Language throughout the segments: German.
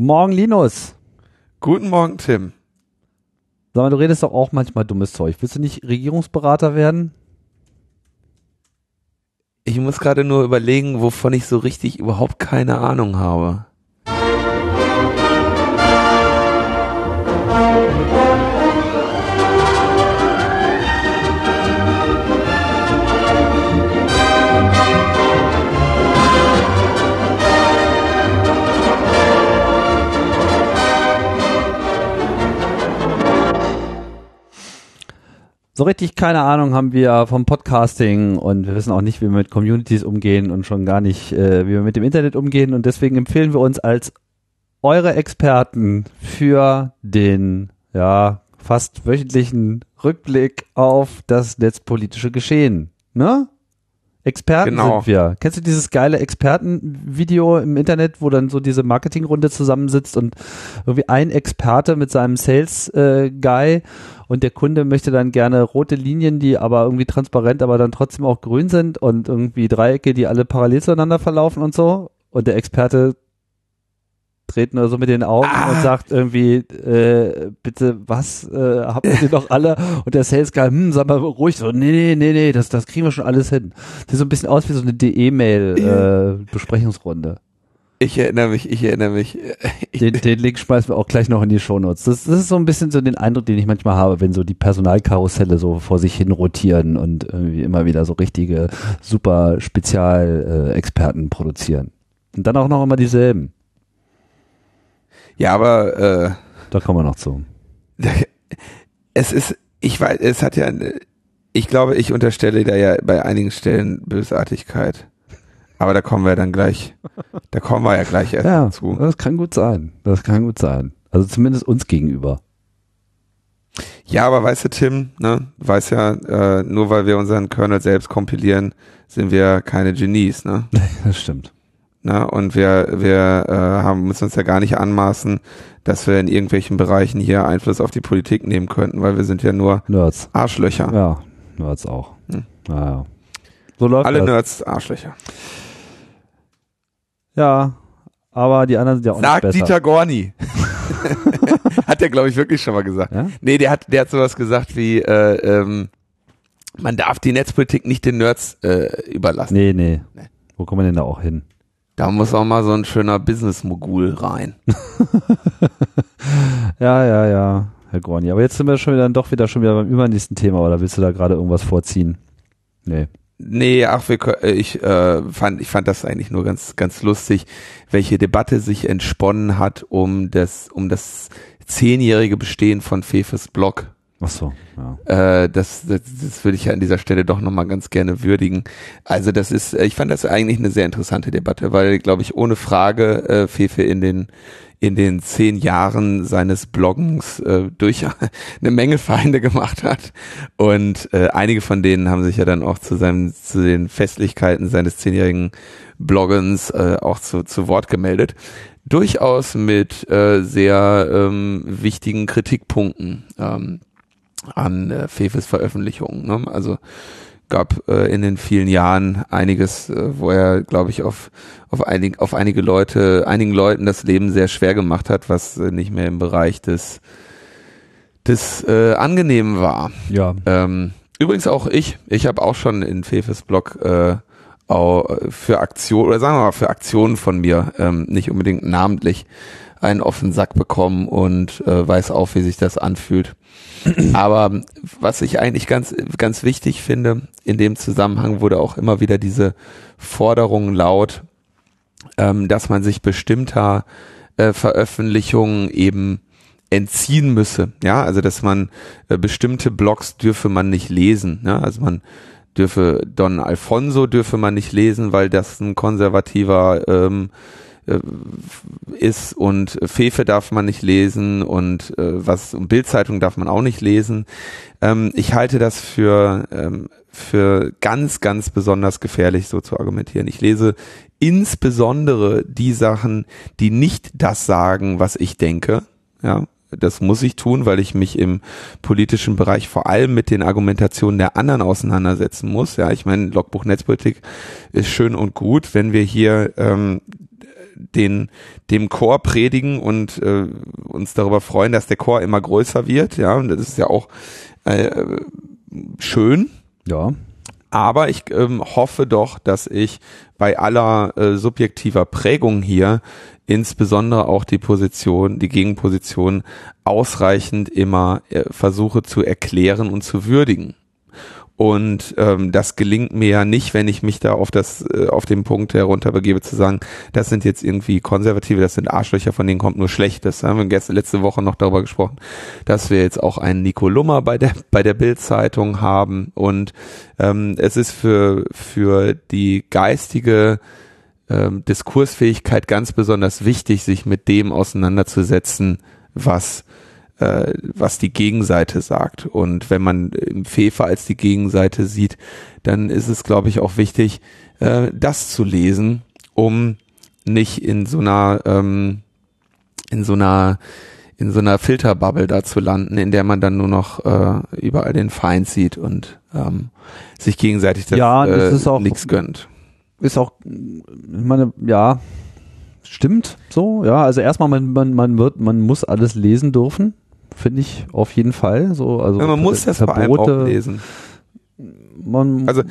Guten Morgen, Linus. Guten Morgen, Tim. Sag mal, du redest doch auch manchmal dummes Zeug. Willst du nicht Regierungsberater werden? Ich muss gerade nur überlegen, wovon ich so richtig überhaupt keine Ahnung habe. So richtig keine Ahnung haben wir vom Podcasting und wir wissen auch nicht, wie wir mit Communities umgehen und schon gar nicht, äh, wie wir mit dem Internet umgehen und deswegen empfehlen wir uns als eure Experten für den, ja, fast wöchentlichen Rückblick auf das netzpolitische Geschehen. Ne? Experten Genau. sind wir. Kennst du dieses geile Expertenvideo im Internet, wo dann so diese Marketingrunde zusammensitzt und irgendwie ein Experte mit seinem Sales-Guy und der Kunde möchte dann gerne rote Linien, die aber irgendwie transparent, aber dann trotzdem auch grün sind und irgendwie Dreiecke, die alle parallel zueinander verlaufen und so. Und der Experte dreht nur so mit den Augen Ah. und sagt irgendwie, äh, bitte, was, äh, habt ihr doch alle? Und der Sales Guy, hm, sag mal ruhig so, nee, nee, nee, nee, das, das kriegen wir schon alles hin. Sieht so ein bisschen aus wie so eine DE-Mail, äh. Ich erinnere mich, ich erinnere mich. Ich, Den, den Link schmeißen wir auch gleich noch in die Shownotes. Das, das ist so ein bisschen so den Eindruck, den ich manchmal habe, wenn so die Personalkarusselle so vor sich hin rotieren und irgendwie immer wieder so richtige super Spezialexperten äh, produzieren. Und dann auch noch immer dieselben. Ja, aber äh, Da kommen wir noch zu. es ist, ich weiß, es hat ja, ich glaube, ich unterstelle da ja bei einigen Stellen Bösartigkeit. Aber da kommen wir dann gleich, da kommen wir ja gleich erst Ja, dazu. das kann gut sein. Das kann gut sein. Also zumindest uns gegenüber. Ja, aber weißt du, Tim, ne, weiß ja, äh, nur weil wir unseren Kernel selbst kompilieren, sind wir keine Genies, ne? Das stimmt. Ne? Und wir, wir äh, haben müssen uns ja gar nicht anmaßen, dass wir in irgendwelchen Bereichen hier Einfluss auf die Politik nehmen könnten, weil wir sind ja nur Nerds. Arschlöcher. Ja, Nerds auch. Hm. Naja. So läuft Alle das. Nerds Arschlöcher. Ja, aber die anderen sind ja auch Sagt nicht besser. Dieter Gorni. hat der, glaube ich, wirklich schon mal gesagt. Ja? Nee, der hat, der hat sowas gesagt wie, äh, ähm, man darf die Netzpolitik nicht den Nerds äh, überlassen. Nee, nee, Nee. Wo kommen wir denn da auch hin? Da muss auch mal so ein schöner Business-Mogul rein. Ja, ja, ja, Herr Gorni. Aber jetzt sind wir schon wieder, dann doch wieder schon wieder beim übernächsten Thema, oder willst du da gerade irgendwas vorziehen? Nee. Nee, ach, wir, äh, ich äh, fand, ich fand das eigentlich nur ganz, ganz lustig, welche Debatte sich entsponnen hat um das, um das zehnjährige Bestehen von Fefes Blog. Ach so, ja. Äh, das, das, das würde ich ja an dieser Stelle doch nochmal ganz gerne würdigen. Also das ist, äh, ich fand das eigentlich eine sehr interessante Debatte, weil, glaube ich, ohne Frage äh, Fefe in den in den zehn Jahren seines Bloggens äh, durch eine Menge Feinde gemacht hat. Und äh, einige von denen haben sich ja dann auch zu seinem, zu den Festlichkeiten seines zehnjährigen Bloggens äh, auch zu, zu Wort gemeldet. Durchaus mit äh, sehr ähm, wichtigen Kritikpunkten. Ähm, an äh, Fefes Veröffentlichungen. Ne? Also gab äh, in den vielen Jahren einiges, äh, wo er, glaube ich, auf auf, einig, auf einige Leute, einigen Leuten das Leben sehr schwer gemacht hat, was äh, nicht mehr im Bereich des des äh, Angenehmen war. Ja, Ähm, übrigens auch ich, ich habe auch schon in Fefes Blog äh, für Aktionen, oder sagen wir mal für Aktionen von mir, ähm, nicht unbedingt namentlich, einen offenen Sack bekommen und äh, weiß auch, wie sich das anfühlt. Aber was ich eigentlich ganz, ganz wichtig finde, in dem Zusammenhang wurde auch immer wieder diese Forderung laut, ähm, dass man sich bestimmter äh, Veröffentlichungen eben entziehen müsse. Ja, also dass man äh, bestimmte Blogs dürfe man nicht lesen. Ja, also man dürfe Don Alfonso dürfe man nicht lesen, weil das ein konservativer ähm, äh, ist und Fefe darf man nicht lesen und äh, was und Bildzeitung darf man auch nicht lesen. Ähm, ich halte das für ähm, für ganz ganz besonders gefährlich so zu argumentieren. Ich lese insbesondere die Sachen, die nicht das sagen, was ich denke. Ja, das muss ich tun, weil ich mich im politischen Bereich vor allem mit den Argumentationen der anderen auseinandersetzen muss. Ja, ich meine, Logbuch Netzpolitik ist schön und gut, wenn wir hier ähm, den dem Chor predigen und äh, uns darüber freuen, dass der Chor immer größer wird. Ja, und das ist ja auch äh, schön. Ja. Aber ich ähm, hoffe doch, dass ich bei aller äh, subjektiver Prägung hier insbesondere auch die Position, die Gegenposition ausreichend immer äh, versuche zu erklären und zu würdigen. Und ähm, das gelingt mir ja nicht, wenn ich mich da auf das, äh, auf den Punkt herunterbegebe, zu sagen, das sind jetzt irgendwie Konservative, das sind Arschlöcher, von denen kommt nur Schlechtes. Da haben wir gestern, letzte Woche noch darüber gesprochen, dass wir jetzt auch einen Nico Lummer bei der bei der Bild-Zeitung haben. Und ähm, es ist für für die geistige ähm, Diskursfähigkeit ganz besonders wichtig, sich mit dem auseinanderzusetzen, was äh, was die Gegenseite sagt. Und wenn man im Fefe als die Gegenseite sieht, dann ist es, glaube ich, auch wichtig, äh, das zu lesen, um nicht in so einer ähm, in so einer in so einer Filterbubble da zu landen, in der man dann nur noch äh, überall den Feind sieht und ähm, sich gegenseitig das, ja, das äh, nichts gönnt. Ist auch, ich meine, ja, stimmt so, ja. Also erstmal, man, man, man wird, man muss alles lesen dürfen finde ich auf jeden Fall. So, also ja, man muss das Verbote, vor lesen. Man, also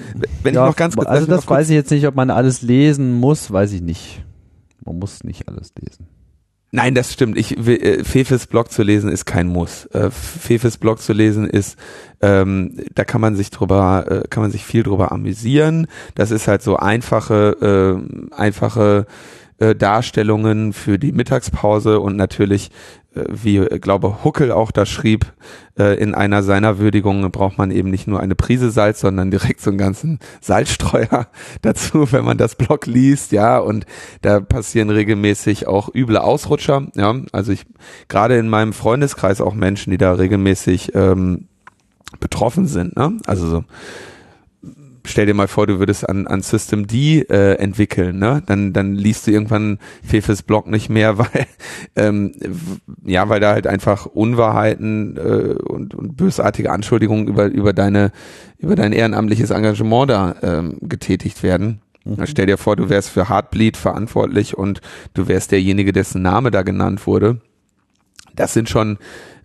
wenn ja, ich noch ganz kurz, also das weiß ich jetzt nicht, ob man alles lesen muss, weiß ich nicht. Man muss nicht alles lesen. Nein, das stimmt. Ich äh, Fefes Blog zu lesen ist kein Muss. Äh, Fefes Blog zu lesen ist, ähm, da kann man sich drüber, äh, kann man sich viel drüber amüsieren. Das ist halt so einfache, äh, einfache äh, Darstellungen für die Mittagspause und natürlich äh, wie äh, glaube Huckel auch da schrieb, äh, in einer seiner Würdigungen braucht man eben nicht nur eine Prise Salz, sondern direkt so einen ganzen Salzstreuer dazu, wenn man das Blog liest, ja, und da passieren regelmäßig auch üble Ausrutscher, ja, also ich gerade in meinem Freundeskreis auch Menschen, die da regelmäßig ähm, betroffen sind, ne? Also so stell dir mal vor, du würdest an, an System D äh, entwickeln, ne? Dann, dann liest du irgendwann Fefes Blog nicht mehr, weil ähm, ja, weil da halt einfach Unwahrheiten äh, und, und bösartige Anschuldigungen über, über deine, über dein ehrenamtliches Engagement da ähm, getätigt werden. Mhm. Stell dir vor, du wärst für Heartbleed verantwortlich und du wärst derjenige, dessen Name da genannt wurde. Das sind schon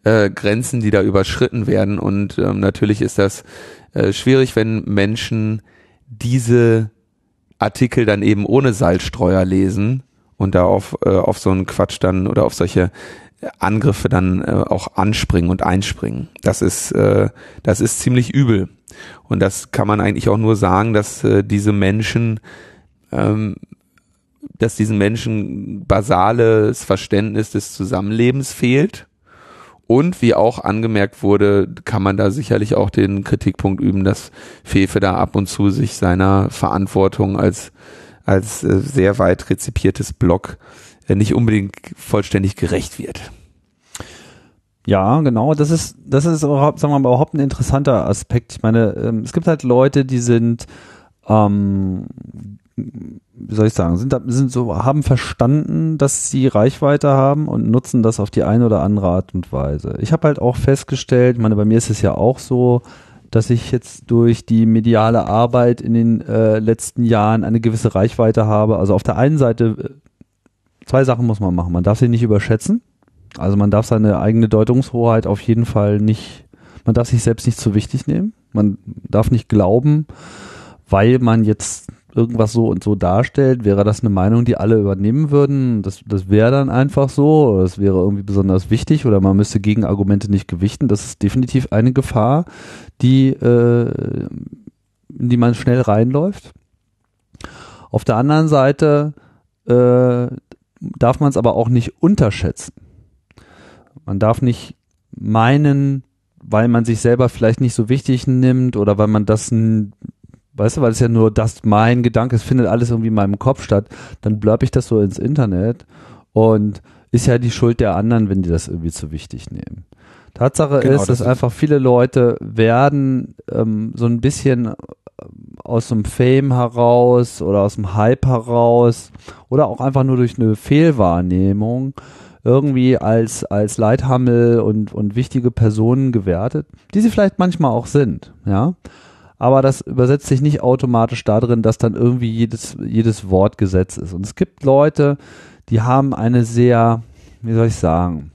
äh, Grenzen, die da überschritten werden und ähm, natürlich ist das äh, schwierig, wenn Menschen diese Artikel dann eben ohne Salzstreuer lesen und da auf, äh, auf so einen Quatsch dann oder auf solche Angriffe dann äh, auch anspringen und einspringen. Das ist, äh, das ist ziemlich übel. Und das kann man eigentlich auch nur sagen, dass äh, diese Menschen, ähm, dass diesen Menschen basales Verständnis des Zusammenlebens fehlt und wie auch angemerkt wurde, kann man da sicherlich auch den Kritikpunkt üben, dass Fefe da ab und zu sich seiner Verantwortung als, als äh, sehr weit rezipiertes Blog äh, nicht unbedingt vollständig gerecht wird. Ja, genau. Das ist, das ist überhaupt, sagen wir mal, überhaupt ein interessanter Aspekt. Ich meine, ähm, es gibt halt Leute, die sind ähm, wie soll ich sagen, sind, sind so, haben verstanden, dass sie Reichweite haben und nutzen das auf die eine oder andere Art und Weise. Ich habe halt auch festgestellt, ich meine, bei mir ist es ja auch so, dass ich jetzt durch die mediale Arbeit in den äh, letzten Jahren eine gewisse Reichweite habe. Also auf der einen Seite, äh, zwei Sachen muss man machen. Man darf sie nicht überschätzen. Also man darf seine eigene Deutungshoheit auf jeden Fall nicht, man darf sich selbst nicht zu wichtig nehmen. Man darf nicht glauben, weil man jetzt irgendwas so und so darstellt, wäre das eine Meinung, die alle übernehmen würden. Das, das wäre dann einfach so, oder das wäre irgendwie besonders wichtig, oder man müsste Gegenargumente nicht gewichten. Das ist definitiv eine Gefahr, die, äh, in die man schnell reinläuft. Auf der anderen Seite äh, darf man es aber auch nicht unterschätzen. Man darf nicht meinen, weil man sich selber vielleicht nicht so wichtig nimmt oder weil man das weißt du, weil es ja nur das mein Gedanke, es findet alles irgendwie in meinem Kopf statt, dann blurb ich das so ins Internet und ist ja die Schuld der anderen, wenn die das irgendwie zu wichtig nehmen. Tatsache genau, ist, dass ist einfach viele Leute werden ähm, so ein bisschen ähm, aus dem Fame heraus oder aus dem Hype heraus oder auch einfach nur durch eine Fehlwahrnehmung irgendwie als, als Leithammel und, und wichtige Personen gewertet, die sie vielleicht manchmal auch sind, ja aber das übersetzt sich nicht automatisch darin, dass dann irgendwie jedes, jedes Wort Gesetz ist. Und es gibt Leute, die haben eine sehr, wie soll ich sagen,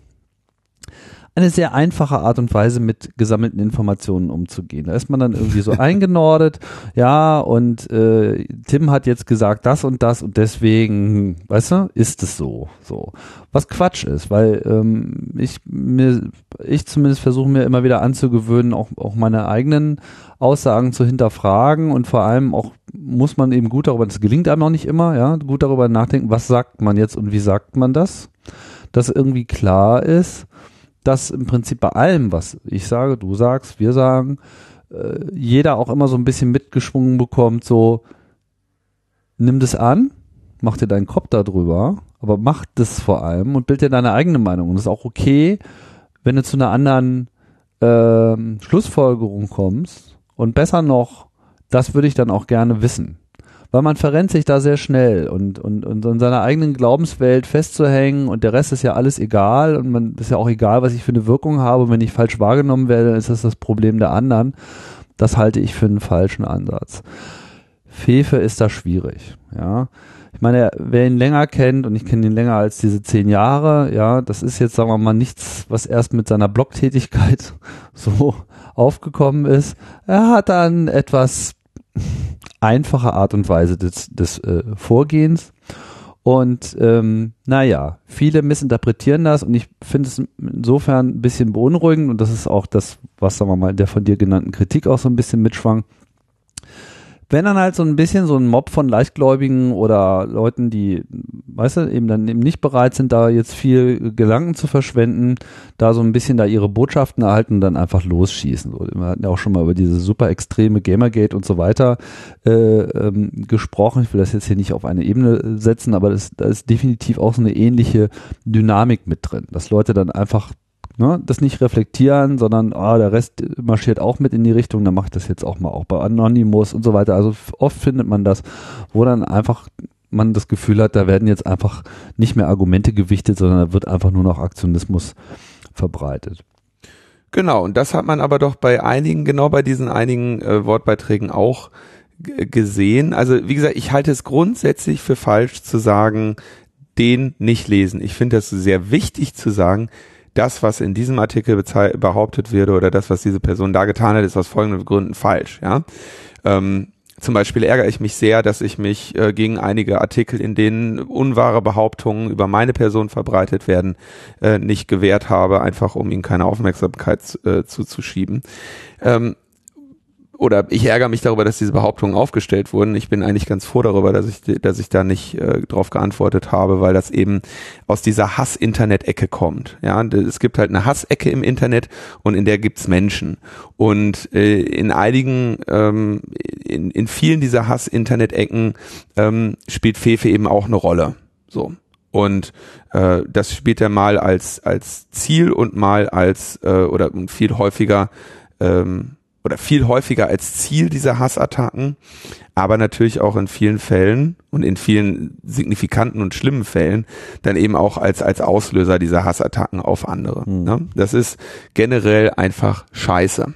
eine sehr einfache Art und Weise, mit gesammelten Informationen umzugehen. Da ist man dann irgendwie so eingenordet, ja, und äh, Tim hat jetzt gesagt das und das und deswegen, weißt du, ist es so, so. Was Quatsch ist, weil ähm, ich mir, ich zumindest versuche mir immer wieder anzugewöhnen, auch, auch meine eigenen Aussagen zu hinterfragen und vor allem auch muss man eben gut darüber, das gelingt einem auch nicht immer, ja, gut darüber nachdenken, was sagt man jetzt und wie sagt man das, dass irgendwie klar ist, dass im Prinzip bei allem, was ich sage, du sagst, wir sagen, äh, jeder auch immer so ein bisschen mitgeschwungen bekommt, so nimm das an, mach dir deinen Kopf darüber, aber mach das vor allem und bild dir deine eigene Meinung. Und es ist auch okay, wenn du zu einer anderen äh, Schlussfolgerung kommst und besser noch, das würde ich dann auch gerne wissen weil man verrennt sich da sehr schnell und, und, und in seiner eigenen Glaubenswelt festzuhängen und der Rest ist ja alles egal und man ist ja auch egal, was ich für eine Wirkung habe. Und wenn ich falsch wahrgenommen werde, ist das das Problem der anderen. Das halte ich für einen falschen Ansatz. Fefe ist da schwierig, ja. Ich meine, wer ihn länger kennt, und ich kenne ihn länger als diese zehn Jahre, ja, das ist jetzt, sagen wir mal, nichts, was erst mit seiner Blogtätigkeit so aufgekommen ist. Er hat dann etwas einfache Art und Weise des, des äh, Vorgehens. Und ähm, naja, viele missinterpretieren das und ich finde es insofern ein bisschen beunruhigend und das ist auch das, was sagen wir mal, der von dir genannten Kritik auch so ein bisschen mitschwang wenn dann halt so ein bisschen so ein Mob von Leichtgläubigen oder Leuten, die, weißt du, eben dann eben nicht bereit sind, da jetzt viel Gedanken zu verschwenden, da so ein bisschen da ihre Botschaften erhalten und dann einfach losschießen. So, wir hatten ja auch schon mal über diese super extreme Gamergate und so weiter äh, ähm, gesprochen. Ich will das jetzt hier nicht auf eine Ebene setzen, aber das, da ist definitiv auch so eine ähnliche Dynamik mit drin, dass Leute dann einfach ne, das nicht reflektieren, sondern ah, der Rest marschiert auch mit in die Richtung, dann macht das jetzt auch mal auch bei Anonymous und so weiter. Also oft findet man das, wo dann einfach man das Gefühl hat, da werden jetzt einfach nicht mehr Argumente gewichtet, sondern da wird einfach nur noch Aktionismus verbreitet. Genau, und das hat man aber doch bei einigen, genau bei diesen einigen äh, Wortbeiträgen auch gesehen. Also wie gesagt, ich halte es grundsätzlich für falsch zu sagen, den nicht lesen. Ich finde das sehr wichtig zu sagen, das, was in diesem Artikel behauptet wird oder das, was diese Person da getan hat, ist aus folgenden Gründen falsch. Ja. Ähm, zum Beispiel ärgere ich mich sehr, dass ich mich äh, gegen einige Artikel, in denen unwahre Behauptungen über meine Person verbreitet werden, äh, nicht gewehrt habe, einfach um ihnen keine Aufmerksamkeit äh, zuzuschieben. Ähm, oder ich ärgere mich darüber, dass diese Behauptungen aufgestellt wurden. Ich bin eigentlich ganz froh darüber, dass ich, dass ich da nicht äh, drauf geantwortet habe, weil das eben aus dieser Hass-Internet-Ecke kommt. Ja, es gibt halt eine Hassecke im Internet und in der gibt's Menschen. Und äh, in einigen, ähm, in, in vielen dieser Hass-Internet-Ecken ähm, spielt Fefe eben auch eine Rolle. So. Und äh, das spielt er mal als als Ziel und mal als äh, oder viel häufiger ähm, oder viel häufiger als Ziel dieser Hassattacken, aber natürlich auch in vielen Fällen und in vielen signifikanten und schlimmen Fällen dann eben auch als, als Auslöser dieser Hassattacken auf andere. Mhm. Ne? Das ist generell einfach scheiße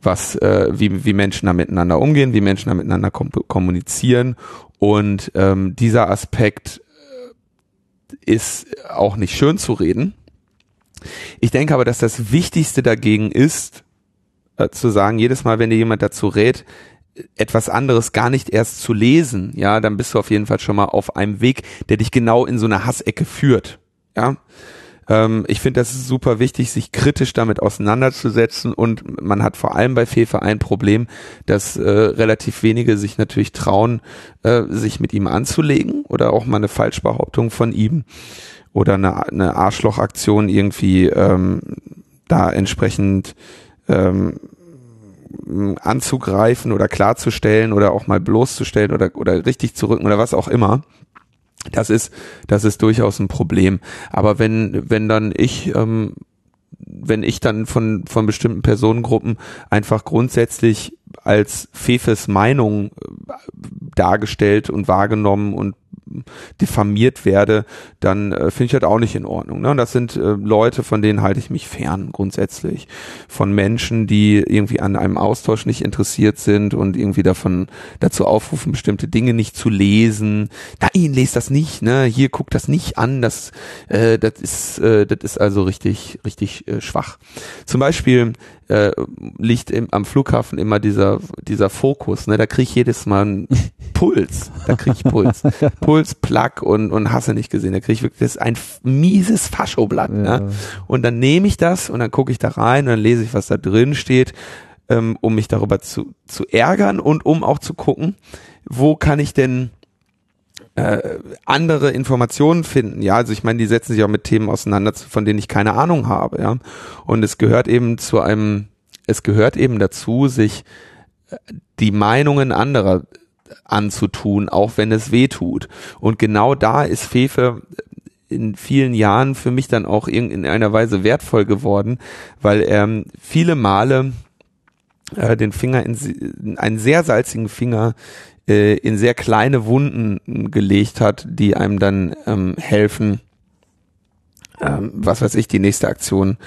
was äh, wie, wie Menschen da miteinander umgehen, wie Menschen da miteinander kom kommunizieren und ähm, dieser Aspekt äh, ist auch nicht schön zu reden. Ich denke aber, dass das Wichtigste dagegen ist, äh, zu sagen, jedes Mal, wenn dir jemand dazu rät, etwas anderes gar nicht erst zu lesen, ja, dann bist du auf jeden Fall schon mal auf einem Weg, der dich genau in so eine Hassecke führt, ja. Ähm, ich finde, das ist super wichtig, sich kritisch damit auseinanderzusetzen und man hat vor allem bei Fefe ein Problem, dass äh, relativ wenige sich natürlich trauen, äh, sich mit ihm anzulegen oder auch mal eine Falschbehauptung von ihm oder eine, eine Arschlochaktion irgendwie ähm, da entsprechend ähm, anzugreifen oder klarzustellen oder auch mal bloßzustellen oder, oder richtig zu rücken oder was auch immer. Das ist, das ist durchaus ein Problem. Aber wenn, wenn dann ich, ähm, wenn ich dann von, von bestimmten Personengruppen einfach grundsätzlich als Fefes Meinung äh, dargestellt und wahrgenommen und diffamiert werde, dann äh, finde ich das auch nicht in Ordnung. Ne? Und das sind äh, Leute, von denen halte ich mich fern grundsätzlich. Von Menschen, die irgendwie an einem Austausch nicht interessiert sind und irgendwie davon dazu aufrufen, bestimmte Dinge nicht zu lesen. Nein, lest das nicht, ne? Hier guckt das nicht an. Das, äh, das ist, äh, das ist also richtig, richtig äh, schwach. Zum Beispiel äh, liegt im, am Flughafen immer dieser, dieser Fokus, ne? Da kriege ich jedes Mal einen Puls. Da kriege ich Puls. Puls, Plug und, und hasse nicht gesehen. Da kriege ich wirklich, das ist ein mieses Faschoblatt. Ja. Ne? Und dann nehme ich das und dann gucke ich da rein und dann lese ich, was da drin steht, ähm, um mich darüber zu, zu ärgern und um auch zu gucken, wo kann ich denn äh, andere Informationen finden. Ja, also ich meine, die setzen sich auch mit Themen auseinander, von denen ich keine Ahnung habe. Ja, und es gehört eben zu einem, es gehört eben dazu, sich äh, die Meinungen anderer anzutun, auch wenn es weh tut. Und genau da ist Fefe in vielen Jahren für mich dann auch in einer Weise wertvoll geworden, weil er viele Male äh, den Finger in, einen sehr salzigen Finger äh, in sehr kleine Wunden gelegt hat, die einem dann ähm, helfen, ähm, was weiß ich, die nächste Aktion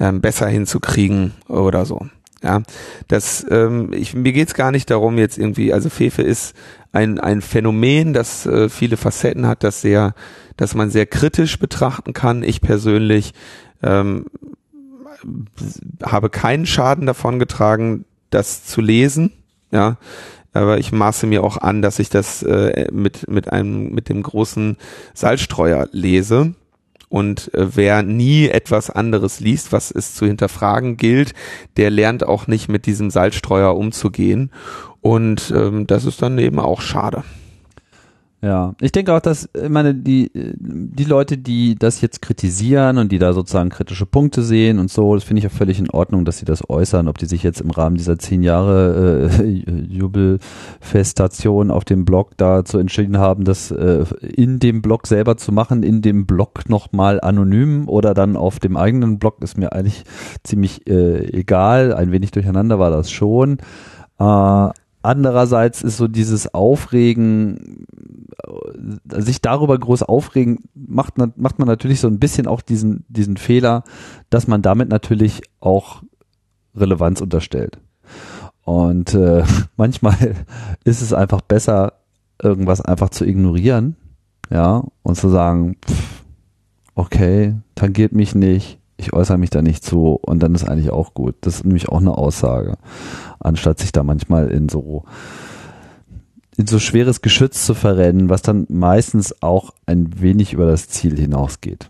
ähm, besser hinzukriegen oder so. Ja, das, ähm, ich, mir geht's gar nicht darum, jetzt irgendwie, also Fefe ist ein, ein Phänomen, das äh, viele Facetten hat, das sehr, dass man sehr kritisch betrachten kann. Ich persönlich ähm, habe keinen Schaden davon getragen, das zu lesen. Ja, aber ich maße mir auch an, dass ich das äh, mit mit einem mit dem großen Salzstreuer lese. Und äh, wer nie etwas anderes liest, was es zu hinterfragen gilt, der lernt auch nicht mit diesem Salzstreuer umzugehen. Und ähm, das ist dann eben auch schade. Ja, ich denke auch, dass, ich meine, die, die Leute, die das jetzt kritisieren und die da sozusagen kritische Punkte sehen und so, das finde ich auch völlig in Ordnung, dass sie das äußern, ob die sich jetzt im Rahmen dieser zehn Jahre äh, Jubelfestation auf dem Blog dazu entschieden haben, das äh, in dem Blog selber zu machen, in dem Blog nochmal anonym oder dann auf dem eigenen Blog, ist mir eigentlich ziemlich äh, egal. Ein wenig durcheinander war das schon. Äh, Andererseits ist so dieses Aufregen, äh, sich darüber groß aufregen, macht, macht man natürlich so ein bisschen auch diesen, diesen Fehler, dass man damit natürlich auch Relevanz unterstellt. Und äh, manchmal ist es einfach besser, irgendwas einfach zu ignorieren, ja, und zu sagen, pff, okay, tangiert mich nicht, ich äußere mich da nicht zu und dann ist eigentlich auch gut. Das ist nämlich auch eine Aussage, anstatt sich da manchmal in so in so schweres Geschütz zu verrennen, was dann meistens auch ein wenig über das Ziel hinausgeht.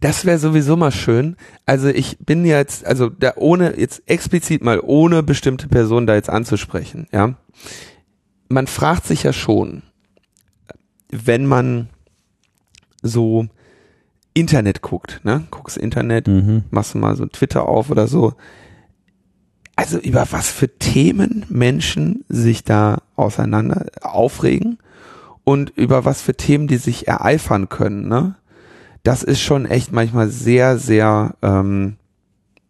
Das wäre sowieso mal schön. Also ich bin jetzt, also da ohne, jetzt explizit mal ohne bestimmte Personen da jetzt anzusprechen, ja. Man fragt sich ja schon, wenn man so Internet guckt, ne? Guckst Internet, mhm. machst du mal so Twitter auf oder so. Also über was für Themen Menschen sich da auseinander aufregen und über was für Themen die sich ereifern können, ne? Das ist schon echt manchmal sehr, sehr, ähm,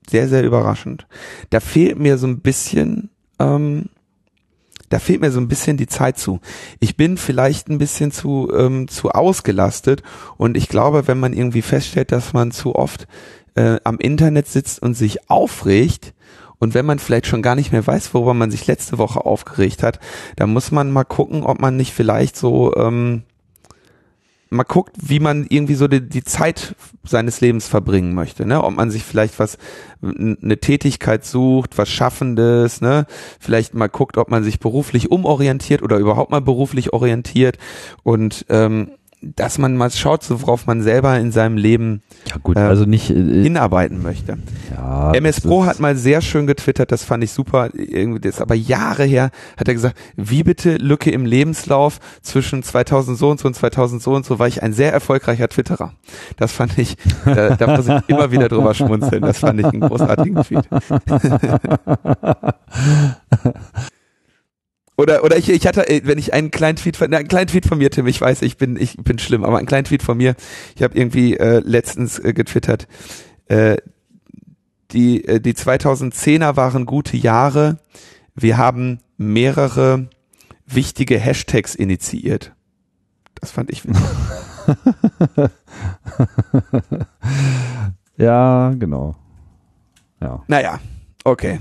sehr, sehr überraschend. Da fehlt mir so ein bisschen ähm, da fehlt mir so ein bisschen die Zeit zu. Ich bin vielleicht ein bisschen zu, ähm, zu ausgelastet und ich glaube, wenn man irgendwie feststellt, dass man zu oft äh, am Internet sitzt und sich aufregt, und wenn man vielleicht schon gar nicht mehr weiß, worüber man sich letzte Woche aufgeregt hat, dann muss man mal gucken, ob man nicht vielleicht so ähm, man guckt, wie man irgendwie so die, die Zeit seines Lebens verbringen möchte, ne? Ob man sich vielleicht was, eine Tätigkeit sucht, was Schaffendes, ne? Vielleicht mal guckt, ob man sich beruflich umorientiert oder überhaupt mal beruflich orientiert und ähm, dass man mal schaut, worauf man selber in seinem Leben ja gut, äh, also nicht äh, hinarbeiten möchte. Ja, MS Pro hat mal sehr schön getwittert, das fand ich super, irgendwie das ist aber Jahre her, hat er gesagt, wie bitte Lücke im Lebenslauf zwischen 2000 so und so und 2000 so und so war ich ein sehr erfolgreicher Twitterer. Das fand ich, äh, da muss ich immer wieder drüber schmunzeln, das fand ich einen großartigen Tweet. Oder, oder ich, ich hatte, äh, wenn ich einen kleinen Tweet von, einen kleinen Tweet von mir, Tim, ich weiß, ich bin, ich bin schlimm, aber einen kleinen Tweet von mir, ich habe irgendwie äh, letztens äh, getwittert, äh, die, äh, die 2010er waren gute Jahre, wir haben mehrere wichtige Hashtags initiiert. Das fand ich witzig. ja, genau. Ja. Naja, okay.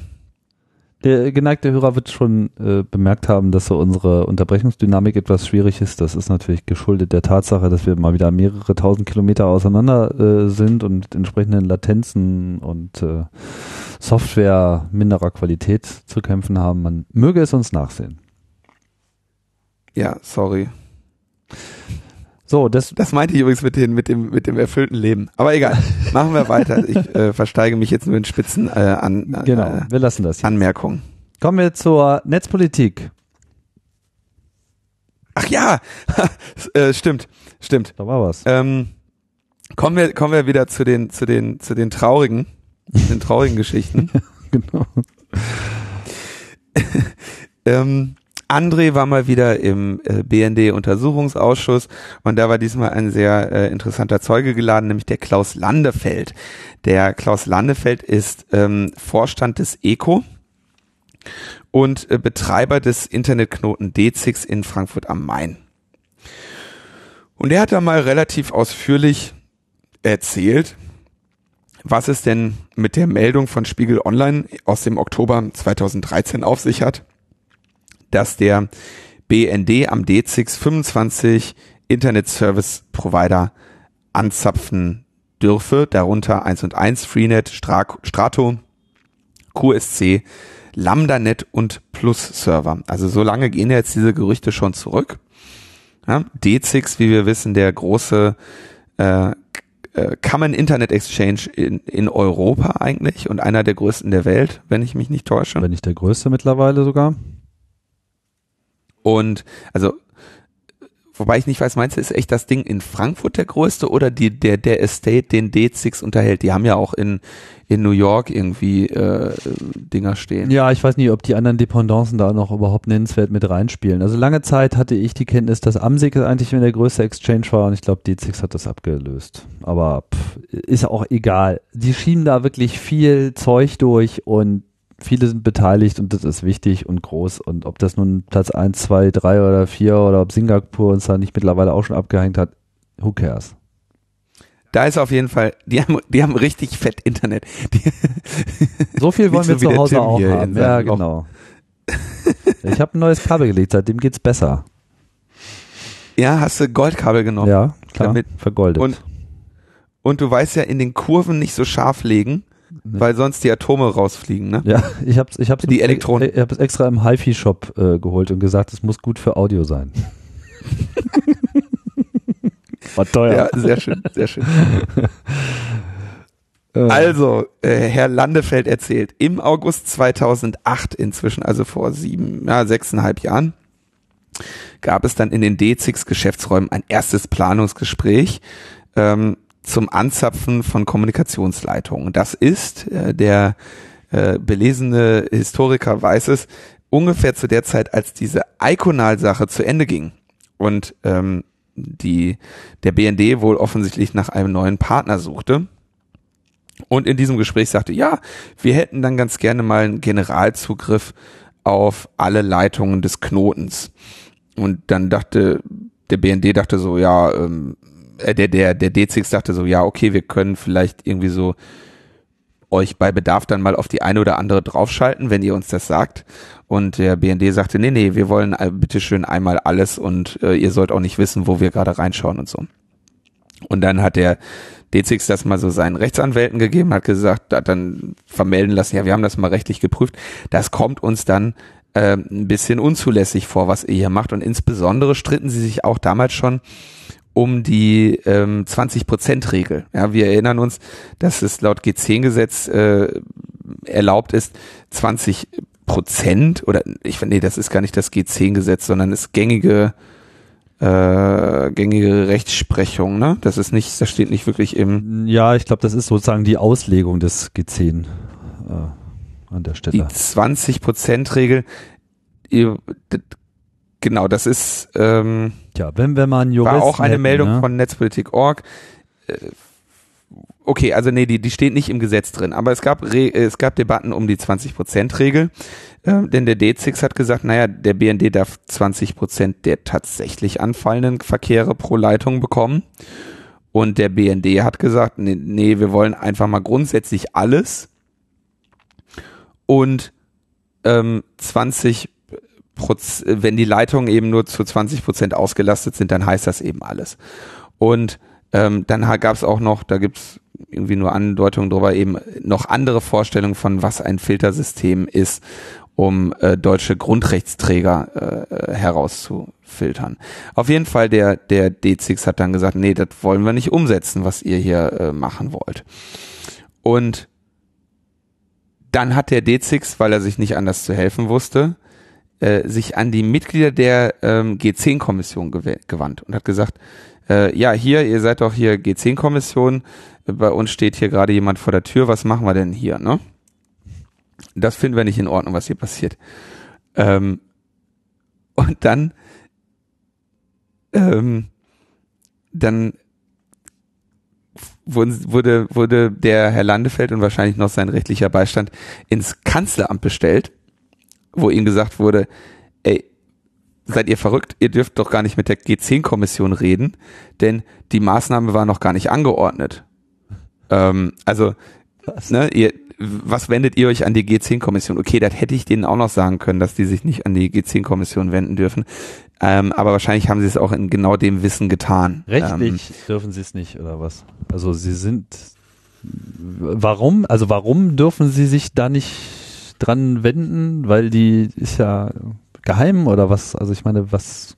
Der geneigte Hörer wird schon äh, bemerkt haben, dass so unsere Unterbrechungsdynamik etwas schwierig ist. Das ist natürlich geschuldet der Tatsache, dass wir mal wieder mehrere tausend Kilometer auseinander äh, sind und entsprechenden Latenzen und äh, Software minderer Qualität zu kämpfen haben. Man möge es uns nachsehen. Ja, sorry. So, das, das meinte ich übrigens mit, den, mit, dem, mit dem erfüllten Leben. Aber egal, machen wir weiter. Ich äh, versteige mich jetzt nur in Spitzen äh, an äh, genau, wir lassen das jetzt. Anmerkungen. Kommen wir zur Netzpolitik. Ach ja, äh, stimmt, stimmt. Da war was. Ähm, kommen wir, kommen wir wieder zu den, zu den, zu den traurigen, den traurigen Geschichten. genau. ähm, André war mal wieder im äh, BND-Untersuchungsausschuss und da war diesmal ein sehr äh, interessanter Zeuge geladen, nämlich der Klaus Landefeld. Der Klaus Landefeld ist ähm, Vorstand des ECO und äh, Betreiber des Internetknoten DZIX in Frankfurt am Main. Und er hat da mal relativ ausführlich erzählt, was es denn mit der Meldung von Spiegel Online aus dem Oktober 2013 auf sich hat dass der BND am D6 25 Internet Service Provider anzapfen dürfe, darunter 1 und 1, Freenet, Strato, QSC, LambdaNet und Plus Server. Also so lange gehen jetzt diese Gerüchte schon zurück. Ja, D6, wie wir wissen, der große äh, äh, Common Internet Exchange in, in Europa eigentlich und einer der größten der Welt, wenn ich mich nicht täusche. Wenn nicht der größte mittlerweile sogar. Und also wobei ich nicht weiß, meinst du, ist echt das Ding in Frankfurt der größte oder die, der, der Estate, den D6 unterhält? Die haben ja auch in, in New York irgendwie äh, Dinger stehen. Ja, ich weiß nicht, ob die anderen Dependancen da noch überhaupt nennenswert mit reinspielen. Also lange Zeit hatte ich die Kenntnis, dass Amsig eigentlich der größte Exchange war und ich glaube, D6 hat das abgelöst. Aber pff, ist auch egal. Die schieben da wirklich viel Zeug durch und viele sind beteiligt und das ist wichtig und groß. Und ob das nun Platz 1, 2, 3 oder 4 oder ob Singapur uns da nicht mittlerweile auch schon abgehängt hat, who cares? Da ist auf jeden Fall, die haben, die haben richtig fett Internet. Die so viel wollen wir so zu Hause Tim auch haben. Ja, genau. ich habe ein neues Kabel gelegt, seitdem geht's besser. Ja, hast du Goldkabel genommen? Ja, klar, damit, vergoldet. Und, und du weißt ja, in den Kurven nicht so scharf legen, weil sonst die Atome rausfliegen, ne? Ja, ich hab's, ich hab's, die Elektronen. Ich hab's extra im HiFi-Shop äh, geholt und gesagt, es muss gut für Audio sein. War teuer. Ja, sehr schön, sehr schön. Äh. Also, äh, Herr Landefeld erzählt, im August 2008 inzwischen, also vor sieben, ja, sechseinhalb Jahren, gab es dann in den D6 Geschäftsräumen ein erstes Planungsgespräch. Ähm, zum Anzapfen von Kommunikationsleitungen. Das ist, äh, der äh, belesene Historiker weiß es, ungefähr zu der Zeit, als diese Iconal-Sache zu Ende ging und ähm, die, der BND wohl offensichtlich nach einem neuen Partner suchte. Und in diesem Gespräch sagte, ja, wir hätten dann ganz gerne mal einen Generalzugriff auf alle Leitungen des Knotens. Und dann dachte, der BND dachte so, ja, ähm, äh, der, der, der D6 dachte so, ja, okay, wir können vielleicht irgendwie so euch bei Bedarf dann mal auf die eine oder andere draufschalten, wenn ihr uns das sagt. Und der BND sagte, nee, nee, wir wollen äh, bitteschön einmal alles und äh, ihr sollt auch nicht wissen, wo wir gerade reinschauen und so. Und dann hat der D6 das mal so seinen Rechtsanwälten gegeben, hat gesagt, hat dann vermelden lassen, ja, wir haben das mal rechtlich geprüft. Das kommt uns dann äh, ein bisschen unzulässig vor, was ihr hier macht. Und insbesondere stritten sie sich auch damals schon um die ähm, 20-Prozent-Regel. Ja, wir erinnern uns, dass es laut G10-Gesetz äh, erlaubt ist, 20 Prozent oder ich finde, nee, das ist gar nicht das G10-Gesetz, sondern ist gängige äh, gängige Rechtsprechung, ne? Das ist nicht, das steht nicht wirklich im. Ja, ich glaube, das ist sozusagen die Auslegung des G10 äh, an der Stelle. Die 20 Prozent Regel, Genau, das ist ähm, ja, wenn wenn man Jurist war auch eine hätten, Meldung ne? von Netzpolitik.org. Äh, okay, also nee, die, die steht nicht im Gesetz drin, aber es gab, Re es gab Debatten um die 20%-Regel, äh, denn der D6 hat gesagt, naja, der BND darf 20% der tatsächlich anfallenden Verkehre pro Leitung bekommen. Und der BND hat gesagt, nee, nee, wir wollen einfach mal grundsätzlich alles. Und ähm, 20 wenn die Leitungen eben nur zu 20 Prozent ausgelastet sind, dann heißt das eben alles. Und ähm, dann gab es auch noch, da gibt's irgendwie nur Andeutungen drüber, eben noch andere Vorstellungen von, was ein Filtersystem ist, um äh, deutsche Grundrechtsträger äh, herauszufiltern. Auf jeden Fall, der, der D6 hat dann gesagt, nee, das wollen wir nicht umsetzen, was ihr hier äh, machen wollt. Und dann hat der D6, weil er sich nicht anders zu helfen wusste, äh, sich an die Mitglieder der ähm, G10-Kommission gewandt und hat gesagt, äh, ja, hier, ihr seid doch hier G10-Kommission, bei uns steht hier gerade jemand vor der Tür, was machen wir denn hier, ne? Das finden wir nicht in Ordnung, was hier passiert. Ähm, und dann, ähm, dann wurde, wurde der Herr Landefeld und wahrscheinlich noch sein rechtlicher Beistand ins Kanzleramt bestellt, wo ihm gesagt wurde, ey, seid ihr verrückt? Ihr dürft doch gar nicht mit der G10-Kommission reden, denn die Maßnahme war noch gar nicht angeordnet. Ähm, also, was? ne, ihr, was wendet ihr euch an die G10-Kommission? Okay, das hätte ich denen auch noch sagen können, dass die sich nicht an die G10-Kommission wenden dürfen. Ähm, aber wahrscheinlich haben sie es auch in genau dem Wissen getan. Rechtlich ähm, dürfen sie es nicht, oder was? Also sie sind, warum, also warum dürfen sie sich da nicht dran wenden? Weil die ist ja geheim oder was? Also ich meine, was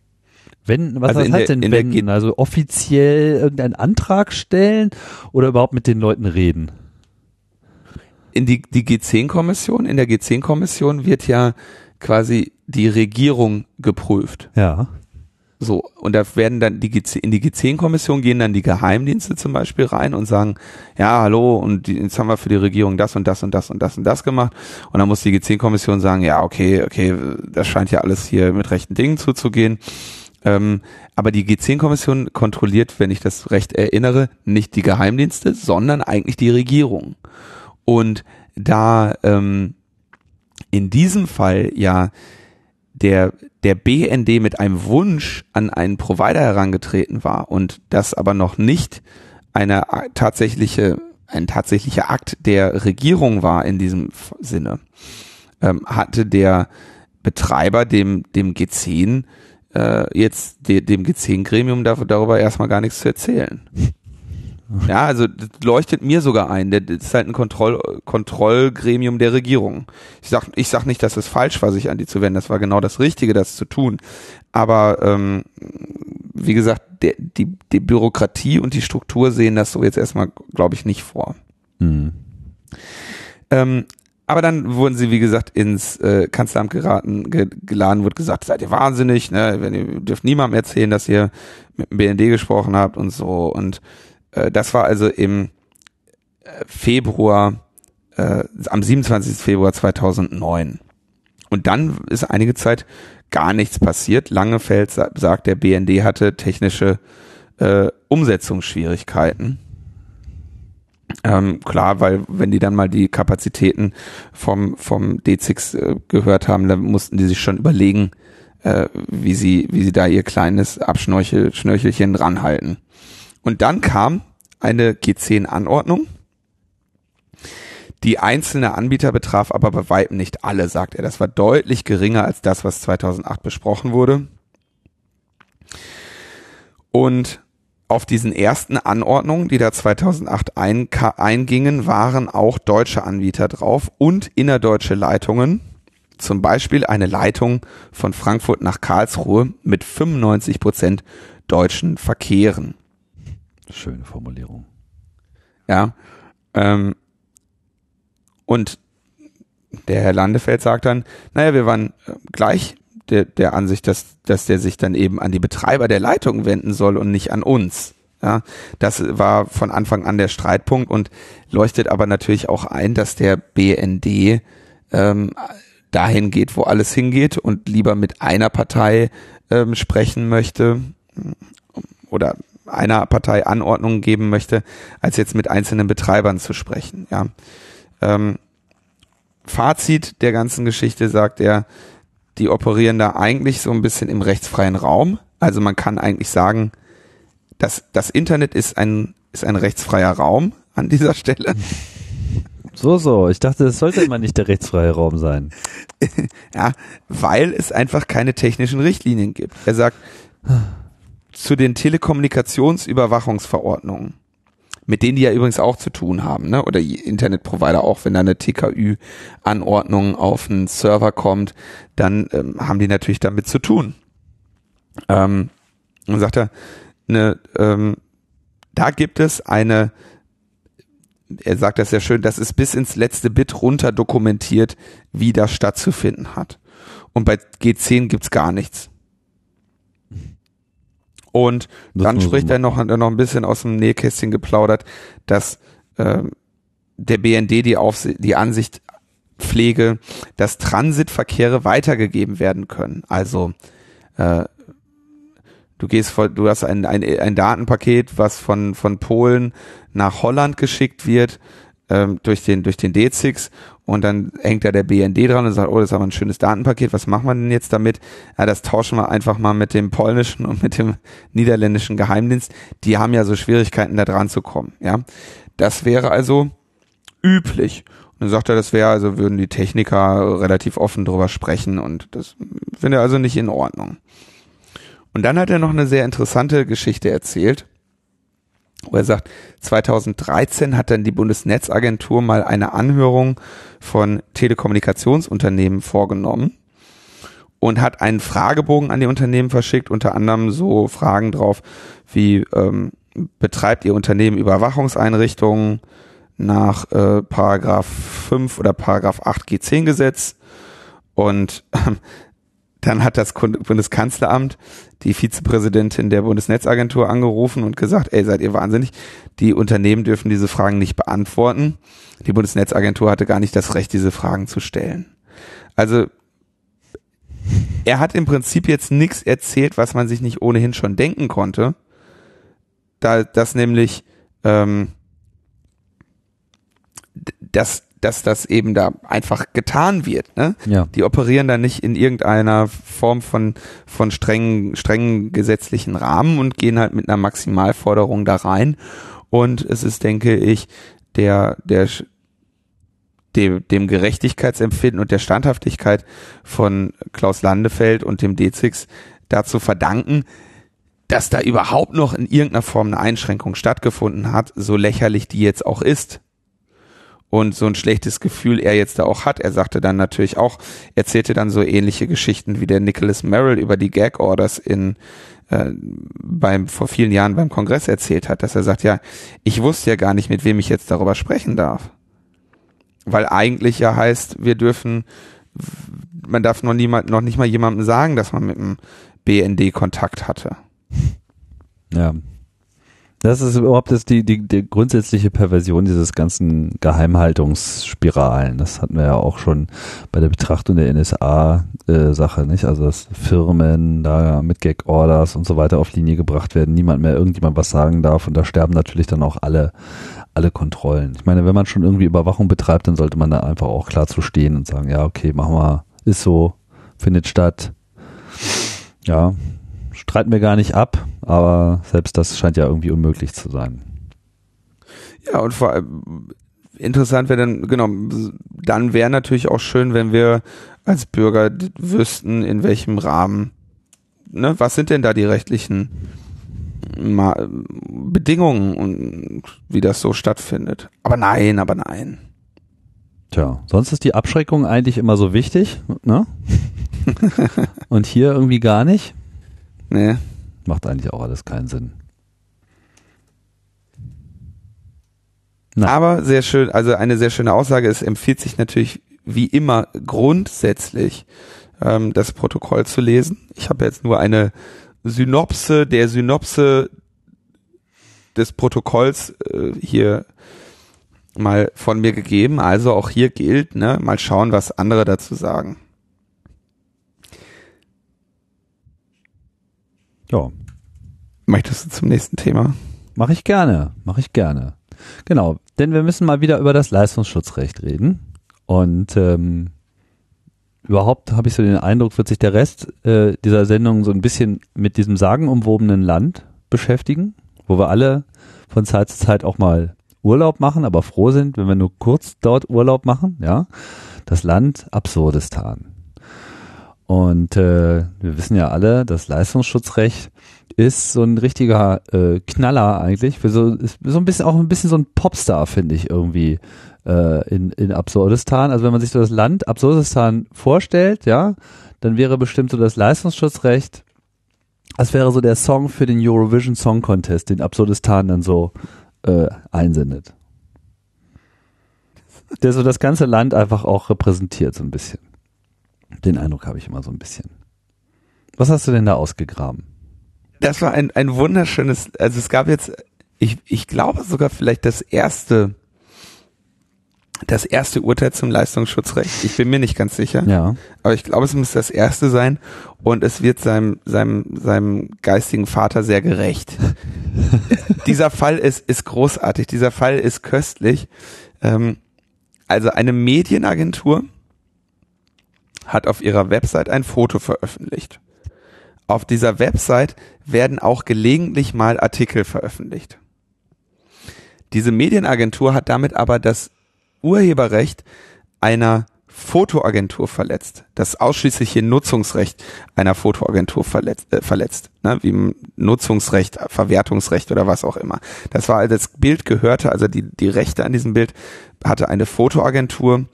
wenden, was also heißt der, denn wenden? Also offiziell irgendeinen Antrag stellen oder überhaupt mit den Leuten reden? in die, die G10-Kommission, in der G10-Kommission wird ja quasi die Regierung geprüft. Ja. So, und da werden dann die G10, in die G10-Kommission gehen dann die Geheimdienste zum Beispiel rein und sagen, ja, hallo, und die, jetzt haben wir für die Regierung das und das und das und das und das gemacht. Und dann muss die G10-Kommission sagen, ja, okay, okay, das scheint ja alles hier mit rechten Dingen zuzugehen. Ähm, aber die G10-Kommission kontrolliert, wenn ich das recht erinnere, nicht die Geheimdienste, sondern eigentlich die Regierung. Und da ähm, in diesem Fall ja der, der BND mit einem Wunsch an einen Provider herangetreten war und das aber noch nicht eine tatsächliche, ein tatsächlicher Akt der Regierung war in diesem Sinne, ähm, hatte der Betreiber dem, dem G10 äh, jetzt de, dem G10-Gremium darüber erstmal gar nichts zu erzählen. Ja, also das leuchtet mir sogar ein. Das ist halt ein Kontroll Kontrollgremium der Regierung. Ich sag, ich sag nicht, dass es falsch war, sich an die zu wenden. Das war genau das Richtige, das zu tun. Aber ähm, wie gesagt, der, die, die Bürokratie und die Struktur sehen das so jetzt erstmal, glaube ich, nicht vor. Mhm. Ähm, aber dann wurden sie, wie gesagt, ins äh, Kanzleramt geraten, ge geladen, wurde gesagt, seid ihr wahnsinnig, ne? Wenn ihr dürft niemandem erzählen, dass ihr mit dem BND gesprochen habt und so. Und äh, das war also im äh, Februar, äh, am 27. Februar 2009. Und dann ist einige Zeit gar nichts passiert. Langefeld sagt, der BND hatte technische äh, Umsetzungsschwierigkeiten. Ähm, klar, weil wenn die dann mal die Kapazitäten vom, vom D6 äh, gehört haben, dann mussten die sich schon überlegen, äh, wie sie, wie sie da ihr kleines Abschnörchelchen ranhalten. Und dann kam eine G10-Anordnung. Die einzelne Anbieter betraf aber bei weitem nicht alle, sagt er. Das war deutlich geringer als das, was 2008 besprochen wurde. Und auf diesen ersten Anordnungen, die da 2008 ein, eingingen, waren auch deutsche Anbieter drauf und innerdeutsche Leitungen. Zum Beispiel eine Leitung von Frankfurt nach Karlsruhe mit 95 Prozent deutschen Verkehren. Schöne Formulierung. Ja. Ähm, und der Herr Landefeld sagt dann, naja, wir waren äh, gleich der, der Ansicht, dass, dass der sich dann eben an die Betreiber der Leitung wenden soll und nicht an uns. Ja, das war von Anfang an der Streitpunkt und leuchtet aber natürlich auch ein, dass der BND ähm, dahin geht, wo alles hingeht und lieber mit einer Partei ähm, sprechen möchte oder einer Partei Anordnungen geben möchte, als jetzt mit einzelnen Betreibern zu sprechen. Ja. Ähm, Fazit der ganzen Geschichte sagt er, die operieren da eigentlich so ein bisschen im rechtsfreien Raum. Also man kann eigentlich sagen, dass das Internet ist ein, ist ein rechtsfreier Raum an dieser Stelle. So, so. Ich dachte, das sollte immer nicht der rechtsfreie Raum sein. ja, weil es einfach keine technischen Richtlinien gibt. Er sagt, zu den Telekommunikationsüberwachungsverordnungen, mit denen die ja übrigens auch zu tun haben, ne? oder Internetprovider auch, wenn da eine TKÜ-Anordnung auf einen Server kommt, dann ähm, haben die natürlich damit zu tun. Ähm, und sagt er, ne, ähm, da gibt es eine er sagt das sehr schön, das ist bis ins letzte Bit runter dokumentiert, wie das stattzufinden hat. Und bei G10 gibt's gar nichts. Und das dann spricht er noch, noch ein bisschen aus dem Nähkästchen geplaudert, dass äh, der BND die, Aufsicht, die Ansicht pflege, dass Transitverkehre weitergegeben werden können. Also äh, du gehst vor, du hast ein, ein, ein Datenpaket, was von, von Polen nach Holland geschickt wird, ähm, durch den, durch den D6 und dann hängt da der BND dran und sagt, oh, das ist aber ein schönes Datenpaket, was machen wir denn jetzt damit? Ja, das tauschen wir einfach mal mit dem polnischen und mit dem niederländischen Geheimdienst. Die haben ja so Schwierigkeiten, da dran zu kommen, ja. Das wäre also üblich. Und dann sagt er, das wäre also, würden die Techniker relativ offen drüber sprechen und das finde er also nicht in Ordnung. Und dann hat er noch eine sehr interessante Geschichte erzählt wo er sagt, 2013 hat dann die Bundesnetzagentur mal eine Anhörung von Telekommunikationsunternehmen vorgenommen und hat einen Fragebogen an die Unternehmen verschickt, unter anderem so Fragen drauf wie ähm, betreibt Ihr Unternehmen Überwachungseinrichtungen nach äh, Paragraph 5 oder Paragraph 8 G10 Gesetz? Und ähm, dann hat das Bundeskanzleramt die Vizepräsidentin der Bundesnetzagentur angerufen und gesagt, ey, seid ihr wahnsinnig? Die Unternehmen dürfen diese Fragen nicht beantworten. Die Bundesnetzagentur hatte gar nicht das Recht, diese Fragen zu stellen. Also er hat im Prinzip jetzt nichts erzählt, was man sich nicht ohnehin schon denken konnte. Da das nämlich ähm, dass dass das eben da einfach getan wird. Ne? Ja. Die operieren da nicht in irgendeiner Form von, von strengen, strengen gesetzlichen Rahmen und gehen halt mit einer Maximalforderung da rein. Und es ist, denke ich, der, der, dem, dem Gerechtigkeitsempfinden und der Standhaftigkeit von Klaus Landefeld und dem Dezix dazu verdanken, dass da überhaupt noch in irgendeiner Form eine Einschränkung stattgefunden hat, so lächerlich die jetzt auch ist und so ein schlechtes Gefühl er jetzt da auch hat. Er sagte dann natürlich auch, erzählte dann so ähnliche Geschichten wie der Nicholas Merrill über die Gag Orders in äh, beim vor vielen Jahren beim Kongress erzählt hat, dass er sagt, ja, ich wusste ja gar nicht, mit wem ich jetzt darüber sprechen darf. Weil eigentlich ja heißt, wir dürfen, man darf noch niemand, noch nicht mal jemandem sagen, dass man mit dem BND Kontakt hatte. Ja, das ist überhaupt das die, die, die grundsätzliche Perversion dieses ganzen Geheimhaltungsspiralen. Das hatten wir ja auch schon bei der Betrachtung der NSA-Sache, äh, nicht? Also dass Firmen da mit Gag-Orders und so weiter auf Linie gebracht werden, niemand mehr irgendjemand was sagen darf und da sterben natürlich dann auch alle, alle Kontrollen. Ich meine, wenn man schon irgendwie Überwachung betreibt, dann sollte man da einfach auch klar zu stehen und sagen, ja, okay, machen wir, ist so, findet statt. Ja, streiten wir gar nicht ab, aber selbst das scheint ja irgendwie unmöglich zu sein. Ja, und vor allem interessant wäre dann, genau, dann wäre natürlich auch schön, wenn wir als Bürger wüssten, in welchem Rahmen, ne, was sind denn da die rechtlichen Bedingungen und wie das so stattfindet. Aber nein, aber nein. Tja, sonst ist die Abschreckung eigentlich immer so wichtig, ne? und hier irgendwie gar nicht. Nee. Macht eigentlich auch alles keinen Sinn. Na. Aber sehr schön, also eine sehr schöne Aussage. Es empfiehlt sich natürlich wie immer grundsätzlich ähm, das Protokoll zu lesen. Ich habe jetzt nur eine Synopse der Synopse des Protokolls äh, hier mal von mir gegeben. Also auch hier gilt, ne, mal schauen, was andere dazu sagen. Ja. Möchtest du zum nächsten Thema? Mache ich gerne, mache ich gerne. Genau, denn wir müssen mal wieder über das Leistungsschutzrecht reden. Und ähm, überhaupt habe ich so den Eindruck, wird sich der Rest äh, dieser Sendung so ein bisschen mit diesem sagenumwobenen Land beschäftigen, wo wir alle von Zeit zu Zeit auch mal Urlaub machen, aber froh sind, wenn wir nur kurz dort Urlaub machen, ja. Das Land Absurdistan. Und äh, wir wissen ja alle, das Leistungsschutzrecht ist so ein richtiger äh, Knaller eigentlich. Für so, so ein bisschen auch ein bisschen so ein Popstar, finde ich, irgendwie äh, in, in Absurdistan. Also wenn man sich so das Land Absurdistan vorstellt, ja, dann wäre bestimmt so das Leistungsschutzrecht, das wäre so der Song für den Eurovision Song Contest, den Absurdistan dann so äh, einsendet. Der so das ganze Land einfach auch repräsentiert, so ein bisschen. Den Eindruck habe ich immer so ein bisschen. Was hast du denn da ausgegraben? Das war ein, ein wunderschönes, also es gab jetzt, ich, ich glaube sogar vielleicht das erste, das erste Urteil zum Leistungsschutzrecht. Ich bin mir nicht ganz sicher. Ja. Aber ich glaube, es muss das erste sein und es wird seinem, seinem, seinem geistigen Vater sehr gerecht. Dieser Fall ist, ist großartig. Dieser Fall ist köstlich. Ähm, also eine Medienagentur hat auf ihrer Website ein Foto veröffentlicht. Auf dieser Website werden auch gelegentlich mal Artikel veröffentlicht. Diese Medienagentur hat damit aber das Urheberrecht einer Fotoagentur verletzt, das ausschließliche Nutzungsrecht einer Fotoagentur verletzt, äh, verletzt ne, wie Nutzungsrecht, Verwertungsrecht oder was auch immer. Das war, das Bild gehörte, also die, die Rechte an diesem Bild hatte eine Fotoagentur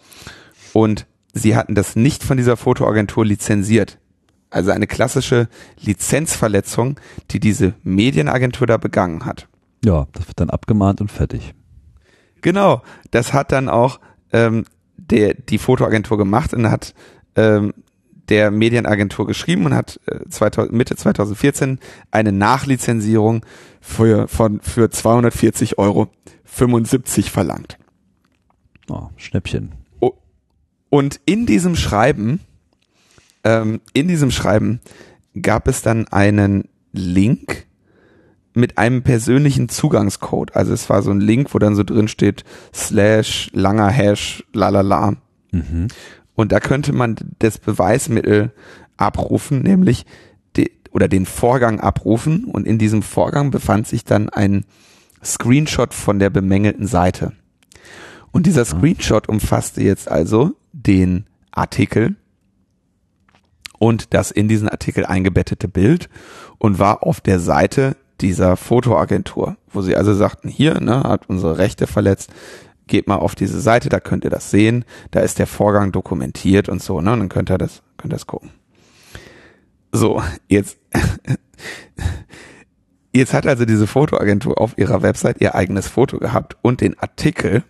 und sie hatten das nicht von dieser Fotoagentur lizenziert. Also eine klassische Lizenzverletzung, die diese Medienagentur da begangen hat. Ja, das wird dann abgemahnt und fertig. Genau, das hat dann auch ähm, der, die Fotoagentur gemacht und hat ähm, der Medienagentur geschrieben und hat äh, 2000, Mitte 2014 eine Nachlizenzierung für, von, für 240 Euro 75 verlangt. Oh, Schnäppchen. Und in diesem Schreiben, ähm, in diesem Schreiben gab es dann einen Link mit einem persönlichen Zugangscode. Also es war so ein Link, wo dann so drin steht, slash, langer Hash, lalala. Mhm. Und da könnte man das Beweismittel abrufen, nämlich die, oder den Vorgang abrufen. Und in diesem Vorgang befand sich dann ein Screenshot von der bemängelten Seite. Und dieser Screenshot umfasste jetzt also den Artikel und das in diesen Artikel eingebettete Bild und war auf der Seite dieser Fotoagentur, wo sie also sagten, hier, ne, hat unsere Rechte verletzt, geht mal auf diese Seite, da könnt ihr das sehen, da ist der Vorgang dokumentiert und so, ne, und dann könnt ihr das, könnt ihr das gucken. So, jetzt, jetzt hat also diese Fotoagentur auf ihrer Website ihr eigenes Foto gehabt und den Artikel,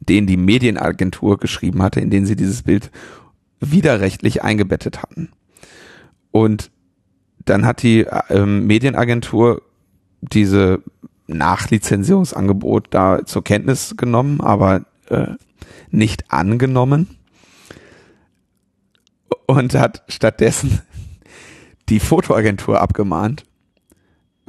den die Medienagentur geschrieben hatte, in den sie dieses Bild widerrechtlich eingebettet hatten. Und dann hat die ähm, Medienagentur diese Nachlizenzierungsangebot da zur Kenntnis genommen, aber äh, nicht angenommen und hat stattdessen die Fotoagentur abgemahnt,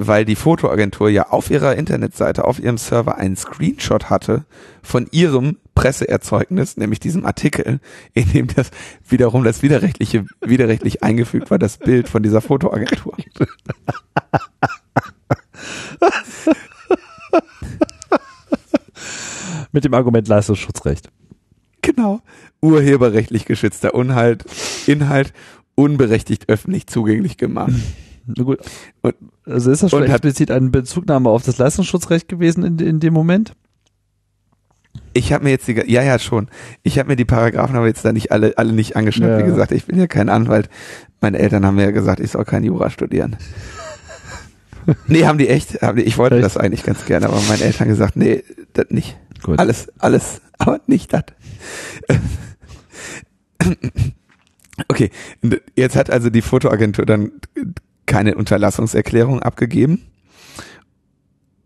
weil die Fotoagentur ja auf ihrer Internetseite, auf ihrem Server einen Screenshot hatte von ihrem Presseerzeugnis, nämlich diesem Artikel, in dem das wiederum das widerrechtliche, widerrechtlich eingefügt war, das Bild von dieser Fotoagentur. Mit dem Argument Leistungsschutzrecht. Genau. Urheberrechtlich geschützter Inhalt, Inhalt unberechtigt öffentlich zugänglich gemacht. Na gut. Und, also ist das schon explizit eine Bezugnahme auf das Leistungsschutzrecht gewesen in, in dem Moment? Ich habe mir jetzt die, ja, ja, schon. Ich habe mir die Paragraphen aber jetzt da nicht alle, alle nicht angeschaut. Ja. Wie gesagt, ich bin ja kein Anwalt. Meine Eltern haben mir ja gesagt, ich soll kein Jura studieren. nee, haben die echt. Haben die, ich wollte echt? das eigentlich ganz gerne, aber meine Eltern gesagt, nee, das nicht. Gut. Alles, alles, aber nicht das. okay, jetzt hat also die Fotoagentur dann keine Unterlassungserklärung abgegeben.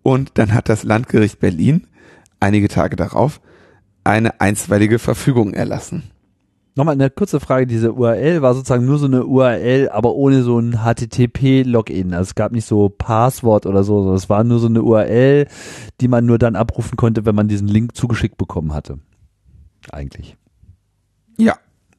Und dann hat das Landgericht Berlin einige Tage darauf eine einstweilige Verfügung erlassen. Nochmal eine kurze Frage, diese URL war sozusagen nur so eine URL, aber ohne so ein HTTP-Login. Also es gab nicht so Passwort oder so, sondern es war nur so eine URL, die man nur dann abrufen konnte, wenn man diesen Link zugeschickt bekommen hatte. Eigentlich. Ja.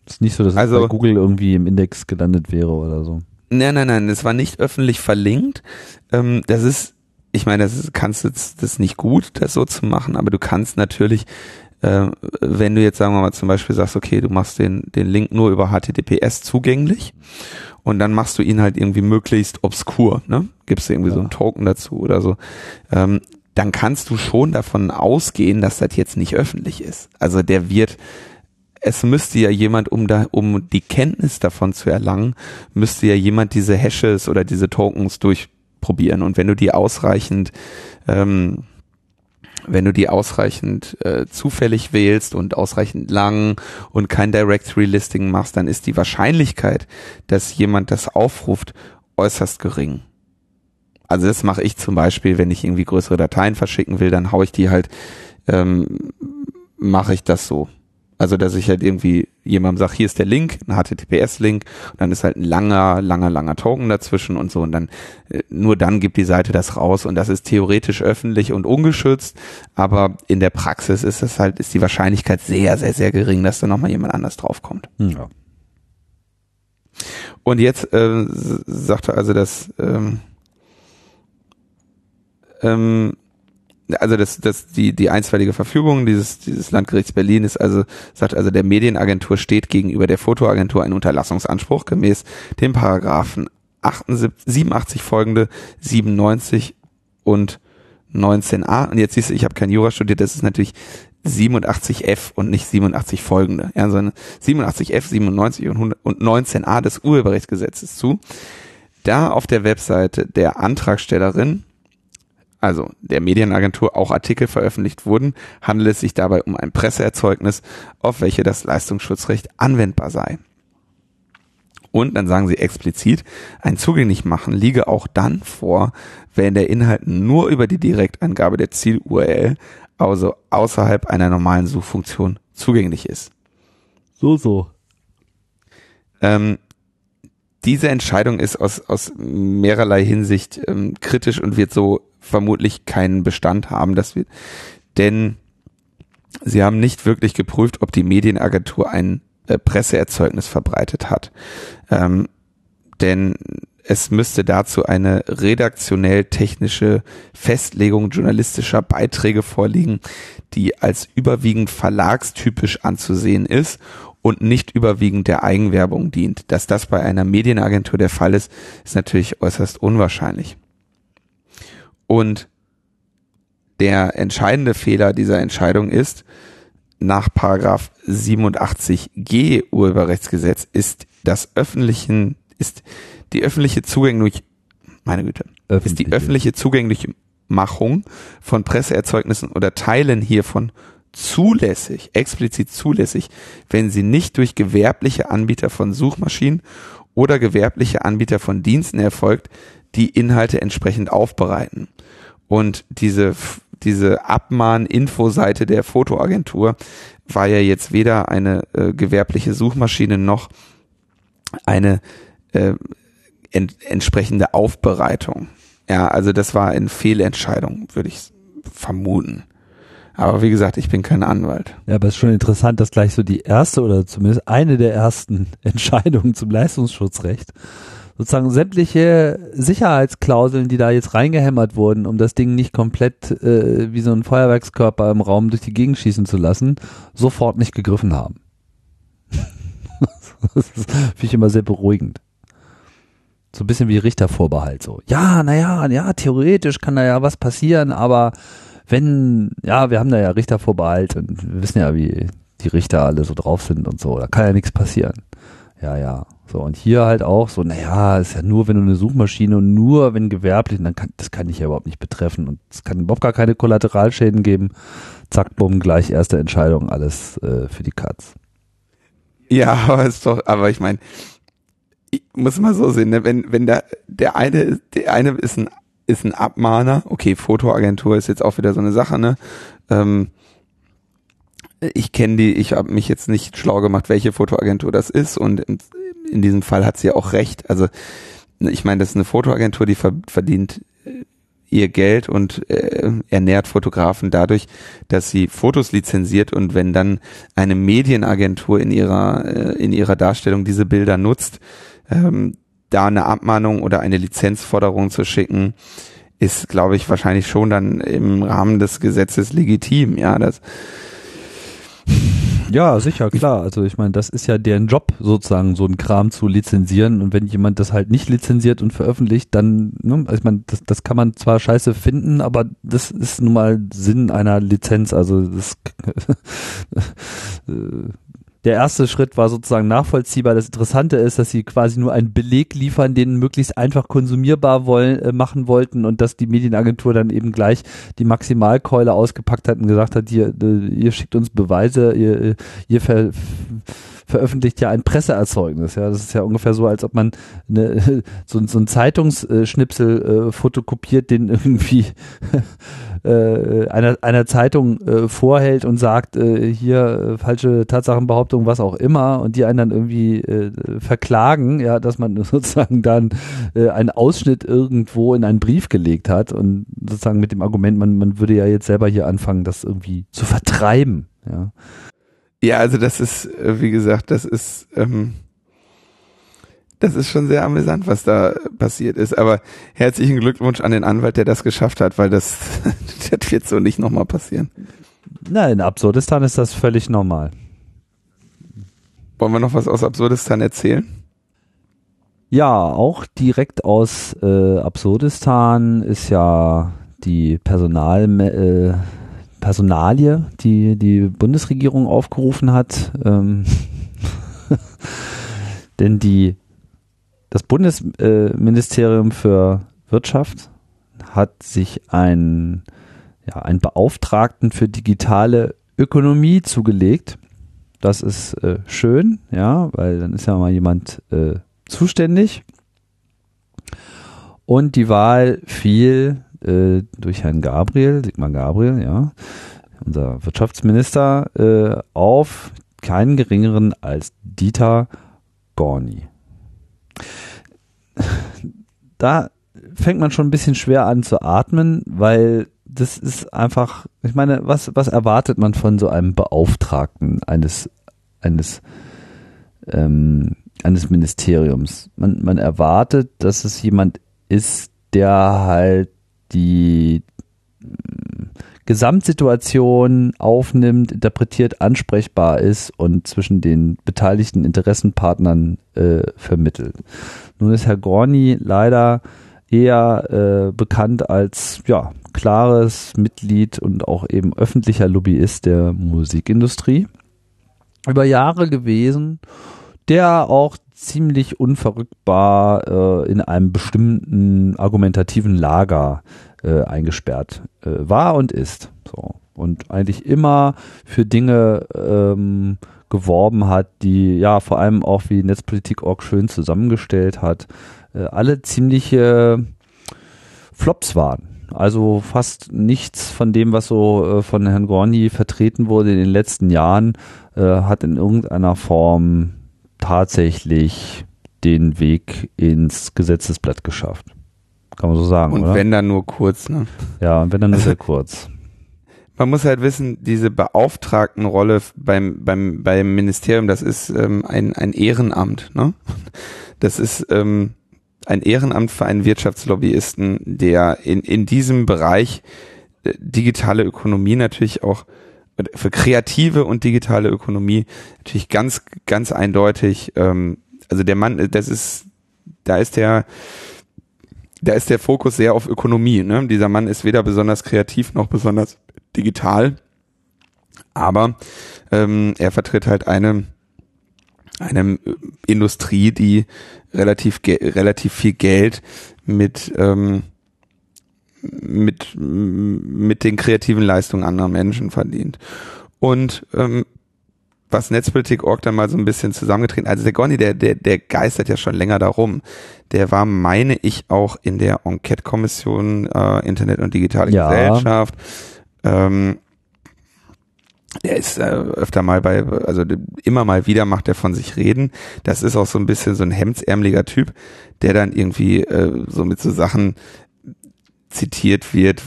ist nicht so, dass Also- es bei Google irgendwie im Index gelandet wäre oder so. Nein, nein, nein, es war nicht öffentlich verlinkt. Ähm, das ist, ich meine, das ist, kannst jetzt das nicht gut, das so zu machen, aber du kannst natürlich, äh, wenn du jetzt sagen wir mal zum Beispiel sagst, okay, du machst den den Link nur über HTTPS zugänglich und dann machst du ihn halt irgendwie möglichst obskur, ne? Gibst du irgendwie so Ja. einen Token dazu oder so. Ähm, dann kannst du schon davon ausgehen, dass das jetzt nicht öffentlich ist. Also der wird es müsste ja jemand, um da, um die Kenntnis davon zu erlangen, müsste ja jemand diese Hashes oder diese Tokens durchprobieren. Und wenn du die ausreichend, ähm, wenn du die ausreichend äh, zufällig wählst und ausreichend lang und kein Directory Listing machst, dann ist die Wahrscheinlichkeit, dass jemand das aufruft, äußerst gering. Also das mache ich zum Beispiel, wenn ich irgendwie größere Dateien verschicken will, dann haue ich die halt, ähm, mache ich das so. Also, dass ich halt irgendwie jemandem sage, hier ist der Link, ein HTTPS-Link, und dann ist halt ein langer, langer, langer Token dazwischen und so, und dann, äh, nur dann gibt die Seite das raus, und das ist theoretisch öffentlich und ungeschützt, aber in der Praxis ist es halt, ist die Wahrscheinlichkeit sehr, sehr, sehr gering, dass da nochmal jemand anders draufkommt. Ja. Und jetzt äh, sagte also das, ähm, ähm, also das, das die die einstweilige Verfügung dieses dieses Landgerichts Berlin ist also sagt also der Medienagentur steht gegenüber der Fotoagentur ein Unterlassungsanspruch gemäß dem Paragraphen 78, 87 folgende 97 und 19a und jetzt siehst du, ich habe kein Jura studiert, das ist natürlich 87f und nicht 87 folgende, ja, sondern 87f, 97 und, 100 und 19a des Urheberrechtsgesetzes zu. Da auf der Webseite der Antragstellerin also der Medienagentur auch Artikel veröffentlicht wurden, handelt es sich dabei um ein Presseerzeugnis, auf welche das Leistungsschutzrecht anwendbar sei. Und dann sagen sie explizit, ein Zugänglichmachen liege auch dann vor, wenn der Inhalt nur über die Direktangabe der Ziel-URL, also außerhalb einer normalen Suchfunktion, zugänglich ist. So, so. Ähm, diese Entscheidung ist aus, aus mehrerlei Hinsicht ähm, kritisch und wird so vermutlich keinen Bestand haben, dass wir, denn sie haben nicht wirklich geprüft, ob die Medienagentur ein äh, Presseerzeugnis verbreitet hat. Ähm, denn es müsste dazu eine redaktionell-technische Festlegung journalistischer Beiträge vorliegen, die als überwiegend verlagstypisch anzusehen ist und nicht überwiegend der Eigenwerbung dient. Dass das bei einer Medienagentur der Fall ist, ist natürlich äußerst unwahrscheinlich. Und der entscheidende Fehler dieser Entscheidung ist, nach Paragraph 87g Urheberrechtsgesetz ist das öffentlichen, ist die öffentliche Zugänglich, meine Güte, ist die öffentliche Zugänglichmachung von Presseerzeugnissen oder Teilen hiervon zulässig, explizit zulässig, wenn sie nicht durch gewerbliche Anbieter von Suchmaschinen oder gewerbliche Anbieter von Diensten erfolgt, die Inhalte entsprechend aufbereiten. Und diese, diese Abmahn-Infoseite der Fotoagentur war ja jetzt weder eine äh, gewerbliche Suchmaschine noch eine äh, ent entsprechende Aufbereitung. Ja, also das war eine Fehlentscheidung, würde ich vermuten. Aber wie gesagt, ich bin kein Anwalt. Ja, aber es ist schon interessant, dass gleich so die erste oder zumindest eine der ersten Entscheidungen zum Leistungsschutzrecht sozusagen sämtliche Sicherheitsklauseln, die da jetzt reingehämmert wurden, um das Ding nicht komplett äh, wie so ein Feuerwerkskörper im Raum durch die Gegend schießen zu lassen, sofort nicht gegriffen haben. das finde ich immer sehr beruhigend. So ein bisschen wie Richtervorbehalt so. Ja, naja, ja, theoretisch kann da ja was passieren, aber wenn, ja, wir haben da ja Richtervorbehalt und wir wissen ja, wie die Richter alle so drauf sind und so, da kann ja nichts passieren. Ja, ja. So, und hier halt auch so, naja, ist ja nur, wenn du eine Suchmaschine und nur wenn gewerblich, dann kann, das kann dich ja überhaupt nicht betreffen und es kann überhaupt gar keine Kollateralschäden geben. Zack, bumm, gleich erste Entscheidung, alles äh, für die Katz. Ja, aber ist doch, aber ich meine, ich muss mal so sehen, ne? wenn, wenn der, der eine, der eine ist ein, ist ein Abmahner, okay, Fotoagentur ist jetzt auch wieder so eine Sache, ne? Ähm, ich kenne die, ich habe mich jetzt nicht schlau gemacht, welche Fotoagentur das ist und in, in diesem Fall hat sie auch recht. Also ich meine, das ist eine Fotoagentur, die verdient äh, ihr Geld und äh, ernährt Fotografen dadurch, dass sie Fotos lizenziert und wenn dann eine Medienagentur in ihrer äh, in ihrer Darstellung diese Bilder nutzt, ähm, da eine Abmahnung oder eine Lizenzforderung zu schicken, ist, glaube ich, wahrscheinlich schon dann im Rahmen des Gesetzes legitim. Ja, das ja, sicher, klar. Also ich meine, das ist ja deren Job, sozusagen so einen Kram zu lizenzieren. Und wenn jemand das halt nicht lizenziert und veröffentlicht, dann, ne, also ich meine, das, das kann man zwar scheiße finden, aber das ist nun mal Sinn einer Lizenz. Also das äh, der erste Schritt war sozusagen nachvollziehbar. Das Interessante ist, dass sie quasi nur einen Beleg liefern, den möglichst einfach konsumierbar wollen, äh, machen wollten und dass die Medienagentur dann eben gleich die Maximalkeule ausgepackt hat und gesagt hat, ihr, äh, ihr schickt uns Beweise, ihr, äh, ihr ver veröffentlicht ja ein Presseerzeugnis. Ja, das ist ja ungefähr so, als ob man eine, so, so ein Zeitungsschnipsel äh, fotokopiert, den irgendwie äh, einer, einer Zeitung äh, vorhält und sagt, äh, hier äh, falsche Tatsachenbehauptung, was auch immer, und die einen dann irgendwie äh, verklagen, ja, dass man sozusagen dann äh, einen Ausschnitt irgendwo in einen Brief gelegt hat und sozusagen mit dem Argument, man, man würde ja jetzt selber hier anfangen, das irgendwie zu vertreiben. Ja, ja also das ist, äh, wie gesagt, das ist ähm das ist schon sehr amüsant, was da passiert ist. Aber herzlichen Glückwunsch an den Anwalt, der das geschafft hat, weil das, das wird so nicht nochmal passieren. Nein, in Absurdistan ist das völlig normal. Wollen wir noch was aus Absurdistan erzählen? Ja, auch direkt aus äh, Absurdistan ist ja die Personal, äh, Personalie, die die Bundesregierung aufgerufen hat. Ähm denn die das Bundesministerium für Wirtschaft hat sich ein, ja, einen Beauftragten für digitale Ökonomie zugelegt. Das ist äh, schön, ja, weil dann ist ja mal jemand äh, zuständig. Und die Wahl fiel äh, durch Herrn Gabriel, Sigmar Gabriel, ja, unser Wirtschaftsminister, äh, auf keinen geringeren als Dieter Gorni da fängt man schon ein bisschen schwer an zu atmen, weil das ist einfach, ich meine, was, was erwartet man von so einem Beauftragten eines, eines, ähm, eines Ministeriums? Man, man erwartet, dass es jemand ist, der halt die Gesamtsituation aufnimmt, interpretiert, ansprechbar ist und zwischen den beteiligten Interessenpartnern äh, vermittelt. Nun ist Herr Gorni leider eher äh, bekannt als ja klares Mitglied und auch eben öffentlicher Lobbyist der Musikindustrie über Jahre gewesen, der auch ziemlich unverrückbar äh, in einem bestimmten argumentativen Lager äh, eingesperrt äh, war und ist. So. Und eigentlich immer für Dinge ähm, geworben hat, die ja vor allem auch wie Netzpolitik.org schön zusammengestellt hat, äh, alle ziemliche Flops waren. Also fast nichts von dem, was so äh, von Herrn Gorni vertreten wurde in den letzten Jahren, äh, hat in irgendeiner Form tatsächlich den Weg ins Gesetzesblatt geschafft. Kann man so sagen. Und oder? wenn dann nur kurz, ne? Ja, und wenn dann nur sehr kurz. Man muss halt wissen, diese Beauftragtenrolle beim, beim, beim Ministerium, das ist ähm, ein, ein Ehrenamt, ne? Das ist ähm, ein Ehrenamt für einen Wirtschaftslobbyisten, der in, in diesem Bereich äh, digitale Ökonomie natürlich auch für kreative und digitale Ökonomie natürlich ganz, ganz eindeutig, ähm, also der Mann, das ist, da ist der, da ist der Fokus sehr auf Ökonomie. Ne? Dieser Mann ist weder besonders kreativ noch besonders digital, aber ähm, er vertritt halt eine eine Industrie, die relativ relativ viel Geld mit ähm, mit mit den kreativen Leistungen anderer Menschen verdient. Und ähm, was Netzpolitik.org dann mal so ein bisschen zusammengetreten. Also der Goni, der, der, der geistert ja schon länger darum. Der war, meine ich, auch in der Enquete-Kommission äh, Internet und digitale ja. Gesellschaft. Ähm, der ist äh, öfter mal bei, also immer mal wieder macht er von sich reden. Das ist auch so ein bisschen so ein hemdsärmeliger Typ, der dann irgendwie äh, so mit so Sachen zitiert wird,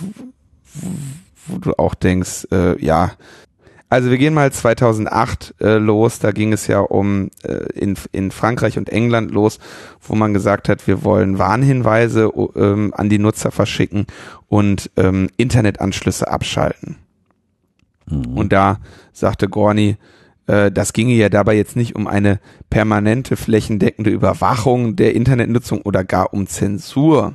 wo, du auch denkst, äh, ja, also wir gehen mal 2008 äh, los, da ging es ja um äh, in, in Frankreich und England los, wo man gesagt hat, wir wollen Warnhinweise ähm, an die Nutzer verschicken und ähm, Internetanschlüsse abschalten. Mhm. Und da sagte Gorni, äh, das ginge ja dabei jetzt nicht um eine permanente flächendeckende Überwachung der Internetnutzung oder gar um Zensur.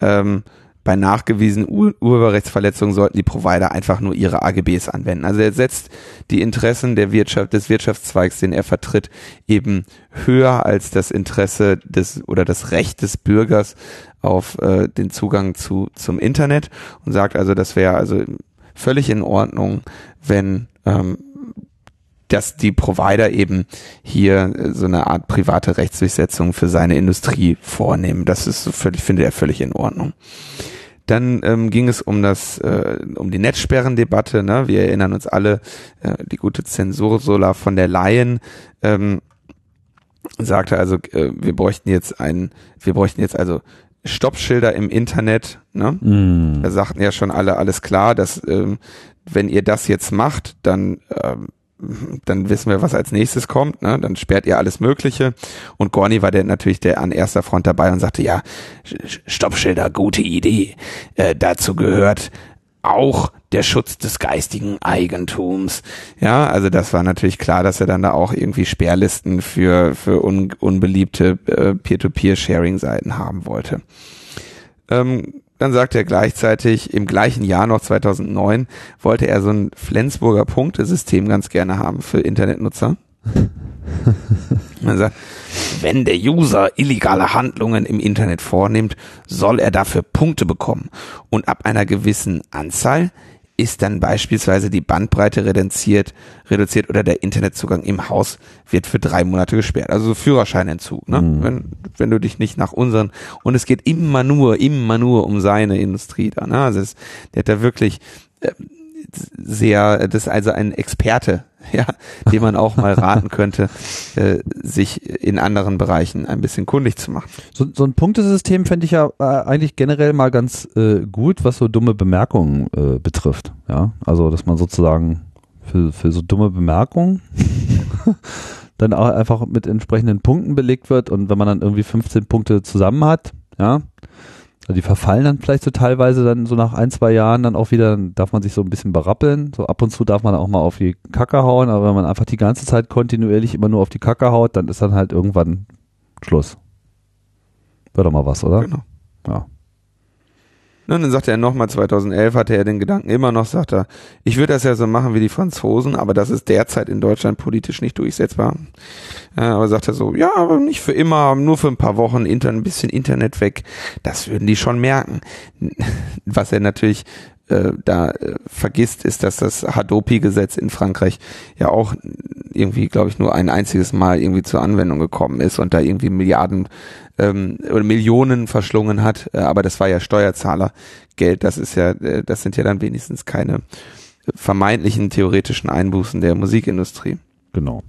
Ähm, bei nachgewiesenen Ur Urheberrechtsverletzungen sollten die Provider einfach nur ihre AGBs anwenden. Also er setzt die Interessen der Wirtschaft, des Wirtschaftszweigs, den er vertritt, eben höher als das Interesse des oder das Recht des Bürgers auf äh, den Zugang zu zum Internet und sagt also, das wäre also völlig in Ordnung, wenn ähm, dass die Provider eben hier äh, so eine Art private Rechtsdurchsetzung für seine Industrie vornehmen. Das ist völlig, finde er völlig in Ordnung. Dann ähm, ging es um das, äh, um die Netzsperrendebatte. Ne? Wir erinnern uns alle, äh, die gute Zensursula von der Laien ähm, sagte also, äh, wir bräuchten jetzt ein, wir bräuchten jetzt also Stoppschilder im Internet. Ne? Mm. Da sagten ja schon alle, alles klar, dass ähm, wenn ihr das jetzt macht, dann ähm, dann wissen wir, was als nächstes kommt, ne? dann sperrt ihr alles Mögliche. Und Gorni war der natürlich der an erster Front dabei und sagte, ja, Stoppschilder, gute Idee. Äh, dazu gehört auch der Schutz des geistigen Eigentums. Ja, also das war natürlich klar, dass er dann da auch irgendwie Sperrlisten für, für un, unbeliebte äh, Peer-to-Peer-Sharing-Seiten haben wollte. Ähm, dann sagt er gleichzeitig, im gleichen Jahr noch 2009, wollte er so ein Flensburger Punktesystem ganz gerne haben für Internetnutzer. Man sagt, wenn der User illegale Handlungen im Internet vornimmt, soll er dafür Punkte bekommen. Und ab einer gewissen Anzahl ist dann beispielsweise die Bandbreite reduziert, reduziert oder der Internetzugang im Haus wird für drei Monate gesperrt. Also Führerscheinentzug, ne? Mhm. Wenn, wenn du dich nicht nach unseren, und es geht immer nur, immer nur um seine Industrie da, ne? Also es, der hat da wirklich, äh, sehr, das ist also ein Experte, ja, dem man auch mal raten könnte, äh, sich in anderen Bereichen ein bisschen kundig zu machen. So, so ein Punktesystem fände ich ja äh, eigentlich generell mal ganz äh, gut, was so dumme Bemerkungen äh, betrifft. Ja, also dass man sozusagen für, für so dumme Bemerkungen dann auch einfach mit entsprechenden Punkten belegt wird und wenn man dann irgendwie 15 Punkte zusammen hat, ja, also die verfallen dann vielleicht so teilweise dann so nach ein, zwei Jahren dann auch wieder, dann darf man sich so ein bisschen berappeln. So ab und zu darf man auch mal auf die Kacke hauen, aber wenn man einfach die ganze Zeit kontinuierlich immer nur auf die Kacke haut, dann ist dann halt irgendwann Schluss. Wäre doch mal was, oder? Genau. Ja. Und dann sagte er nochmal, 2011 hatte er den Gedanken immer noch, sagt er, ich würde das ja so machen wie die Franzosen, aber das ist derzeit in Deutschland politisch nicht durchsetzbar. Ja, aber sagt er so, ja, aber nicht für immer, nur für ein paar Wochen, Internet, ein bisschen Internet weg, das würden die schon merken. Was er natürlich äh, da äh, vergisst, ist, dass das Hadopi-Gesetz in Frankreich ja auch irgendwie, glaube ich, nur ein einziges Mal irgendwie zur Anwendung gekommen ist und da irgendwie Milliarden ähm, oder Millionen verschlungen hat. Äh, aber das war ja Steuerzahlergeld. Das ist ja, äh, das sind ja dann wenigstens keine vermeintlichen theoretischen Einbußen der Musikindustrie. Genau.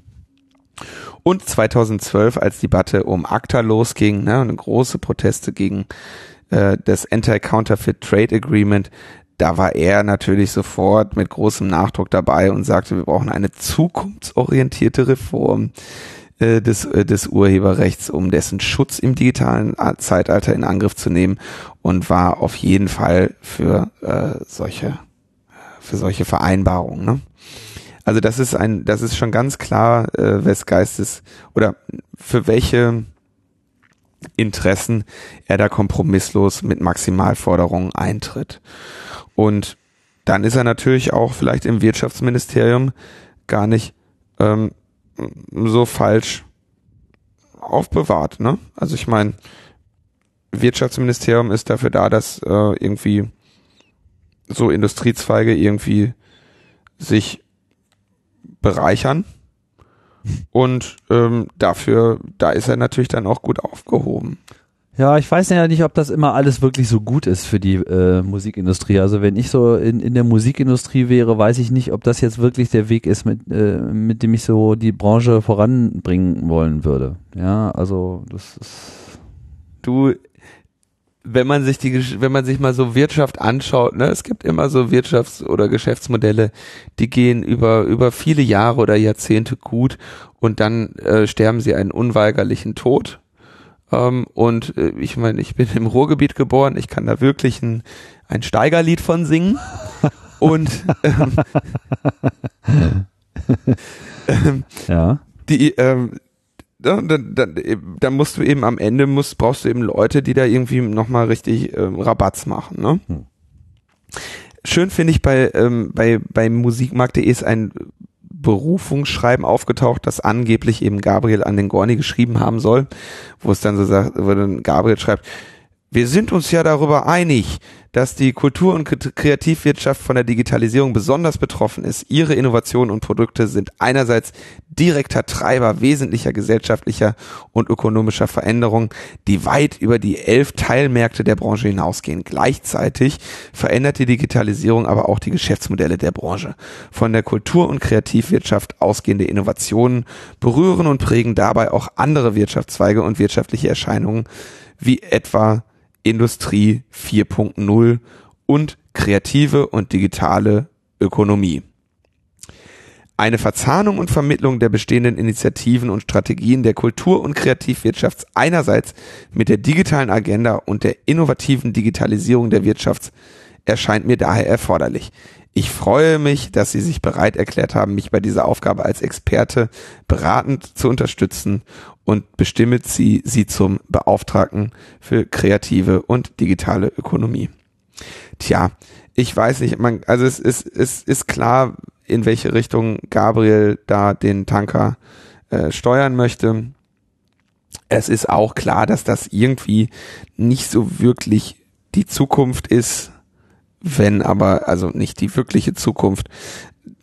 Und 2012, als die Debatte um ACTA losging, ne, und große Proteste gegen äh, das Anti-Counterfeit Trade Agreement, da war er natürlich sofort mit großem Nachdruck dabei und sagte, wir brauchen eine zukunftsorientierte Reform äh, des, äh, des Urheberrechts, um dessen Schutz im digitalen Zeitalter in Angriff zu nehmen und war auf jeden Fall für äh, solche für solche Vereinbarungen. Ne? Also das ist ein, das ist schon ganz klar, äh, wes Geistes oder für welche Interessen er da kompromisslos mit Maximalforderungen eintritt. Und dann ist er natürlich auch vielleicht im Wirtschaftsministerium gar nicht ähm, so falsch aufbewahrt. Ne? Also ich meine, Wirtschaftsministerium ist dafür da, dass äh, irgendwie so Industriezweige irgendwie sich bereichern. Und ähm, dafür, da ist er natürlich dann auch gut aufgehoben. Ja, ich weiß ja nicht, ob das immer alles wirklich so gut ist für die äh, Musikindustrie. Also wenn ich so in, in der Musikindustrie wäre, weiß ich nicht, ob das jetzt wirklich der Weg ist, mit, äh, mit dem ich so die Branche voranbringen wollen würde. Ja, also das ist. Du, wenn man sich die, wenn man sich mal so Wirtschaft anschaut, ne, es gibt immer so Wirtschafts- oder Geschäftsmodelle, die gehen über, über viele Jahre oder Jahrzehnte gut und dann äh, sterben sie einen unweigerlichen Tod ähm, und äh, ich meine, ich bin im Ruhrgebiet geboren, ich kann da wirklich ein, ein Steigerlied von singen. und ähm, ähm, ja. die, ähm, dann, dann, dann musst du eben am Ende musst, brauchst du eben Leute, die da irgendwie nochmal richtig ähm, Rabatz machen. Ne? Hm. Schön finde ich bei, ähm, bei, bei Musikmarkt.de ist ein Berufungsschreiben aufgetaucht, das angeblich eben Gabriel an den Gorni geschrieben haben soll, wo es dann so sagt, wo dann Gabriel schreibt, wir sind uns ja darüber einig, dass die Kultur- und Kreativwirtschaft von der Digitalisierung besonders betroffen ist. Ihre Innovationen und Produkte sind einerseits direkter Treiber wesentlicher gesellschaftlicher und ökonomischer Veränderungen, die weit über die elf Teilmärkte der Branche hinausgehen. Gleichzeitig verändert die Digitalisierung aber auch die Geschäftsmodelle der Branche. Von der Kultur- und Kreativwirtschaft ausgehende Innovationen berühren und prägen dabei auch andere Wirtschaftszweige und wirtschaftliche Erscheinungen, wie etwa Industrie 4.0 und kreative und digitale Ökonomie. Eine Verzahnung und Vermittlung der bestehenden Initiativen und Strategien der Kultur- und Kreativwirtschaft einerseits mit der digitalen Agenda und der innovativen Digitalisierung der Wirtschaft erscheint mir daher erforderlich. Ich freue mich, dass Sie sich bereit erklärt haben, mich bei dieser Aufgabe als Experte beratend zu unterstützen und bestimmt Sie, Sie zum Beauftragten für kreative und digitale Ökonomie. Tja, ich weiß nicht, man, also es ist, es ist klar, in welche Richtung Gabriel da den Tanker äh, steuern möchte. Es ist auch klar, dass das irgendwie nicht so wirklich die Zukunft ist, wenn aber, also nicht die wirkliche Zukunft,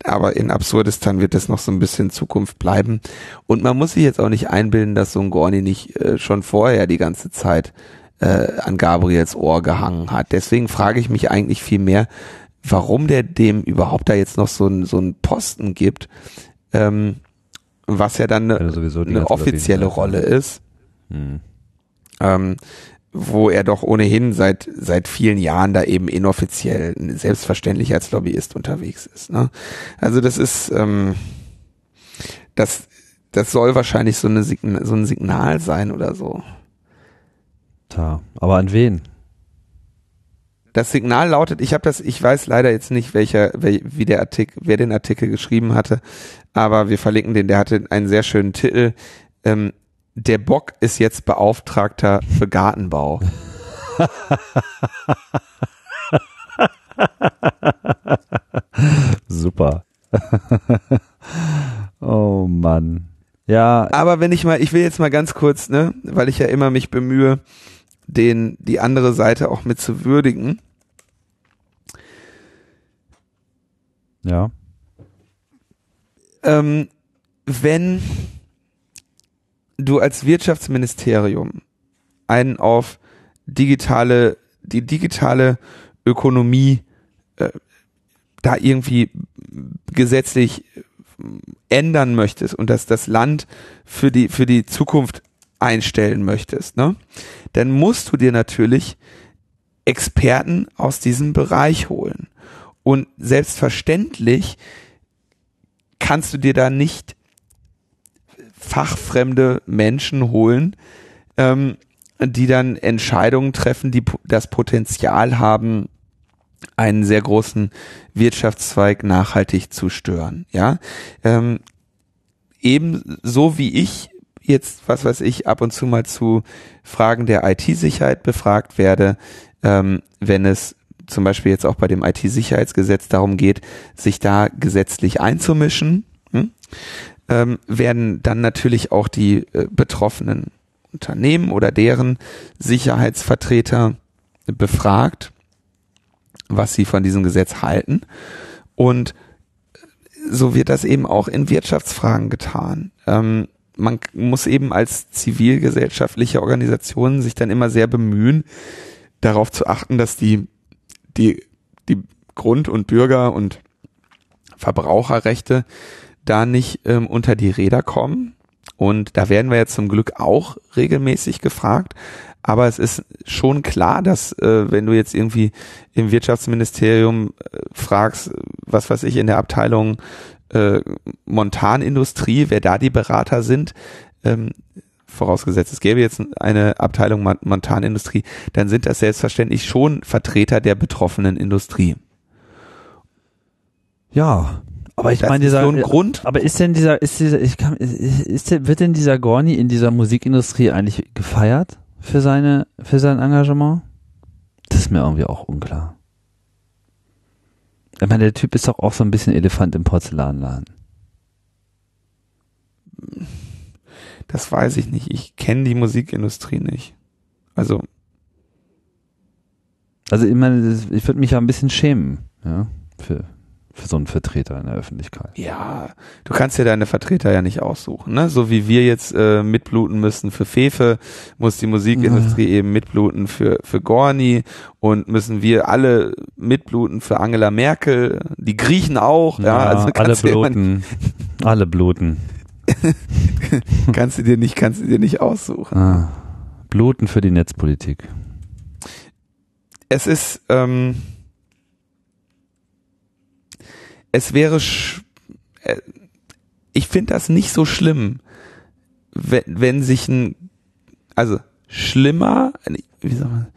aber in Absurdistan wird es noch so ein bisschen Zukunft bleiben. Und man muss sich jetzt auch nicht einbilden, dass so ein Gorni nicht äh, schon vorher die ganze Zeit äh, an Gabriels Ohr gehangen hat. Deswegen frage ich mich eigentlich viel mehr, warum der dem überhaupt da jetzt noch so ein, so ein Posten gibt, ähm, was ja dann eine, ja, eine offizielle Rolle ist. Hm. Ähm, wo er doch ohnehin seit seit vielen Jahren da eben inoffiziell selbstverständlich als Lobbyist unterwegs ist. Ne? Also das ist ähm, das das soll wahrscheinlich so eine Signa so ein Signal sein oder so. Tja, aber an wen? Das Signal lautet, ich habe das, ich weiß leider jetzt nicht, welcher, wie der Artikel, wer den Artikel geschrieben hatte, aber wir verlinken den. Der hatte einen sehr schönen Titel. Ähm, der Bock ist jetzt Beauftragter für Gartenbau. Super. oh Mann. Ja. Aber wenn ich mal, ich will jetzt mal ganz kurz, ne, weil ich ja immer mich bemühe, den, die andere Seite auch mit zu würdigen. Ja. Ähm, wenn du als Wirtschaftsministerium einen auf digitale, die digitale Ökonomie äh, da irgendwie gesetzlich ändern möchtest und dass das Land für die, für die Zukunft einstellen möchtest, ne, dann musst du dir natürlich Experten aus diesem Bereich holen. Und selbstverständlich kannst du dir da nicht fachfremde Menschen holen, ähm, die dann Entscheidungen treffen, die das Potenzial haben, einen sehr großen Wirtschaftszweig nachhaltig zu stören. Ja, ähm, ebenso wie ich jetzt, was weiß ich, ab und zu mal zu Fragen der IT-Sicherheit befragt werde, ähm, wenn es zum Beispiel jetzt auch bei dem IT-Sicherheitsgesetz darum geht, sich da gesetzlich einzumischen. Hm? Ähm, werden dann natürlich auch die äh, betroffenen Unternehmen oder deren Sicherheitsvertreter befragt, was sie von diesem Gesetz halten. Und so wird das eben auch in Wirtschaftsfragen getan. Ähm, man muss eben als zivilgesellschaftliche Organisation sich dann immer sehr bemühen, darauf zu achten, dass die, die, die Grund- und Bürger- und Verbraucherrechte da nicht ähm, unter die Räder kommen. Und da werden wir jetzt zum Glück auch regelmäßig gefragt. Aber es ist schon klar, dass äh, wenn du jetzt irgendwie im Wirtschaftsministerium äh, fragst, was weiß ich, in der Abteilung äh, Montanindustrie, wer da die Berater sind, ähm, vorausgesetzt, es gäbe jetzt eine Abteilung Montanindustrie, dann sind das selbstverständlich schon Vertreter der betroffenen Industrie. Ja, aber ich Das meine, ist dieser so ein Grund. Aber ist denn dieser, ist dieser, ich kann, ist, ist, der- wird denn dieser Gorni in dieser Musikindustrie eigentlich gefeiert für seine, für sein Engagement? Das ist mir irgendwie auch unklar. Ich meine, der Typ ist doch auch so ein bisschen Elefant im Porzellanladen. Das weiß ich nicht. Ich kenne die Musikindustrie nicht. Also, Also ich meine, ich würde mich ja ein bisschen schämen, ja, für, für so einen Vertreter in der Öffentlichkeit. ja, du kannst dir deine Vertreter ja nicht aussuchen, ne? So wie wir jetzt äh, mitbluten müssen für Fefe, muss die Musikindustrie eben mitbluten für für Gorni und müssen wir alle mitbluten für Angela Merkel, die Griechen auch, ja, also alle bluten. alle bluten. kannst du dir nicht kannst du dir nicht aussuchen. Ah, bluten für die Netzpolitik. es ist, ähm, es wäre, äh, ich finde das nicht so schlimm, wenn, wenn sich ein, also schlimmer, wie soll man,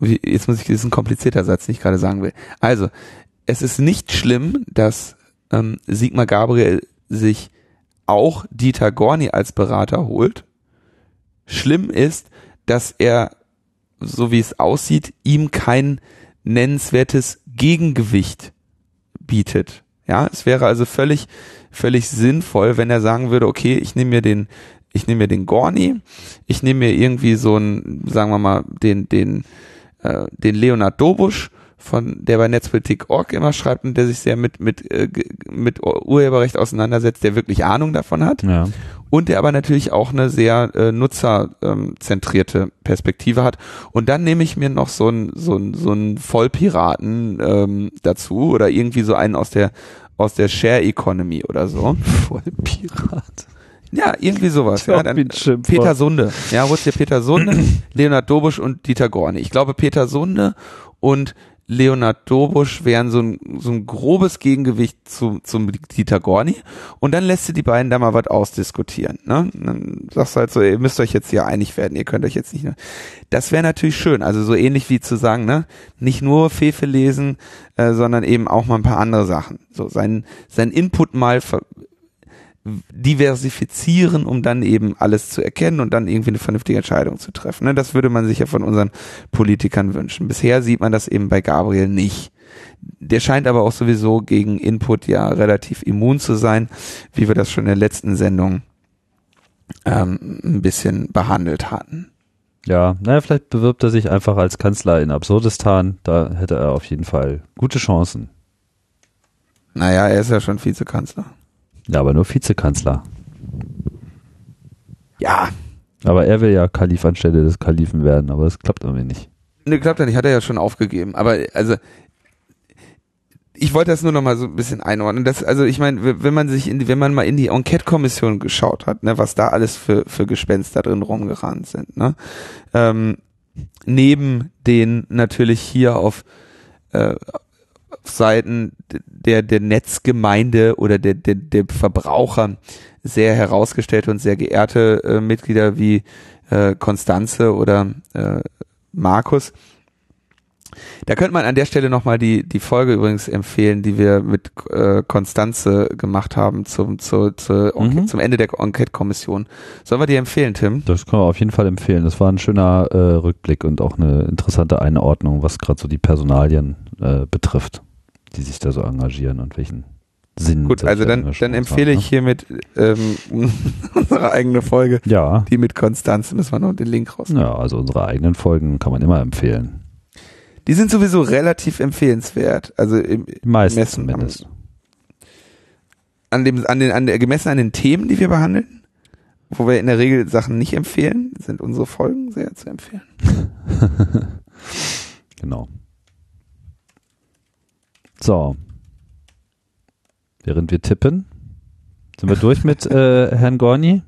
jetzt muss ich, das ist ein komplizierter Satz, den ich gerade sagen will. Also, es ist nicht schlimm, dass ähm, Sigmar Gabriel sich auch Dieter Gorni als Berater holt. Schlimm ist, dass er so wie es aussieht, ihm kein nennenswertes Gegengewicht bietet. Ja, es wäre also völlig, völlig sinnvoll, wenn er sagen würde, okay, ich nehme mir den, ich nehme mir den Gorni, ich nehme mir irgendwie so einen, sagen wir mal, den, den, äh, den Leonard Dobusch, von der bei Netzpolitik.org immer schreibt und der sich sehr mit, mit, äh, mit Urheberrecht auseinandersetzt, der wirklich Ahnung davon hat Ja. und der aber natürlich auch eine sehr äh, nutzerzentrierte Perspektive hat. Und dann nehme ich mir noch so einen so einen so einen Vollpiraten ähm, dazu oder irgendwie so einen aus der aus der Share Economy oder so. Vollpirat. Ja, irgendwie sowas. Ja, dann, ein. Peter Sunde. Ja, wo ist der Peter Sunde? Leonard Dobusch und Dieter Gorni. Ich glaube, Peter Sunde und Leonard Dobusch wären so ein, so ein grobes Gegengewicht zu, zum Dieter Gorni. Und dann lässt du die beiden da mal was ausdiskutieren. Ne? Dann sagst du halt so, ihr müsst euch jetzt hier einig werden, ihr könnt euch jetzt nicht. Das wäre natürlich schön. Also so ähnlich wie zu sagen, ne, nicht nur Fefe lesen, äh, sondern eben auch mal ein paar andere Sachen. So sein, sein Input mal ver diversifizieren, um dann eben alles zu erkennen und dann irgendwie eine vernünftige Entscheidung zu treffen. Ne? Das würde man sich ja von unseren Politikern wünschen. Bisher sieht man das eben bei Gabriel nicht. Der scheint aber auch sowieso gegen Input ja relativ immun zu sein, wie wir das schon in der letzten Sendung ähm, ein bisschen behandelt hatten. Ja, naja, vielleicht bewirbt er sich einfach als Kanzler in Absurdistan. Da hätte er auf jeden Fall gute Chancen. Naja, er ist ja schon Vizekanzler. Ja, aber nur Vizekanzler. Ja, Aber er will ja Kalif anstelle des Kalifen werden, aber das klappt irgendwie nicht. Ne, klappt ja nicht, hat er ja schon aufgegeben. Aber also ich wollte das nur noch mal so ein bisschen einordnen. Das, also ich meine, wenn man sich in wenn man mal in die Enquete-Kommission geschaut hat, ne, was da alles für, für Gespenster drin rumgerannt sind, ne? Ähm, neben den natürlich hier auf, äh, auf Seiten der, der Netzgemeinde oder der, der, der Verbraucher sehr herausgestellte und sehr geehrte äh, Mitglieder wie äh, Konstanze oder äh, Markus. Da könnte man an der Stelle nochmal die, die Folge übrigens empfehlen, die wir mit äh, Konstanze gemacht haben zum, zu, zu, Mhm. zum Ende der Enquete-Kommission. Sollen wir die empfehlen, Tim? Das können wir auf jeden Fall empfehlen. Das war ein schöner äh, Rückblick und auch eine interessante Einordnung, was gerade so die Personalien äh, betrifft, die sich da so engagieren und welchen Sinn. Gut, also dann, dann empfehle haben, ich hiermit ähm, unsere eigene Folge, ne? Ja, die mit Konstanze, müssen wir noch den Link raus. ja, also unsere eigenen Folgen kann man immer empfehlen. Die sind sowieso relativ empfehlenswert. Also im, Die meisten Messen zumindest. an dem, an den, an der, gemessen an den Themen, die wir behandeln. wo wir in der Regel Sachen nicht empfehlen, sind unsere Folgen sehr zu empfehlen. genau. So. Während wir tippen, sind wir durch mit äh, Herrn Gorni?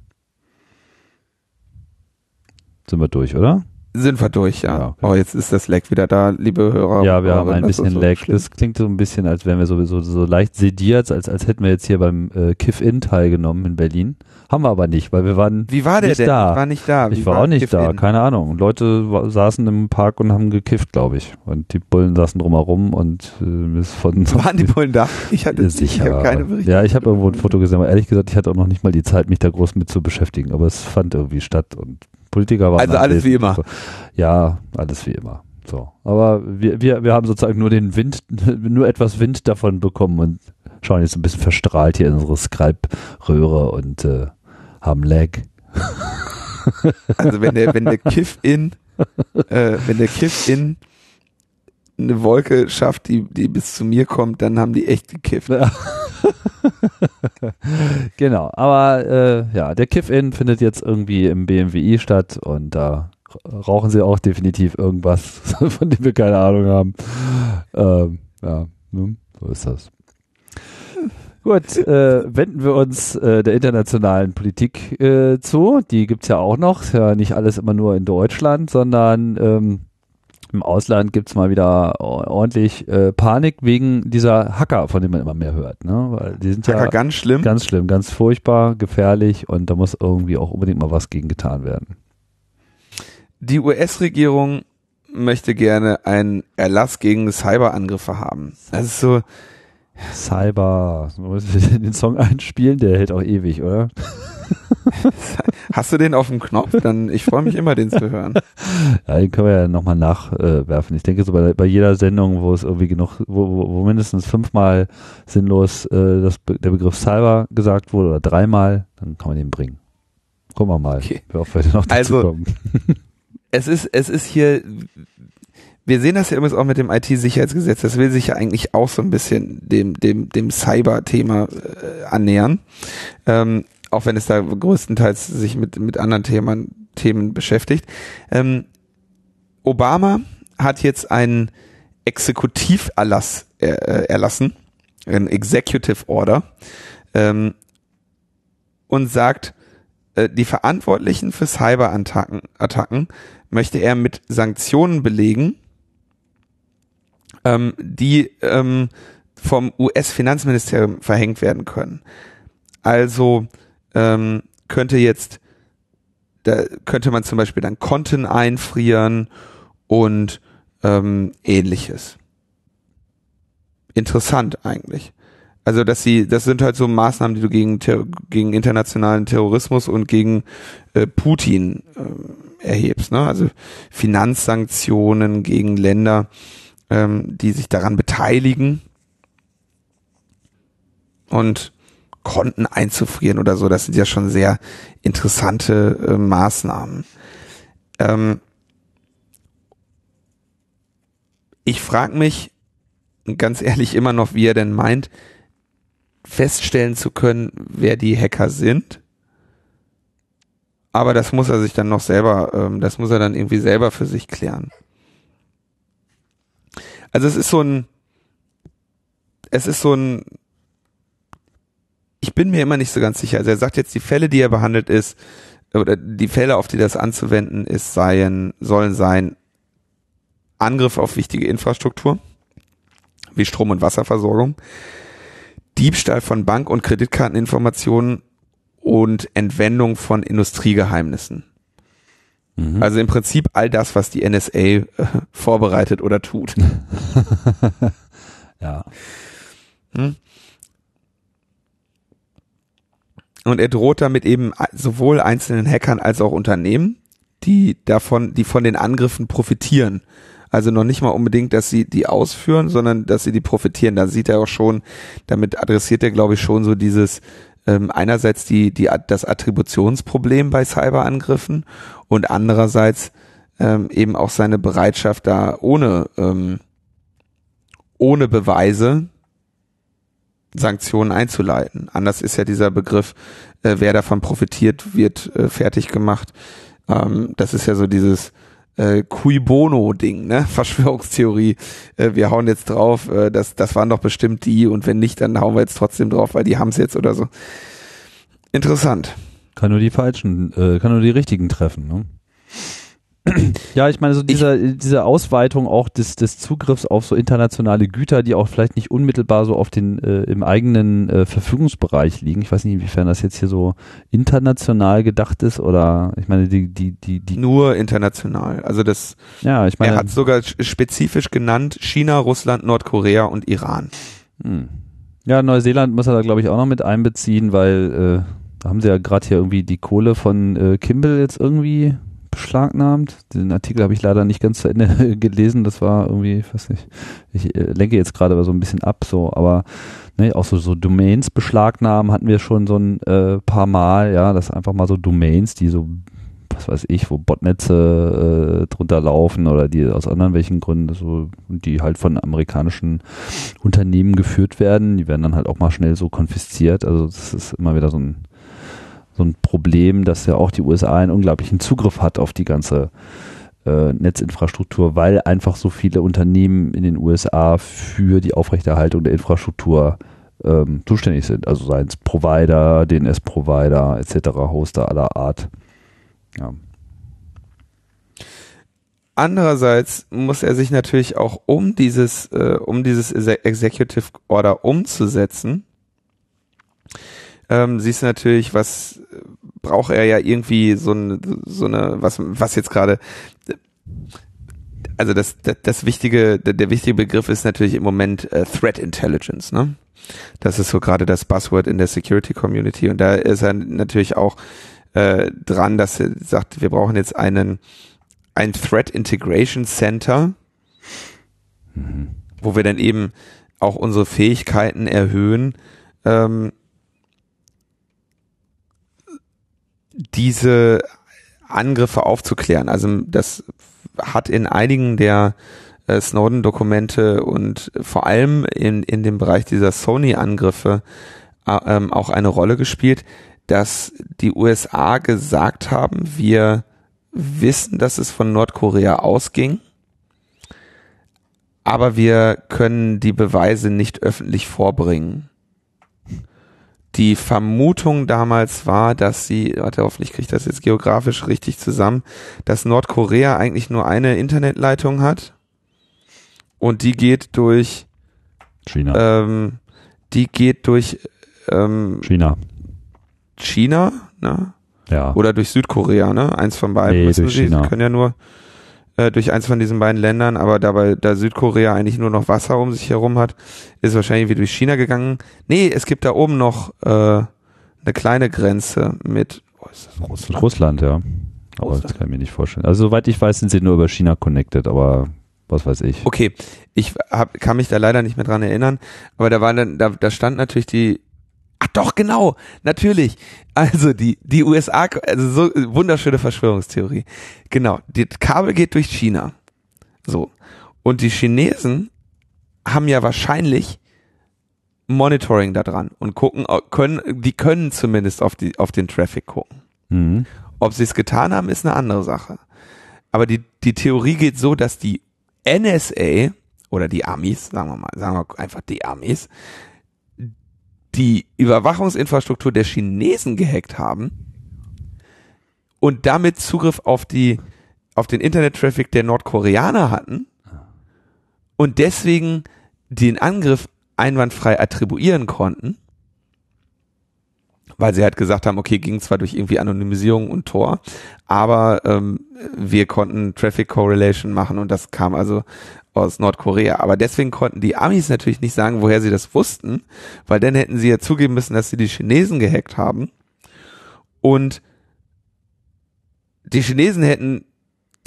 Sind wir durch, oder? Sind wir durch, ja. Ja. Oh, jetzt ist das Lag wieder da, liebe Hörer. Ja, wir Oh, haben ein das ist bisschen so Lag. schlimm. Das klingt so ein bisschen, als wären wir sowieso so leicht sediert, als, als hätten wir jetzt hier beim äh, Kiff-In teilgenommen in Berlin. Haben wir aber nicht, weil wir waren Wie war der nicht denn? da. Ich war nicht da. Wie ich war auch nicht da, In? keine Ahnung. Leute saßen im Park und haben gekifft, glaube ich. Und die Bullen saßen drumherum und äh, ist von Waren die Bullen da? Ich hatte ich sicher. habe keine Berichte. ja, ich habe irgendwo ein Foto gesehen, aber ehrlich gesagt, ich hatte auch noch nicht mal die Zeit, mich da groß mit zu beschäftigen. Aber es fand irgendwie statt und Politiker waren Also alles wie immer. So. Ja, alles wie immer. So. Aber wir, wir, wir haben sozusagen nur den Wind, nur etwas Wind davon bekommen und schauen jetzt ein bisschen verstrahlt hier in unsere Skype-Röhre und äh, haben Lag. Also wenn der, wenn der Kiff-In, äh, wenn der Kiff-In eine Wolke schafft, die, die bis zu mir kommt, dann haben die echt gekifft. Genau, aber äh, ja, der Kiff-In findet jetzt irgendwie im BMWI statt und da rauchen sie auch definitiv irgendwas, von dem wir keine Ahnung haben. Ähm, ja, ne, so ist das. Gut, äh, wenden wir uns äh, der internationalen Politik äh, zu. Die gibt's ja auch noch. Ist ja nicht alles immer nur in Deutschland, sondern ähm, im Ausland gibt's mal wieder or- ordentlich äh, Panik wegen dieser Hacker, von denen man immer mehr hört. Ne? Weil die sind ja Hacker ganz schlimm. Ganz schlimm, ganz furchtbar, gefährlich und da muss irgendwie auch unbedingt mal was gegen getan werden. Die US-Regierung möchte gerne einen Erlass gegen Cyberangriffe haben. Das ist so, Cyber, den Song einspielen, der hält auch ewig, oder? hast du den auf dem Knopf? Dann, ich freue mich immer, den zu hören. Ja, den können wir ja nochmal nachwerfen. ich denke so bei, bei jeder Sendung, wo es irgendwie genug, wo, wo, wo mindestens fünfmal sinnlos äh, das, der Begriff Cyber gesagt wurde oder dreimal, dann kann man den bringen. Gucken wir mal, Okay. wie oft wir noch dazu Also, kommen. Es ist, es ist hier, wir sehen das ja übrigens auch mit dem IT-Sicherheitsgesetz. Das will sich ja eigentlich auch so ein bisschen dem, dem, dem Cyber-Thema äh, annähern. Ähm, auch wenn es da größtenteils sich mit, mit anderen Themen, Themen beschäftigt. Ähm, Obama hat jetzt einen Exekutiverlass äh, äh, erlassen, ein Executive Order, ähm, und sagt, äh, die Verantwortlichen für Cyberattacken Attacken möchte er mit Sanktionen belegen, ähm, die ähm, vom US-Finanzministerium verhängt werden können. Also ähm, könnte jetzt, da könnte man zum Beispiel dann Konten einfrieren und ähm, ähnliches. Interessant eigentlich. Also, dass sie, das sind halt so Maßnahmen, die du gegen, gegen internationalen Terrorismus und gegen äh, Putin äh, erhebst. Ne? Also Finanzsanktionen gegen Länder, ähm, die sich daran beteiligen und Konten einzufrieren oder so. Das sind ja schon sehr interessante äh, Maßnahmen. Ähm, ich frage mich ganz ehrlich immer noch, wie er denn meint, feststellen zu können, wer die Hacker sind. Aber das muss er sich dann noch selber, ähm, das muss er dann irgendwie selber für sich klären. Also es ist so ein, es ist so ein, ich bin mir immer nicht so ganz sicher. Also er sagt jetzt, die Fälle, die er behandelt ist, oder die Fälle, auf die das anzuwenden ist, seien, sollen sein Angriff auf wichtige Infrastruktur, wie Strom- und Wasserversorgung, Diebstahl von Bank- und Kreditkarteninformationen und Entwendung von Industriegeheimnissen. Mhm. Also im Prinzip all das, was die NSA äh, vorbereitet oder tut. ja. Hm? Und er droht damit eben sowohl einzelnen Hackern als auch Unternehmen, die davon, die von den Angriffen profitieren. Also noch nicht mal unbedingt, dass sie die ausführen, sondern dass sie die profitieren. Da sieht er auch schon, damit adressiert er, glaube ich, schon so dieses ähm, einerseits die, die das Attributionsproblem bei Cyberangriffen und andererseits ähm, eben auch seine Bereitschaft, da ohne ähm, ohne Beweise Sanktionen einzuleiten. Anders ist ja dieser Begriff, äh, wer davon profitiert, wird äh, fertig gemacht. Ähm, das ist ja so dieses äh, Cui Bono-Ding, ne? Verschwörungstheorie. Äh, wir hauen jetzt drauf, äh, das, das waren doch bestimmt die und wenn nicht, dann hauen wir jetzt trotzdem drauf, weil die haben's jetzt oder so. Interessant. Kann nur die falschen, äh, kann nur die richtigen treffen, ne? Ja, ich meine, so dieser, diese Ausweitung auch des, des Zugriffs auf so internationale Güter, die auch vielleicht nicht unmittelbar so auf den äh, im eigenen äh, Verfügungsbereich liegen. Ich weiß nicht, inwiefern das jetzt hier so international gedacht ist oder ich meine, die, die, die, die Nur international. Also das, ja, ich meine, er hat sogar spezifisch genannt China, Russland, Nordkorea und Iran. Hm. Ja, Neuseeland muss er da glaube ich auch noch mit einbeziehen, weil äh, da haben sie ja gerade hier irgendwie die Kohle von äh, Kimball jetzt irgendwie beschlagnahmt. Den Artikel habe ich leider nicht ganz zu Ende gelesen. Das war irgendwie, ich weiß nicht, ich äh, lenke jetzt gerade so ein bisschen ab, so, aber ne, auch so, so Domains beschlagnahmen hatten wir schon so ein äh, paar Mal, ja, das einfach mal so Domains, die so, was weiß ich, wo Botnetze äh, drunter laufen oder die aus anderen welchen Gründen so, die halt von amerikanischen Unternehmen geführt werden, die werden dann halt auch mal schnell so konfisziert. Also das ist immer wieder so ein so ein Problem, dass ja auch die USA einen unglaublichen Zugriff hat auf die ganze äh, Netzinfrastruktur, weil einfach so viele Unternehmen in den USA für die Aufrechterhaltung der Infrastruktur ähm, zuständig sind. Also seien es Provider, DNS-Provider etc., Hoster aller Art. Ja. Andererseits muss er sich natürlich auch um dieses, äh, um dieses Executive Order umzusetzen, ähm, siehst du natürlich, was braucht er ja irgendwie so, ein, so eine, was, was jetzt gerade, also das, das, das wichtige, der, der wichtige Begriff ist natürlich im Moment äh, Threat Intelligence, ne? Das ist so gerade das Buzzword in der Security Community und da ist er natürlich auch äh, dran, dass er sagt, wir brauchen jetzt einen ein Threat Integration Center, mhm. wo wir dann eben auch unsere Fähigkeiten erhöhen, ähm, diese Angriffe aufzuklären. Also das hat in einigen der äh, Snowden-Dokumente und vor allem in, in dem Bereich dieser Sony-Angriffe äh, ähm, auch eine Rolle gespielt, dass die USA gesagt haben, wir wissen, dass es von Nordkorea ausging, aber wir können die Beweise nicht öffentlich vorbringen. Die Vermutung damals war, dass sie, warte, hoffentlich kriege ich das jetzt geografisch richtig zusammen, dass Nordkorea eigentlich nur eine Internetleitung hat und die geht durch China. Ähm, die geht durch ähm, China. China, ne? Ja. Oder durch Südkorea, ne? Eins von beiden. Nee, durch Sie, China. Sie können ja nur äh, durch eins von diesen beiden Ländern, aber dabei, da Südkorea eigentlich nur noch Wasser um sich herum hat, ist wahrscheinlich wie durch China gegangen. Nee, es gibt da oben noch äh, eine kleine Grenze mit oh, ist das Russland? Russland, ja. Aber Russland. das kann ich mir nicht vorstellen. Also soweit ich weiß, sind sie nur über China connected, aber was weiß ich. Okay, ich hab, kann mich da leider nicht mehr dran erinnern, aber da war dann, da, da stand natürlich die Ach doch, genau, natürlich. Also die, die USA, also so wunderschöne Verschwörungstheorie. Genau, das Kabel geht durch China. So. Und die Chinesen haben ja wahrscheinlich Monitoring da dran und gucken, können, die können zumindest auf die, auf den Traffic gucken. Mhm. Ob sie es getan haben, ist eine andere Sache. Aber die, die Theorie geht so, dass die NSA oder die Amis, sagen wir mal, sagen wir einfach die Amis, die Überwachungsinfrastruktur der Chinesen gehackt haben und damit Zugriff auf die auf den Internet-Traffic der Nordkoreaner hatten und deswegen den Angriff einwandfrei attribuieren konnten, weil sie halt gesagt haben, okay, ging zwar durch irgendwie Anonymisierung und Tor, aber ähm, wir konnten Traffic Correlation machen und das kam also aus Nordkorea. Aber deswegen konnten die Amis natürlich nicht sagen, woher sie das wussten, weil dann hätten sie ja zugeben müssen, dass sie die Chinesen gehackt haben. Und die Chinesen hätten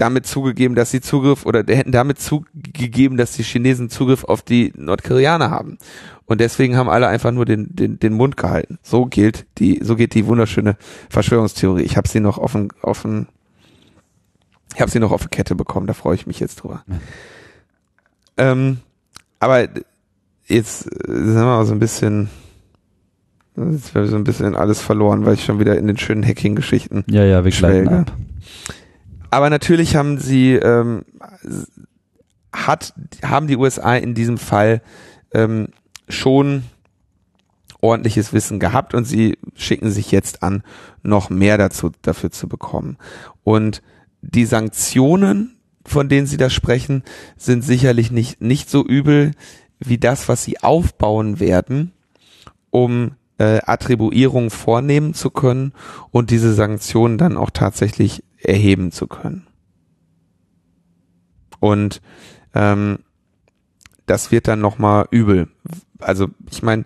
damit zugegeben, dass sie Zugriff oder hätten damit zugegeben, dass die Chinesen Zugriff auf die Nordkoreaner haben. Und deswegen haben alle einfach nur den, den, den Mund gehalten. So gilt die, so geht die wunderschöne Verschwörungstheorie. Ich habe sie noch auf, auf, ich habe sie noch auf die Kette bekommen. Da freue ich mich jetzt drüber. Ähm, aber jetzt äh, sind wir mal so ein bisschen, jetzt wäre so ein bisschen alles verloren, weil ich schon wieder in den schönen Hacking-Geschichten Ja, ja, wir schwelge. ab. Aber natürlich haben sie, ähm, hat, haben die USA in diesem Fall ähm, schon ordentliches Wissen gehabt und sie schicken sich jetzt an, noch mehr dazu, dafür zu bekommen. Und die Sanktionen, von denen sie da sprechen, sind sicherlich nicht, nicht so übel wie das, was sie aufbauen werden, um äh, Attribuierung vornehmen zu können und diese Sanktionen dann auch tatsächlich erheben zu können. Und ähm, das wird dann nochmal übel. Also ich meine,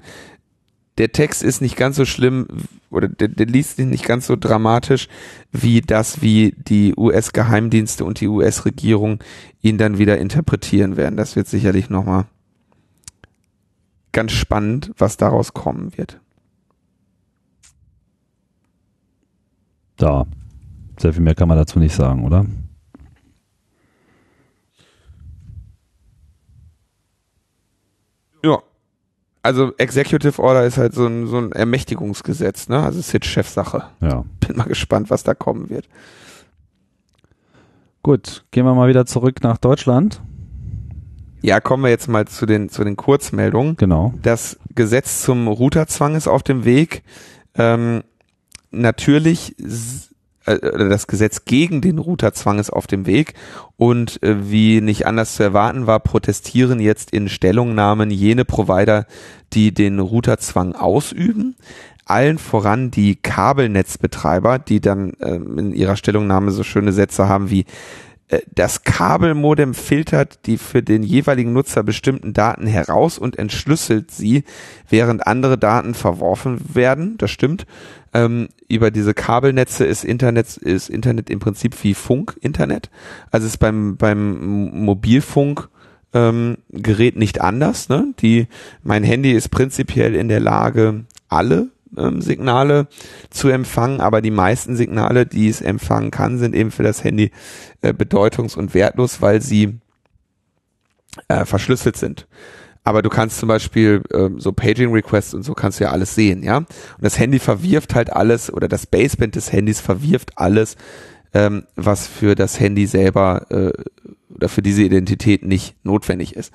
der Text ist nicht ganz so schlimm oder der, der liest sich nicht ganz so dramatisch wie das, wie die US-Geheimdienste und die US-Regierung ihn dann wieder interpretieren werden. Das wird sicherlich nochmal ganz spannend, was daraus kommen wird. Da. Sehr viel mehr kann man dazu nicht sagen, oder? Ja. Also Executive Order ist halt so ein, so ein Ermächtigungsgesetz, ne? Also ist jetzt Chefsache. Ja. Bin mal gespannt, was da kommen wird. Gut, gehen wir mal wieder zurück nach Deutschland. Ja, kommen wir jetzt mal zu den, zu den Kurzmeldungen. Genau. Das Gesetz zum Routerzwang ist auf dem Weg. Ähm, natürlich äh, das Gesetz gegen den Routerzwang ist auf dem Weg und äh, wie nicht anders zu erwarten war, protestieren jetzt in Stellungnahmen jene Provider, die den Routerzwang ausüben. Allen voran die Kabelnetzbetreiber, die dann ähm, in ihrer Stellungnahme so schöne Sätze haben wie äh, das Kabelmodem filtert die für den jeweiligen Nutzer bestimmten Daten heraus und entschlüsselt sie, während andere Daten verworfen werden. Das stimmt. Ähm, über diese Kabelnetze ist Internet, ist Internet im Prinzip wie Funk-Internet. Also ist beim, beim Mobilfunk ähm, Gerät nicht anders. Ne? Die, mein Handy ist prinzipiell in der Lage, alle ähm, Signale zu empfangen, aber die meisten Signale, die es empfangen kann, sind eben für das Handy äh, bedeutungs- und wertlos, weil sie äh, verschlüsselt sind. Aber du kannst zum Beispiel ähm, so Paging Requests und so kannst du ja alles sehen, ja. Und das Handy verwirft halt alles oder das Baseband des Handys verwirft alles, ähm, was für das Handy selber äh, oder für diese Identität nicht notwendig ist.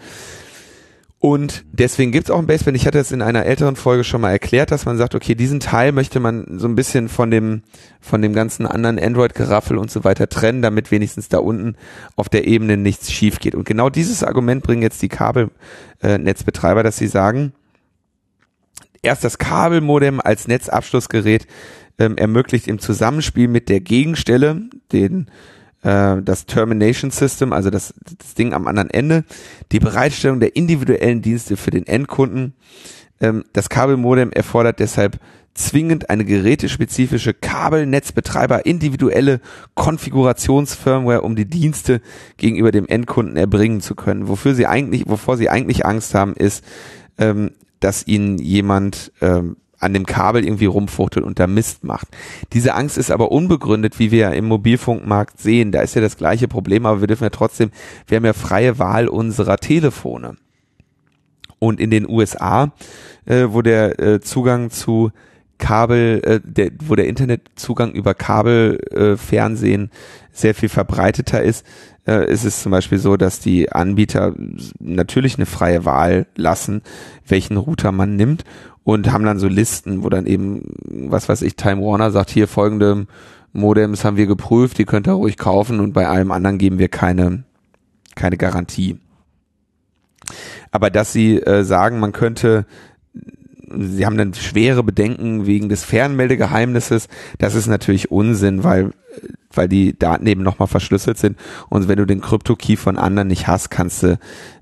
Und deswegen gibt's auch ein Baseband. Ich hatte es in einer älteren Folge schon mal erklärt, dass man sagt, okay, diesen Teil möchte man so ein bisschen von dem, von dem ganzen anderen Android-Geraffel und so weiter trennen, damit wenigstens da unten auf der Ebene nichts schief geht. Und genau dieses Argument bringen jetzt die Kabelnetzbetreiber, dass sie sagen, erst das Kabelmodem als Netzabschlussgerät ähm, ermöglicht im Zusammenspiel mit der Gegenstelle, den äh, das Termination System, also das, das Ding am anderen Ende, die Bereitstellung der individuellen Dienste für den Endkunden. Ähm, das Kabelmodem erfordert deshalb zwingend eine gerätespezifische Kabelnetzbetreiber individuelle Konfigurationsfirmware, um die Dienste gegenüber dem Endkunden erbringen zu können. Wofür sie eigentlich, wovor sie eigentlich Angst haben, ist, ähm, dass ihnen jemand ähm, an dem Kabel irgendwie rumfuchtelt und da Mist macht. Diese Angst ist aber unbegründet, wie wir ja im Mobilfunkmarkt sehen. Da ist ja das gleiche Problem, aber wir dürfen ja trotzdem, wir haben ja freie Wahl unserer Telefone. Und in den USA, äh, wo der äh, Zugang zu Kabel, äh, der, wo der Internetzugang über Kabelfernsehen äh, sehr viel verbreiteter ist, äh, ist es zum Beispiel so, dass die Anbieter natürlich eine freie Wahl lassen, welchen Router man nimmt und haben dann so Listen, wo dann eben, was weiß ich, Time Warner sagt, hier folgende Modems haben wir geprüft, die könnt ihr ruhig kaufen und bei allem anderen geben wir keine, keine Garantie. Aber dass sie äh, sagen, man könnte sie haben dann schwere Bedenken wegen des Fernmeldegeheimnisses. Das ist natürlich Unsinn, weil, weil die Daten eben nochmal verschlüsselt sind. Und wenn du den Krypto-Key von anderen nicht hast, kannst du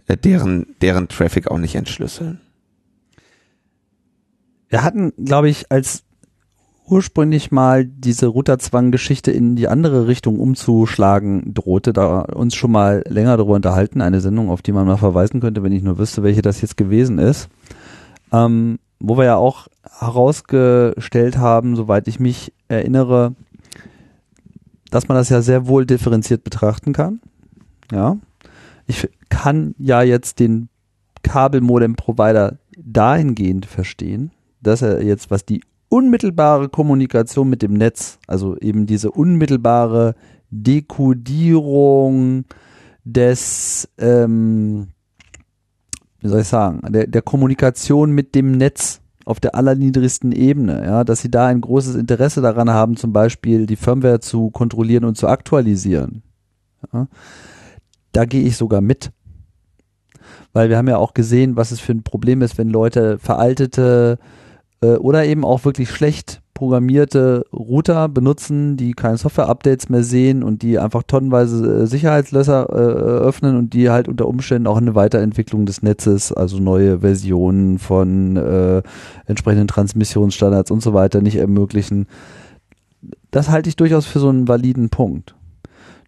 äh, deren, deren Traffic auch nicht entschlüsseln. Wir hatten, glaube ich, als ursprünglich mal diese Routerzwang-Geschichte in die andere Richtung umzuschlagen drohte, da uns schon mal länger darüber unterhalten, eine Sendung, auf die man mal verweisen könnte, wenn ich nur wüsste, welche das jetzt gewesen ist. Ähm, wo wir ja auch herausgestellt haben, soweit ich mich erinnere, dass man das ja sehr wohl differenziert betrachten kann. Ja. Ich kann ja jetzt den Kabelmodem-Provider dahingehend verstehen, dass er jetzt, was die unmittelbare Kommunikation mit dem Netz, also eben diese unmittelbare Dekodierung des, ähm, wie soll ich sagen, der, der Kommunikation mit dem Netz auf der allerniedrigsten Ebene, ja, dass sie da ein großes Interesse daran haben, zum Beispiel die Firmware zu kontrollieren und zu aktualisieren. Ja. Da gehe ich sogar mit. Weil wir haben ja auch gesehen, was es für ein Problem ist, wenn Leute veraltete äh, oder eben auch wirklich schlecht programmierte Router benutzen, die keine Software-Updates mehr sehen und die einfach tonnenweise äh, Sicherheitslöcher äh, öffnen und die halt unter Umständen auch eine Weiterentwicklung des Netzes, also neue Versionen von äh, entsprechenden Transmissionsstandards und so weiter nicht ermöglichen. Das halte ich durchaus für so einen validen Punkt.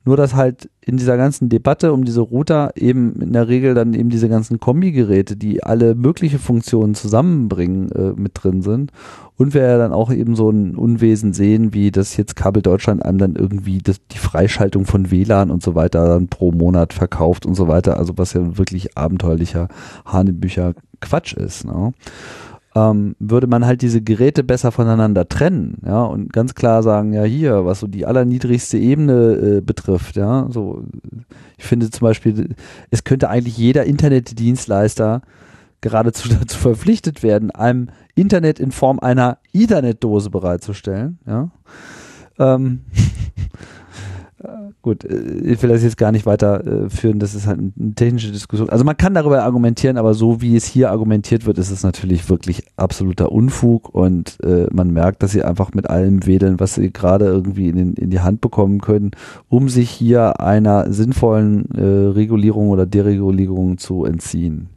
Nur dass halt in dieser ganzen Debatte um diese Router eben in der Regel dann eben diese ganzen Kombigeräte, die alle mögliche Funktionen zusammenbringen, äh, mit drin sind. Und wir ja dann auch eben so ein Unwesen sehen, wie das jetzt Kabel Deutschland einem dann irgendwie das, die Freischaltung von WLAN und so weiter dann pro Monat verkauft und so weiter. Also was ja wirklich abenteuerlicher Hanebücher Quatsch ist. Ne? Ähm, würde man halt diese Geräte besser voneinander trennen, ja, und ganz klar sagen, ja, hier, was so die allerniedrigste Ebene äh, betrifft, ja, so, ich finde zum Beispiel, es könnte eigentlich jeder Internetdienstleister geradezu dazu verpflichtet werden, einem Internet in Form einer Ethernet-Dose bereitzustellen, ja. Ähm, gut, äh, ich will das jetzt gar nicht weiter äh, führen, das ist halt eine technische Diskussion. Also man kann darüber argumentieren, aber so wie es hier argumentiert wird, ist es natürlich wirklich absoluter Unfug und äh, man merkt, dass sie einfach mit allem wedeln, was sie gerade irgendwie in, den, in die Hand bekommen können, um sich hier einer sinnvollen äh, Regulierung oder Deregulierung zu entziehen.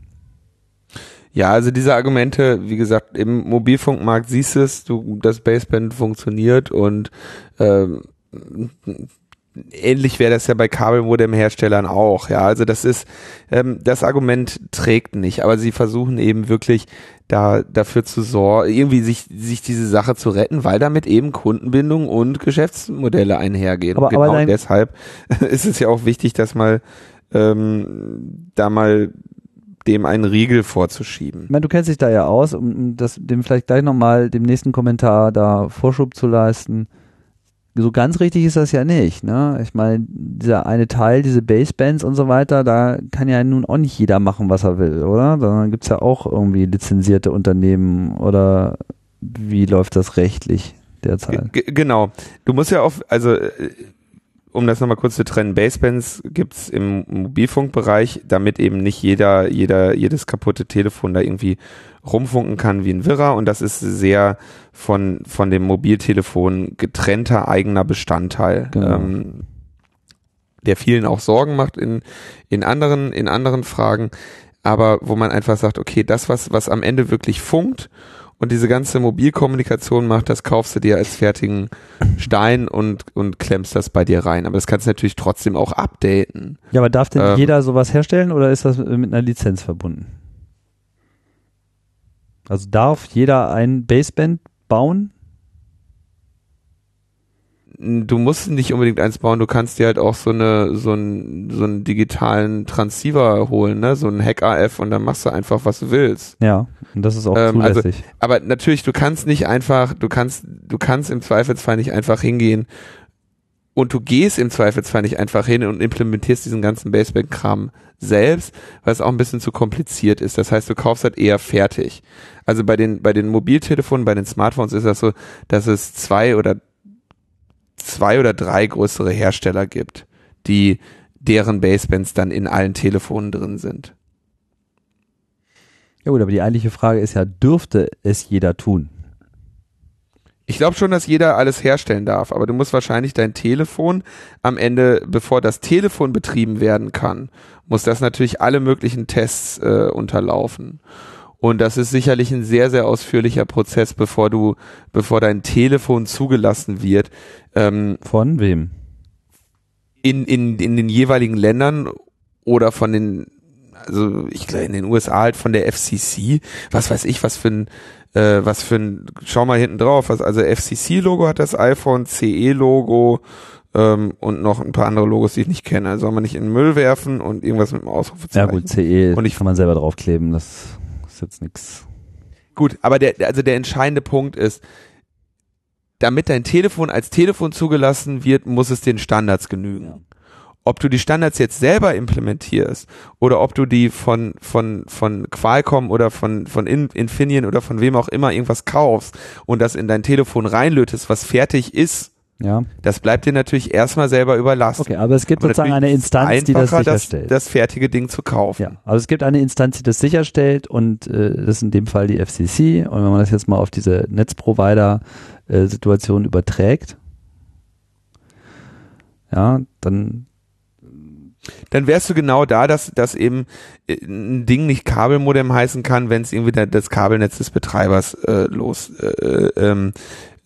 Ja, also diese Argumente, wie gesagt, im Mobilfunkmarkt siehst du es, du, das Baseband funktioniert und ähm, ähnlich wäre das ja bei Kabelmodem-Herstellern auch. Ja, also das ist, ähm, das Argument trägt nicht, aber sie versuchen eben wirklich da dafür zu sorgen, irgendwie sich sich diese Sache zu retten, weil damit eben Kundenbindung und Geschäftsmodelle einhergehen. Aber, und genau aber deshalb ist es ja auch wichtig, dass mal ähm, da mal dem einen Riegel vorzuschieben. Ich meine, du kennst dich da ja aus, um das dem vielleicht gleich nochmal dem nächsten Kommentar da Vorschub zu leisten so ganz richtig ist das ja nicht. Ne? Ich meine, dieser eine Teil, diese Basebands und so weiter, da kann ja nun auch nicht jeder machen, was er will, oder? Sondern gibt's ja auch irgendwie lizenzierte Unternehmen oder wie läuft das rechtlich derzeit? G genau. Du musst ja auch, also äh, um das nochmal kurz zu trennen, Basebands gibt's im Mobilfunkbereich, damit eben nicht jeder, jeder, jedes kaputte Telefon da irgendwie rumfunken kann wie ein Wirrer und das ist sehr von, von dem Mobiltelefon getrennter eigener Bestandteil. Genau. Ähm, der vielen auch Sorgen macht in, in anderen, in anderen Fragen, aber wo man einfach sagt, okay, das, was, was am Ende wirklich funkt und diese ganze Mobilkommunikation macht, das kaufst du dir als fertigen Stein und, und klemmst das bei dir rein. Aber das kannst du natürlich trotzdem auch updaten. Ja, aber darf denn ähm, jeder sowas herstellen oder ist das mit einer Lizenz verbunden? Also darf jeder ein Baseband bauen? Du musst nicht unbedingt eins bauen, du kannst dir halt auch so eine so einen so einen digitalen Transceiver holen, ne, so einen Hack AF und dann machst du einfach was du willst. Ja, und das ist auch ähm, also, zulässig. Also, aber natürlich, du kannst nicht einfach, du kannst du kannst im Zweifelsfall nicht einfach hingehen und du gehst im Zweifelsfall nicht einfach hin und implementierst diesen ganzen Baseband-Kram selbst, weil es auch ein bisschen zu kompliziert ist. Das heißt, du kaufst halt eher fertig. Also bei den, bei den Mobiltelefonen, bei den Smartphones ist das so, dass es zwei oder zwei oder drei größere Hersteller gibt, die deren Basebands dann in allen Telefonen drin sind. Ja gut, aber die eigentliche Frage ist ja, dürfte es jeder tun? Ich glaube schon, dass jeder alles herstellen darf, aber du musst wahrscheinlich dein Telefon am Ende, bevor das Telefon betrieben werden kann, muss das natürlich alle möglichen Tests äh, unterlaufen. Und das ist sicherlich ein sehr, sehr ausführlicher Prozess, bevor du, bevor dein Telefon zugelassen wird. Ähm, von wem? In, in, in den jeweiligen Ländern oder von den, also ich glaube in den USA halt von der FCC, was weiß ich, was für ein äh, was für ein, schau mal hinten drauf, was, also FCC-Logo hat das iPhone, CE-Logo, ähm, und noch ein paar andere Logos, die ich nicht kenne. Also soll man nicht in den Müll werfen und irgendwas mit dem Ausrufezeichen. Ja gut, CE Und ich- kann man selber draufkleben, das ist jetzt nix. Gut, aber der, also der entscheidende Punkt ist, damit dein Telefon als Telefon zugelassen wird, muss es den Standards genügen. Ja. Ob du die Standards jetzt selber implementierst oder ob du die von, von, von Qualcomm oder von, von In- Infineon oder von wem auch immer irgendwas kaufst und das in dein Telefon reinlötest, was fertig ist, Ja, das bleibt dir natürlich erstmal selber überlassen. okay, aber es gibt Aber sozusagen eine Instanz, die das sicherstellt. Das, das fertige Ding zu kaufen. Ja, also es gibt eine Instanz, die das sicherstellt und äh, das ist in dem Fall die FCC. Und wenn man das jetzt mal auf diese Netzprovider-Situation überträgt, ja, dann dann wärst du genau da, dass, dass eben äh, ein Ding nicht Kabelmodem heißen kann, wenn es irgendwie da, das Kabelnetz des Betreibers äh, los äh, ähm,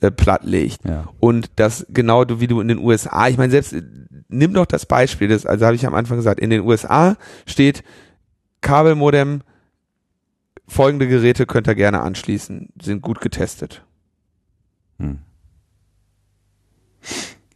äh, plattlegt. ja, Und das genau wie du in den USA, ich meine selbst, äh, nimm doch das Beispiel, das, also habe ich am Anfang gesagt, in den USA steht Kabelmodem, folgende Geräte könnt ihr gerne anschließen, sind gut getestet. hm.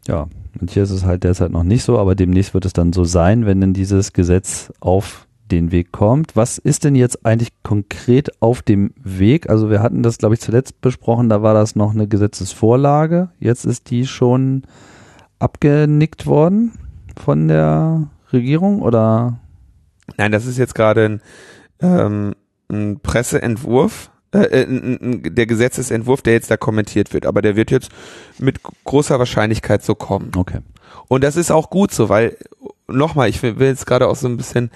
ja. Und hier ist es halt derzeit noch nicht so, aber demnächst wird es dann so sein, wenn denn dieses Gesetz auf den Weg kommt. Was ist denn jetzt eigentlich konkret auf dem Weg? Also wir hatten das, glaube ich, zuletzt besprochen, da war das noch eine Gesetzesvorlage. Jetzt ist die schon abgenickt worden von der Regierung oder? Nein, das ist jetzt gerade ein, ähm, ein Presseentwurf, äh, äh, der Gesetzesentwurf, der jetzt da kommentiert wird. Aber der wird jetzt mit großer Wahrscheinlichkeit so kommen. Okay. Und das ist auch gut so, weil nochmal, ich will jetzt gerade auch so ein bisschen,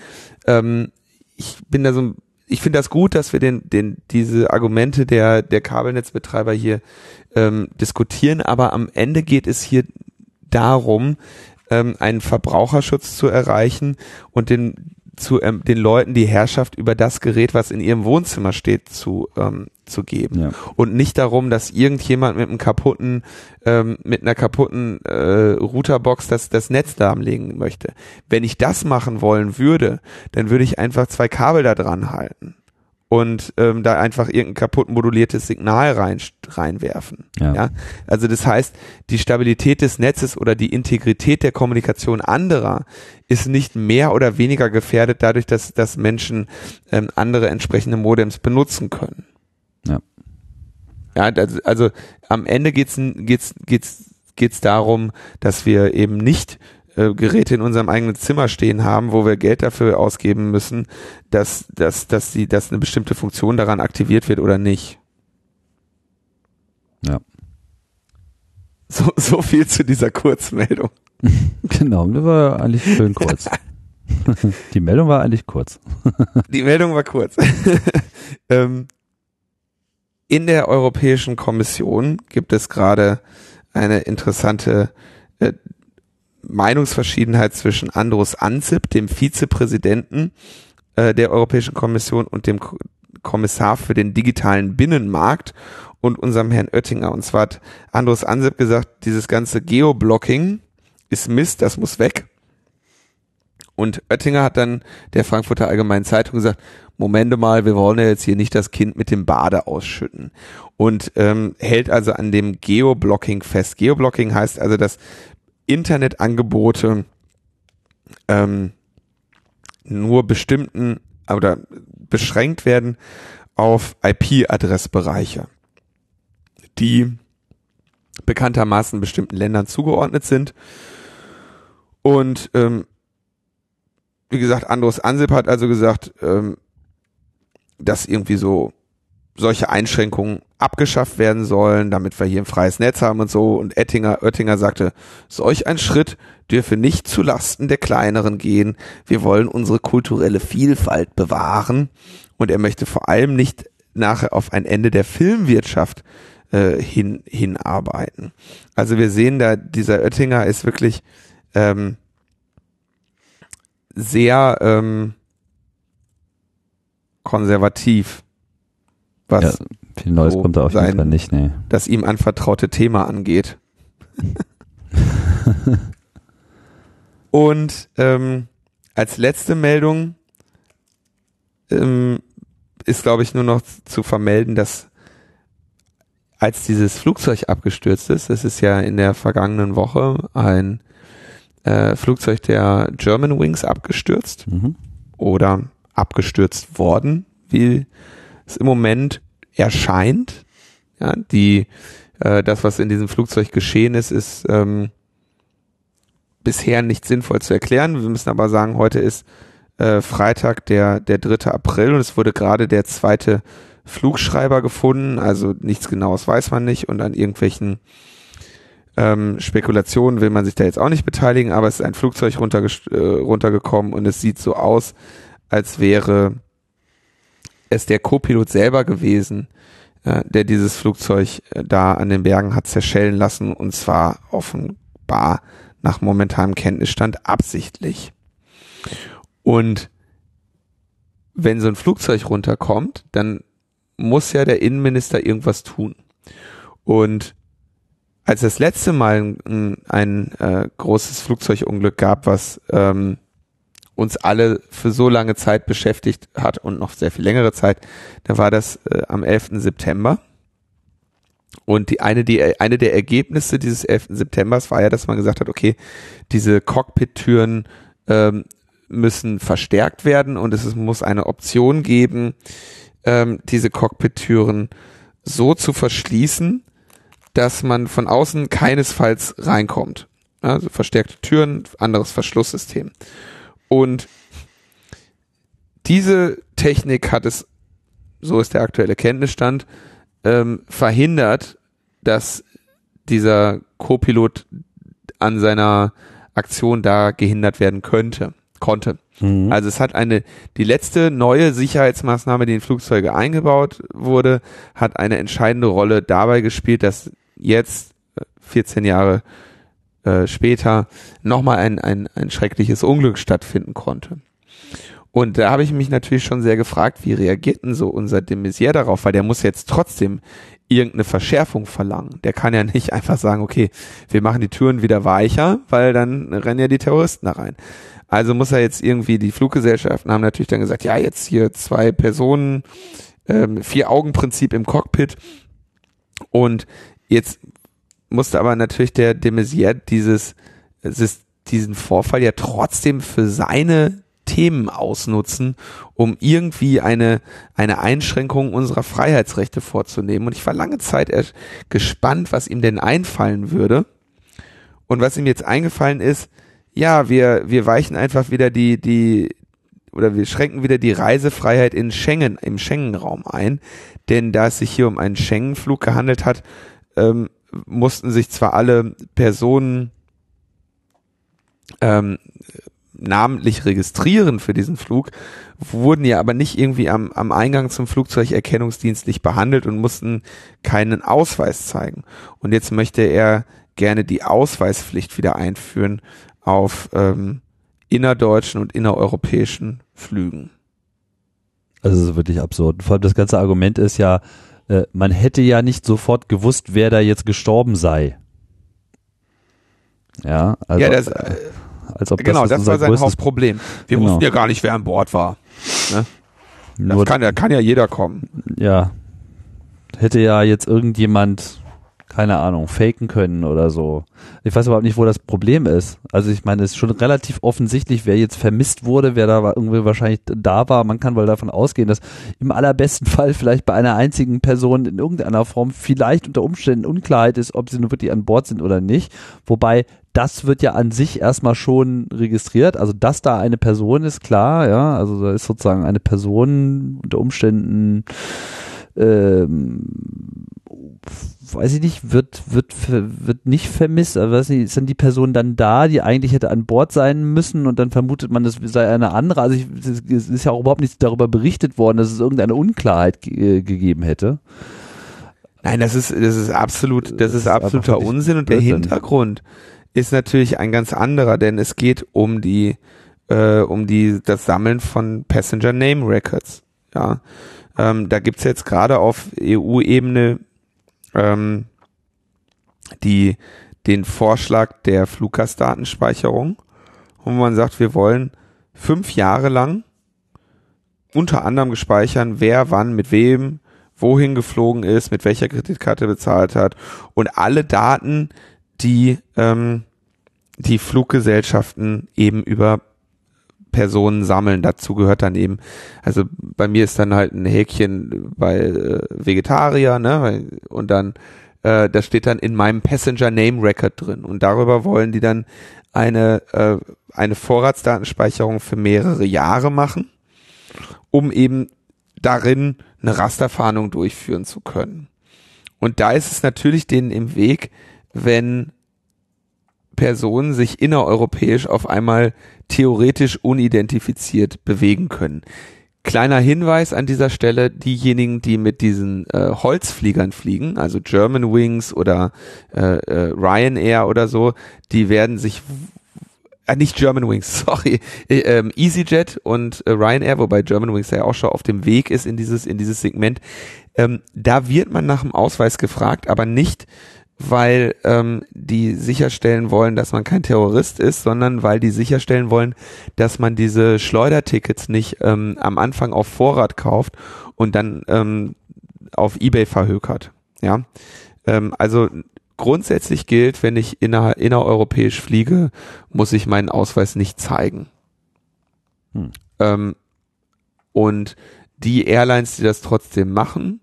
ähm, ich bin da so, ich finde das gut, dass wir den, den, diese Argumente der, der Kabelnetzbetreiber hier ähm, diskutieren, aber am Ende geht es hier darum, ähm, einen Verbraucherschutz zu erreichen und den zu ähm, den Leuten die Herrschaft über das Gerät, was in ihrem Wohnzimmer steht, zu ähm, zu geben Ja. und nicht darum, dass irgendjemand mit einem kaputten, ähm, mit einer kaputten äh, Routerbox das, das Netz lahmlegen möchte. Wenn ich das machen wollen würde, dann würde ich einfach zwei Kabel da dran halten und ähm, da einfach irgendein kaputt moduliertes Signal rein, reinwerfen. Ja. Ja? Also das heißt, die Stabilität des Netzes oder die Integrität der Kommunikation anderer ist nicht mehr oder weniger gefährdet dadurch, dass, dass Menschen ähm, andere entsprechende Modems benutzen können. Ja. Ja, also, also am Ende geht's geht's geht's geht's darum, dass wir eben nicht äh, Geräte in unserem eigenen Zimmer stehen haben, wo wir Geld dafür ausgeben müssen, dass dass dass die dass eine bestimmte Funktion daran aktiviert wird oder nicht. Ja. So so viel zu dieser Kurzmeldung. Genau, das war eigentlich schön kurz. Die Meldung war eigentlich kurz. Die Meldung war kurz. ähm, in der Europäischen Kommission gibt es gerade eine interessante äh, Meinungsverschiedenheit zwischen Andrus Ansip, dem Vizepräsidenten äh, der Europäischen Kommission und dem Ko Kommissar für den digitalen Binnenmarkt und unserem Herrn Oettinger. Und zwar hat Andrus Ansip gesagt, dieses ganze Geoblocking ist Mist, das muss weg. Und Oettinger hat dann der Frankfurter Allgemeinen Zeitung gesagt, Momente mal, wir wollen ja jetzt hier nicht das Kind mit dem Bade ausschütten. Und ähm, hält also an dem Geoblocking fest. Geoblocking heißt also, dass Internetangebote ähm, nur bestimmten oder beschränkt werden auf IP-Adressbereiche, die bekanntermaßen bestimmten Ländern zugeordnet sind. Und ähm, wie gesagt, Andros Ansip hat also gesagt, ähm, dass irgendwie so solche Einschränkungen abgeschafft werden sollen, damit wir hier ein freies Netz haben und so. Und Ettinger, Oettinger sagte, solch ein Schritt dürfe nicht zu Lasten der Kleineren gehen. Wir wollen unsere kulturelle Vielfalt bewahren. Und er möchte vor allem nicht nachher auf ein Ende der Filmwirtschaft äh, hin, hinarbeiten. Also wir sehen da, dieser Oettinger ist wirklich ähm, sehr ähm, konservativ, was Ja, viel Neues so kommt da auf jeden Fall nicht, nee. das ihm anvertraute Thema angeht. Und ähm, als letzte Meldung ähm, ist, glaube ich, nur noch zu vermelden, dass als dieses Flugzeug abgestürzt ist, es ist ja in der vergangenen Woche ein äh, Flugzeug der German Wings abgestürzt Mhm. oder abgestürzt worden, wie es im Moment erscheint. Ja, die, äh, das, was in diesem Flugzeug geschehen ist, ist ähm, bisher nicht sinnvoll zu erklären. Wir müssen aber sagen, heute ist äh, Freitag, der, der 3. April und es wurde gerade der zweite Flugschreiber gefunden, also nichts genaues weiß man nicht und an irgendwelchen ähm, Spekulationen will man sich da jetzt auch nicht beteiligen, aber es ist ein Flugzeug runterges- äh, runtergekommen und es sieht so aus, als wäre es der Co-Pilot selber gewesen, äh, der dieses Flugzeug äh, da an den Bergen hat zerschellen lassen und zwar offenbar nach momentanem Kenntnisstand absichtlich. Und wenn so ein Flugzeug runterkommt, dann muss ja der Innenminister irgendwas tun. Und als das letzte Mal ein, ein äh, großes Flugzeugunglück gab, was ähm, uns alle für so lange Zeit beschäftigt hat und noch sehr viel längere Zeit, da war das äh, am 11. September. Und die eine, die, eine der Ergebnisse dieses 11. Septembers war ja, dass man gesagt hat, okay, diese Cockpit-Türen ähm, müssen verstärkt werden und es muss eine Option geben, ähm, diese Cockpit-Türen so zu verschließen, dass man von außen keinesfalls reinkommt. Also verstärkte Türen, anderes Verschlusssystem. Und diese Technik hat es, so ist der aktuelle Kenntnisstand, ähm, verhindert, dass dieser Co-Pilot an seiner Aktion da gehindert werden könnte, konnte. Mhm. Also es hat eine, die letzte neue Sicherheitsmaßnahme, die in Flugzeuge eingebaut wurde, hat eine entscheidende Rolle dabei gespielt, dass jetzt, äh, 14 Jahre äh, später, nochmal ein, ein, ein schreckliches Unglück stattfinden konnte. Und da habe ich mich natürlich schon sehr gefragt, wie reagiert denn so unser de Maizière darauf, weil der muss jetzt trotzdem irgendeine Verschärfung verlangen. Der kann ja nicht einfach sagen, okay, wir machen die Türen wieder weicher, weil dann rennen ja die Terroristen da rein. Also muss er jetzt irgendwie, die Fluggesellschaften haben natürlich dann gesagt, ja, jetzt hier zwei Personen, ähm, Vier-Augen-Prinzip im Cockpit. Und jetzt musste aber natürlich der de Maizière dieses, diesen Vorfall ja trotzdem für seine Themen ausnutzen, um irgendwie eine, eine Einschränkung unserer Freiheitsrechte vorzunehmen. Und ich war lange Zeit gespannt, was ihm denn einfallen würde. Und was ihm jetzt eingefallen ist, ja, wir, wir weichen einfach wieder die, die, oder wir schränken wieder die Reisefreiheit in Schengen, im Schengen-Raum ein. Denn da es sich hier um einen Schengen-Flug gehandelt hat, ähm, mussten sich zwar alle Personen ähm, namentlich registrieren für diesen Flug, wurden ja aber nicht irgendwie am, am Eingang zum Flugzeug erkennungsdienstlich behandelt und mussten keinen Ausweis zeigen. Und jetzt möchte er gerne die Ausweispflicht wieder einführen auf ähm, innerdeutschen und innereuropäischen Flügen. Also es ist wirklich absurd. Vor allem das ganze Argument ist ja, äh, man hätte ja nicht sofort gewusst, wer da jetzt gestorben sei. Ja, also ja, das, äh, als ob genau, das, das, war sein Hauptproblem. Wir Genau. wussten ja gar nicht, wer an Bord war. Das nur, kann, kann ja jeder kommen. ja, hätte ja jetzt irgendjemand, keine Ahnung, faken können oder so. Ich weiß überhaupt nicht, wo das Problem ist. Also ich meine, es ist schon relativ offensichtlich, wer jetzt vermisst wurde, wer da irgendwie wahrscheinlich da war. Man kann wohl davon ausgehen, dass im allerbesten Fall vielleicht bei einer einzigen Person in irgendeiner Form vielleicht unter Umständen Unklarheit ist, ob sie nun wirklich an Bord sind oder nicht. Wobei das wird ja an sich erstmal schon registriert. Also, dass da eine Person ist, klar, ja. Also, da ist sozusagen eine Person unter Umständen, ähm, weiß ich nicht, wird, wird, wird nicht vermisst. Also, weiß nicht, ist dann die Person dann da, die eigentlich hätte an Bord sein müssen und dann vermutet man, es sei eine andere. Also, ich, es ist ja auch überhaupt nichts darüber berichtet worden, dass es irgendeine Unklarheit ge- gegeben hätte. Nein, das ist, das ist absolut, das, Das ist absoluter Unsinn und der Blödsinn. Hintergrund ist natürlich ein ganz anderer, denn es geht um die, äh, um die, das Sammeln von Passenger Name Records. Ja, ähm, da gibt's jetzt gerade auf EU-Ebene ähm, die, den Vorschlag der Fluggastdatenspeicherung, wo man sagt, wir wollen fünf Jahre lang unter anderem gespeichern, wer wann mit wem wohin geflogen ist, mit welcher Kreditkarte bezahlt hat und alle Daten, die ähm, die Fluggesellschaften eben über Personen sammeln. Dazu gehört dann eben, also bei mir ist dann halt ein Häkchen bei äh, Vegetarier, ne? Und dann, äh, das steht dann in meinem Passenger Name Record drin. Und darüber wollen die dann eine, äh, eine Vorratsdatenspeicherung für mehrere Jahre machen, um eben darin eine Rasterfahndung durchführen zu können. Und da ist es natürlich denen im Weg, wenn Personen sich innereuropäisch auf einmal theoretisch unidentifiziert bewegen können. Kleiner Hinweis an dieser Stelle, diejenigen, die mit diesen äh, Holzfliegern fliegen, also German Wings oder äh, äh, Ryanair oder so, die werden sich äh, nicht German Wings, sorry, äh, ähm, EasyJet und äh, Ryanair, wobei German Wings ja auch schon auf dem Weg ist in dieses in dieses Segment. Ähm, da wird man nach dem Ausweis gefragt, aber nicht weil ähm, die sicherstellen wollen, dass man kein Terrorist ist, sondern weil die sicherstellen wollen, dass man diese Schleudertickets nicht ähm, am Anfang auf Vorrat kauft und dann ähm, auf eBay verhökert. Ja, ähm, also grundsätzlich gilt, wenn ich inner, innereuropäisch fliege, muss ich meinen Ausweis nicht zeigen. Hm. Ähm, und die Airlines, die das trotzdem machen,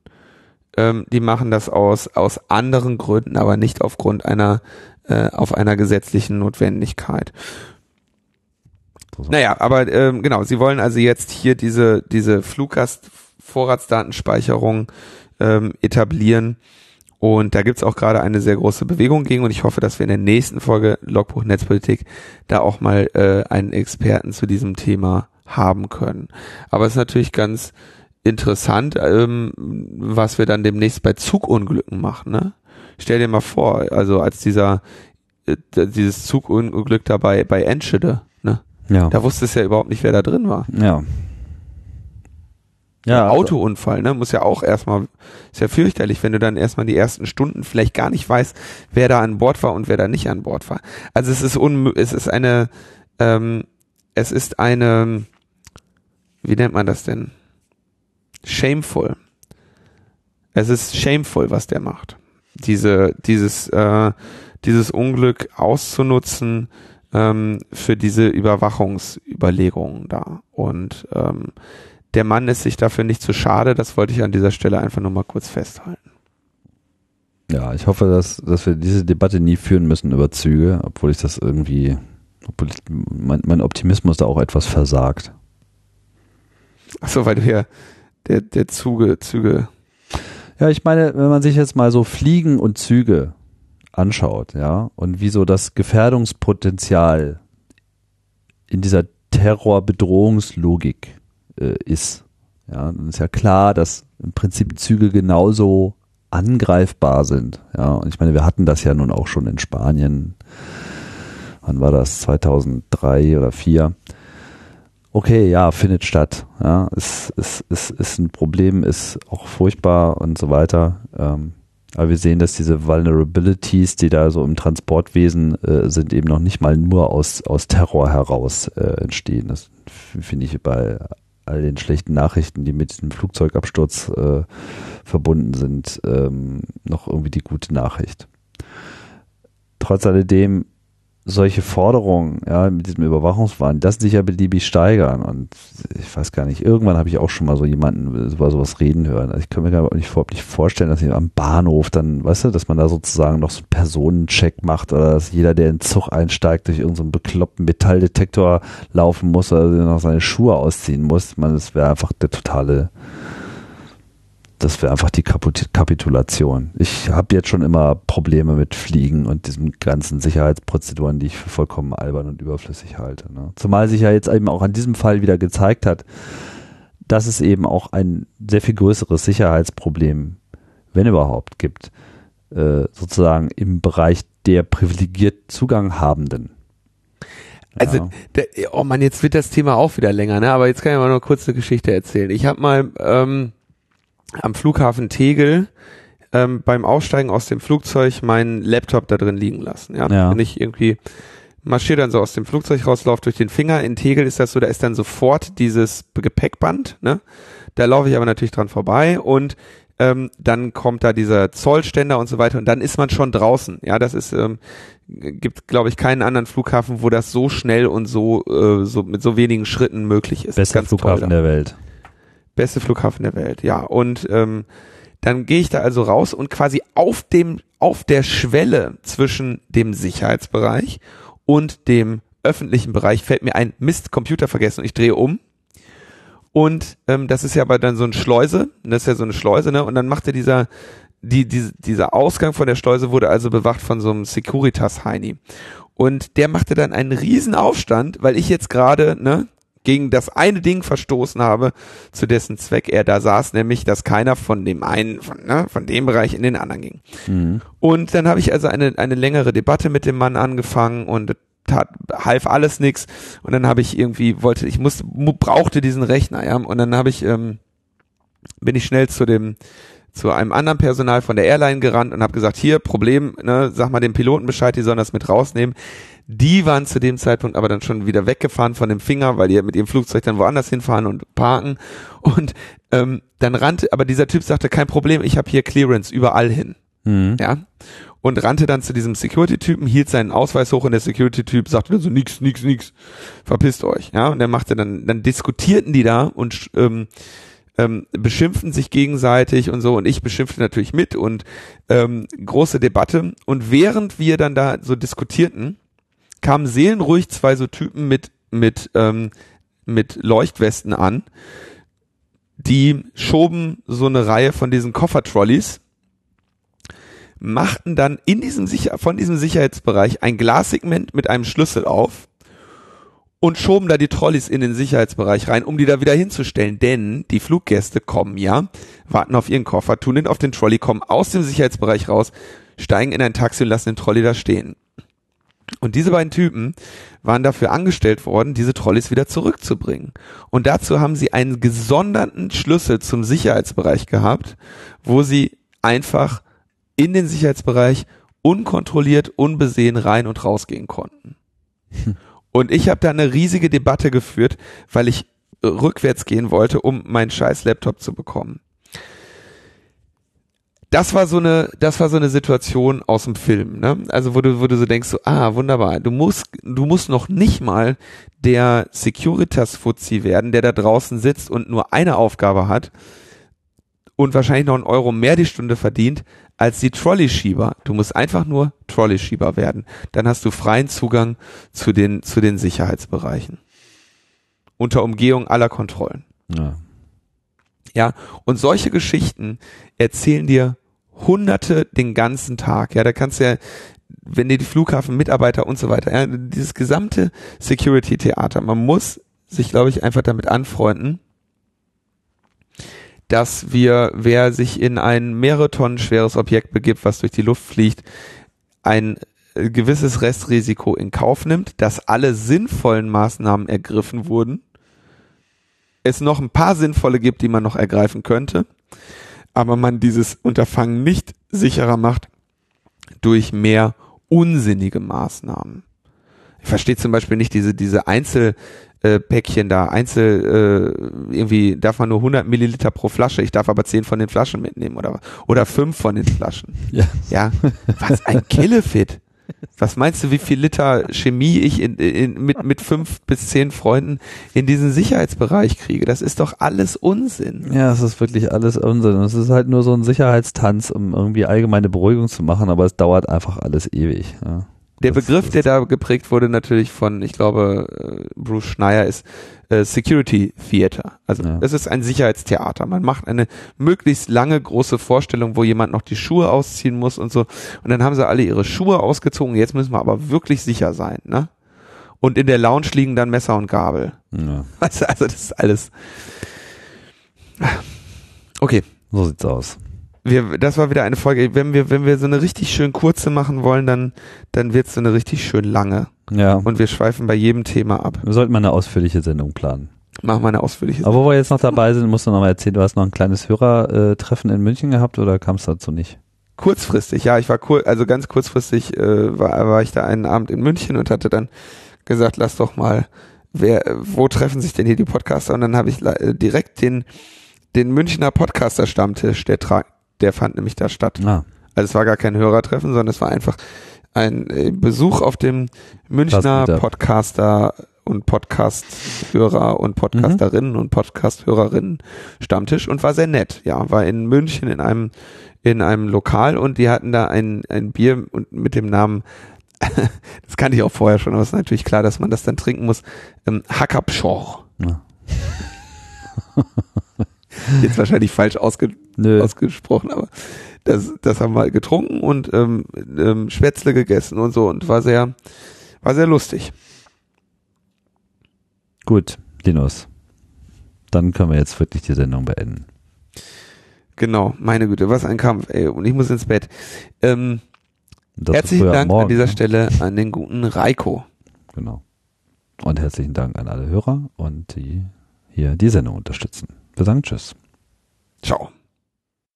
ähm, die machen das aus, aus anderen Gründen, aber nicht aufgrund einer, äh, auf einer gesetzlichen Notwendigkeit. Naja, aber ähm, genau, sie wollen also jetzt hier diese, diese Fluggast-Vorratsdatenspeicherung ähm, etablieren. Und da gibt's auch gerade eine sehr große Bewegung gegen und ich hoffe, dass wir in der nächsten Folge Logbuch Netzpolitik da auch mal äh, einen Experten zu diesem Thema haben können. Aber es ist natürlich ganz interessant, ähm, was wir dann demnächst bei Zugunglücken machen. Ne? Stell dir mal vor, also als dieser äh, dieses Zugunglück dabei bei Enschede, ne? Ja. Da wusste es ja überhaupt nicht, wer da drin war. Ja. Ja, also Autounfall, ne, muss ja auch erstmal, ist ja fürchterlich, wenn du dann erstmal die ersten Stunden vielleicht gar nicht weißt, wer da an Bord war und wer da nicht an Bord war. Also es ist un, es ist eine, ähm, es ist eine, wie nennt man das denn? Shameful. Es ist shameful, was der macht. Diese, dieses, äh, dieses Unglück auszunutzen ähm, für diese Überwachungsüberlegungen da. Und ähm, der Mann ist sich dafür nicht zu schade. Das wollte ich an dieser Stelle einfach nur mal kurz festhalten. Ja, ich hoffe, dass, dass wir diese Debatte nie führen müssen über Züge, obwohl ich das irgendwie, obwohl ich, mein, mein Optimismus da auch etwas versagt. Achso, weil du ja der, der Zuge, Züge. Ja, ich meine, wenn man sich jetzt mal so Fliegen und Züge anschaut, ja, und wie so das Gefährdungspotenzial in dieser Terrorbedrohungslogik äh, ist, ja, dann ist ja klar, dass im Prinzip Züge genauso angreifbar sind, ja, und ich meine, wir hatten das ja nun auch schon in Spanien, wann war das, 2003 oder 2004, okay, ja, findet statt. Ja, ist, ist, ist, ist ein Problem, ist auch furchtbar und so weiter. Ähm, aber wir sehen, dass diese Vulnerabilities, die da so im Transportwesen äh, sind, eben noch nicht mal nur aus, aus Terror heraus äh, entstehen. Das finde ich bei all den schlechten Nachrichten, die mit diesem Flugzeugabsturz äh, verbunden sind, ähm, noch irgendwie die gute Nachricht. Trotz alledem solche Forderungen, ja, mit diesem Überwachungswahn, das sich ja beliebig steigern. Und ich weiß gar nicht, irgendwann habe ich auch schon mal so jemanden über sowas reden hören. Also ich kann mir gar nicht, nicht vorstellen, dass ich am Bahnhof dann, weißt du, dass man da sozusagen noch so einen Personencheck macht oder dass jeder, der in den Zug einsteigt, durch irgendeinen bekloppten Metalldetektor laufen muss oder noch seine Schuhe ausziehen muss. Man, das wäre einfach der totale das wäre einfach die Kapitulation. Ich habe jetzt schon immer Probleme mit Fliegen und diesen ganzen Sicherheitsprozeduren, die ich für vollkommen albern und überflüssig halte. Ne? Zumal sich ja jetzt eben auch an diesem Fall wieder gezeigt hat, dass es eben auch ein sehr viel größeres Sicherheitsproblem, wenn überhaupt, gibt, äh, sozusagen im Bereich der privilegiert Zugang habenden. Also, ja. der, oh man, jetzt wird das Thema auch wieder länger, ne? Aber jetzt kann ich mal noch kurz eine Geschichte erzählen. Ich habe mal ähm, am Flughafen Tegel ähm, beim Aussteigen aus dem Flugzeug meinen Laptop da drin liegen lassen. Ja, ja. wenn ich irgendwie marschiere dann so aus dem Flugzeug raus, laufe durch den Finger. In Tegel ist das so, da ist dann sofort dieses Gepäckband. Ne, da laufe ich aber natürlich dran vorbei und ähm, dann kommt da dieser Zollständer und so weiter und dann ist man schon draußen. Ja, das ist ähm, gibt, glaube ich, keinen anderen Flughafen, wo das so schnell und so äh, so mit so wenigen Schritten möglich ist. Bester Flughafen der Welt. Beste Flughafen der Welt, ja. Und ähm, dann gehe ich da also raus und quasi auf dem auf der Schwelle zwischen dem Sicherheitsbereich und dem öffentlichen Bereich fällt mir ein Mist Computer vergessen und ich drehe um und ähm, das ist ja aber dann so eine Schleuse, das ist ja so eine Schleuse, ne? Und dann machte dieser, die, die, dieser Ausgang von der Schleuse wurde also bewacht von so einem Securitas-Heini. Und der machte dann einen riesen Aufstand, weil ich jetzt gerade, ne, gegen das eine Ding verstoßen habe, zu dessen Zweck er da saß, nämlich, dass keiner von dem einen, von, ne, von dem Bereich in den anderen ging. Mhm. Und dann habe ich also eine, eine längere Debatte mit dem Mann angefangen und tat, half alles nix und dann habe ich irgendwie wollte ich musste brauchte diesen Rechner ja und dann habe ich ähm, bin ich schnell zu dem zu einem anderen Personal von der Airline gerannt und habe gesagt hier Problem ne sag mal dem Piloten Bescheid die sollen das mit rausnehmen. Die waren zu dem Zeitpunkt aber dann schon wieder weggefahren von dem Finger weil die mit ihrem Flugzeug dann woanders hinfahren und parken. Und ähm, dann rannte aber dieser Typ sagte kein Problem ich habe hier Clearance überall hin. Mhm. ja. Und rannte dann zu diesem Security-Typen, hielt seinen Ausweis hoch und der Security-Typ sagte dann so, nix, nix, nix, verpisst euch. Ja, und der machte dann, dann diskutierten die da und ähm, ähm, beschimpften sich gegenseitig und so und ich beschimpfte natürlich mit und ähm, große Debatte. Und während wir dann da so diskutierten, kamen seelenruhig zwei so Typen mit, mit, ähm, mit Leuchtwesten an, die schoben so eine Reihe von diesen Koffertrolleys machten dann in diesem Sicher von diesem Sicherheitsbereich ein Glassegment mit einem Schlüssel auf und schoben da die Trolleys in den Sicherheitsbereich rein, um die da wieder hinzustellen. Denn die Fluggäste kommen ja, warten auf ihren Koffer, tun den auf den Trolley, kommen aus dem Sicherheitsbereich raus, steigen in ein Taxi und lassen den Trolley da stehen. Und diese beiden Typen waren dafür angestellt worden, diese Trolleys wieder zurückzubringen. Und dazu haben sie einen gesonderten Schlüssel zum Sicherheitsbereich gehabt, wo sie einfach in den Sicherheitsbereich unkontrolliert, unbesehen rein und rausgehen konnten. Hm. Und ich habe da eine riesige Debatte geführt, weil ich rückwärts gehen wollte, um meinen scheiß Laptop zu bekommen. Das war so eine, das war so eine Situation aus dem Film, ne? Also wo du, wo du so denkst, so, ah, wunderbar, du musst, du musst noch nicht mal der Securitas-Fuzzi werden, der da draußen sitzt und nur eine Aufgabe hat und wahrscheinlich noch einen Euro mehr die Stunde verdient, als die Trolley-Schieber. Du musst einfach nur Trolley-Schieber werden. Dann hast du freien Zugang zu den, zu den Sicherheitsbereichen. Unter Umgehung aller Kontrollen. Ja. Ja, und solche Geschichten erzählen dir Hunderte den ganzen Tag. Ja, da kannst du ja, wenn dir die Flughafenmitarbeiter und so weiter, ja, dieses gesamte Security-Theater, man muss sich, glaube ich, einfach damit anfreunden, dass wir, wer sich in ein mehrere Tonnen schweres Objekt begibt, was durch die Luft fliegt, ein äh, gewisses Restrisiko in Kauf nimmt, dass alle sinnvollen Maßnahmen ergriffen wurden, es noch ein paar sinnvolle gibt, die man noch ergreifen könnte, aber man dieses Unterfangen nicht sicherer macht durch mehr unsinnige Maßnahmen. Ich verstehe zum Beispiel nicht diese, diese Einzel, äh, Päckchen da, einzel, äh, irgendwie darf man nur 100 Milliliter pro Flasche, ich darf aber 10 von den Flaschen mitnehmen oder, oder 5 von den Flaschen. Ja. Ja. Was ein Killefit. Was meinst du, wie viel Liter Chemie ich in, in, mit, mit fünf bis zehn Freunden in diesen Sicherheitsbereich kriege? Das ist doch alles Unsinn. Ja, es ist wirklich alles Unsinn. Es ist halt nur so ein Sicherheitstanz, um irgendwie allgemeine Beruhigung zu machen, aber es dauert einfach alles ewig. Ja. Der Begriff, der da geprägt wurde, natürlich von, ich glaube, äh, Bruce Schneier, ist äh, Security Theater. Also ja. es ist ein Sicherheitstheater. Man macht eine möglichst lange große Vorstellung, wo jemand noch die Schuhe ausziehen muss und so. Und dann haben sie alle ihre Schuhe ausgezogen. Jetzt müssen wir aber wirklich sicher sein, ne? Und in der Lounge liegen dann Messer und Gabel. Ja. Also, also das ist alles. Okay. So sieht's aus wir, das war wieder eine Folge. Wenn wir, wenn wir so eine richtig schön kurze machen wollen, dann, dann wird es so eine richtig schön lange. Ja. Und wir schweifen bei jedem Thema ab. Wir sollten mal eine ausführliche Sendung planen. Machen wir eine ausführliche Sendung. Aber wo wir jetzt noch dabei sind, musst du noch mal erzählen, du hast noch ein kleines Hörertreffen in München gehabt oder kam es dazu nicht? Kurzfristig, ja, ich war kur also ganz kurzfristig äh, war, war ich da einen Abend in München und hatte dann gesagt, lass doch mal, wer, wo treffen sich denn hier die Podcaster? Und dann habe ich direkt den den Münchner Podcaster-Stammtisch, der, tra der fand nämlich da statt. Ah, Also es war gar kein Hörertreffen, sondern es war einfach ein äh, Besuch auf dem Münchner. Podcaster und Podcast-Hörer und Podcasterinnen und Podcast-Hörerinnen Stammtisch und war sehr nett. Ja, war in München in einem in einem Lokal und die hatten da ein ein Bier und mit dem Namen das kannte ich auch vorher schon, aber es ist natürlich klar, dass man das dann trinken muss. Ähm, Hackabschor. Ja. Jetzt wahrscheinlich falsch ausge nö. ausgesprochen, aber das, das haben wir getrunken und ähm, ähm, Spätzle gegessen und so und war sehr, war sehr lustig. Gut, Linus. Dann können wir jetzt wirklich die Sendung beenden. Genau, meine Güte, was ein Kampf, ey, und ich muss ins Bett. Ähm, herzlichen Dank Morgen, an dieser ne? Stelle an den guten Reiko. Genau. Und herzlichen Dank an alle Hörer und die hier die Sendung unterstützen. Wir sagen Tschüss. Ciao.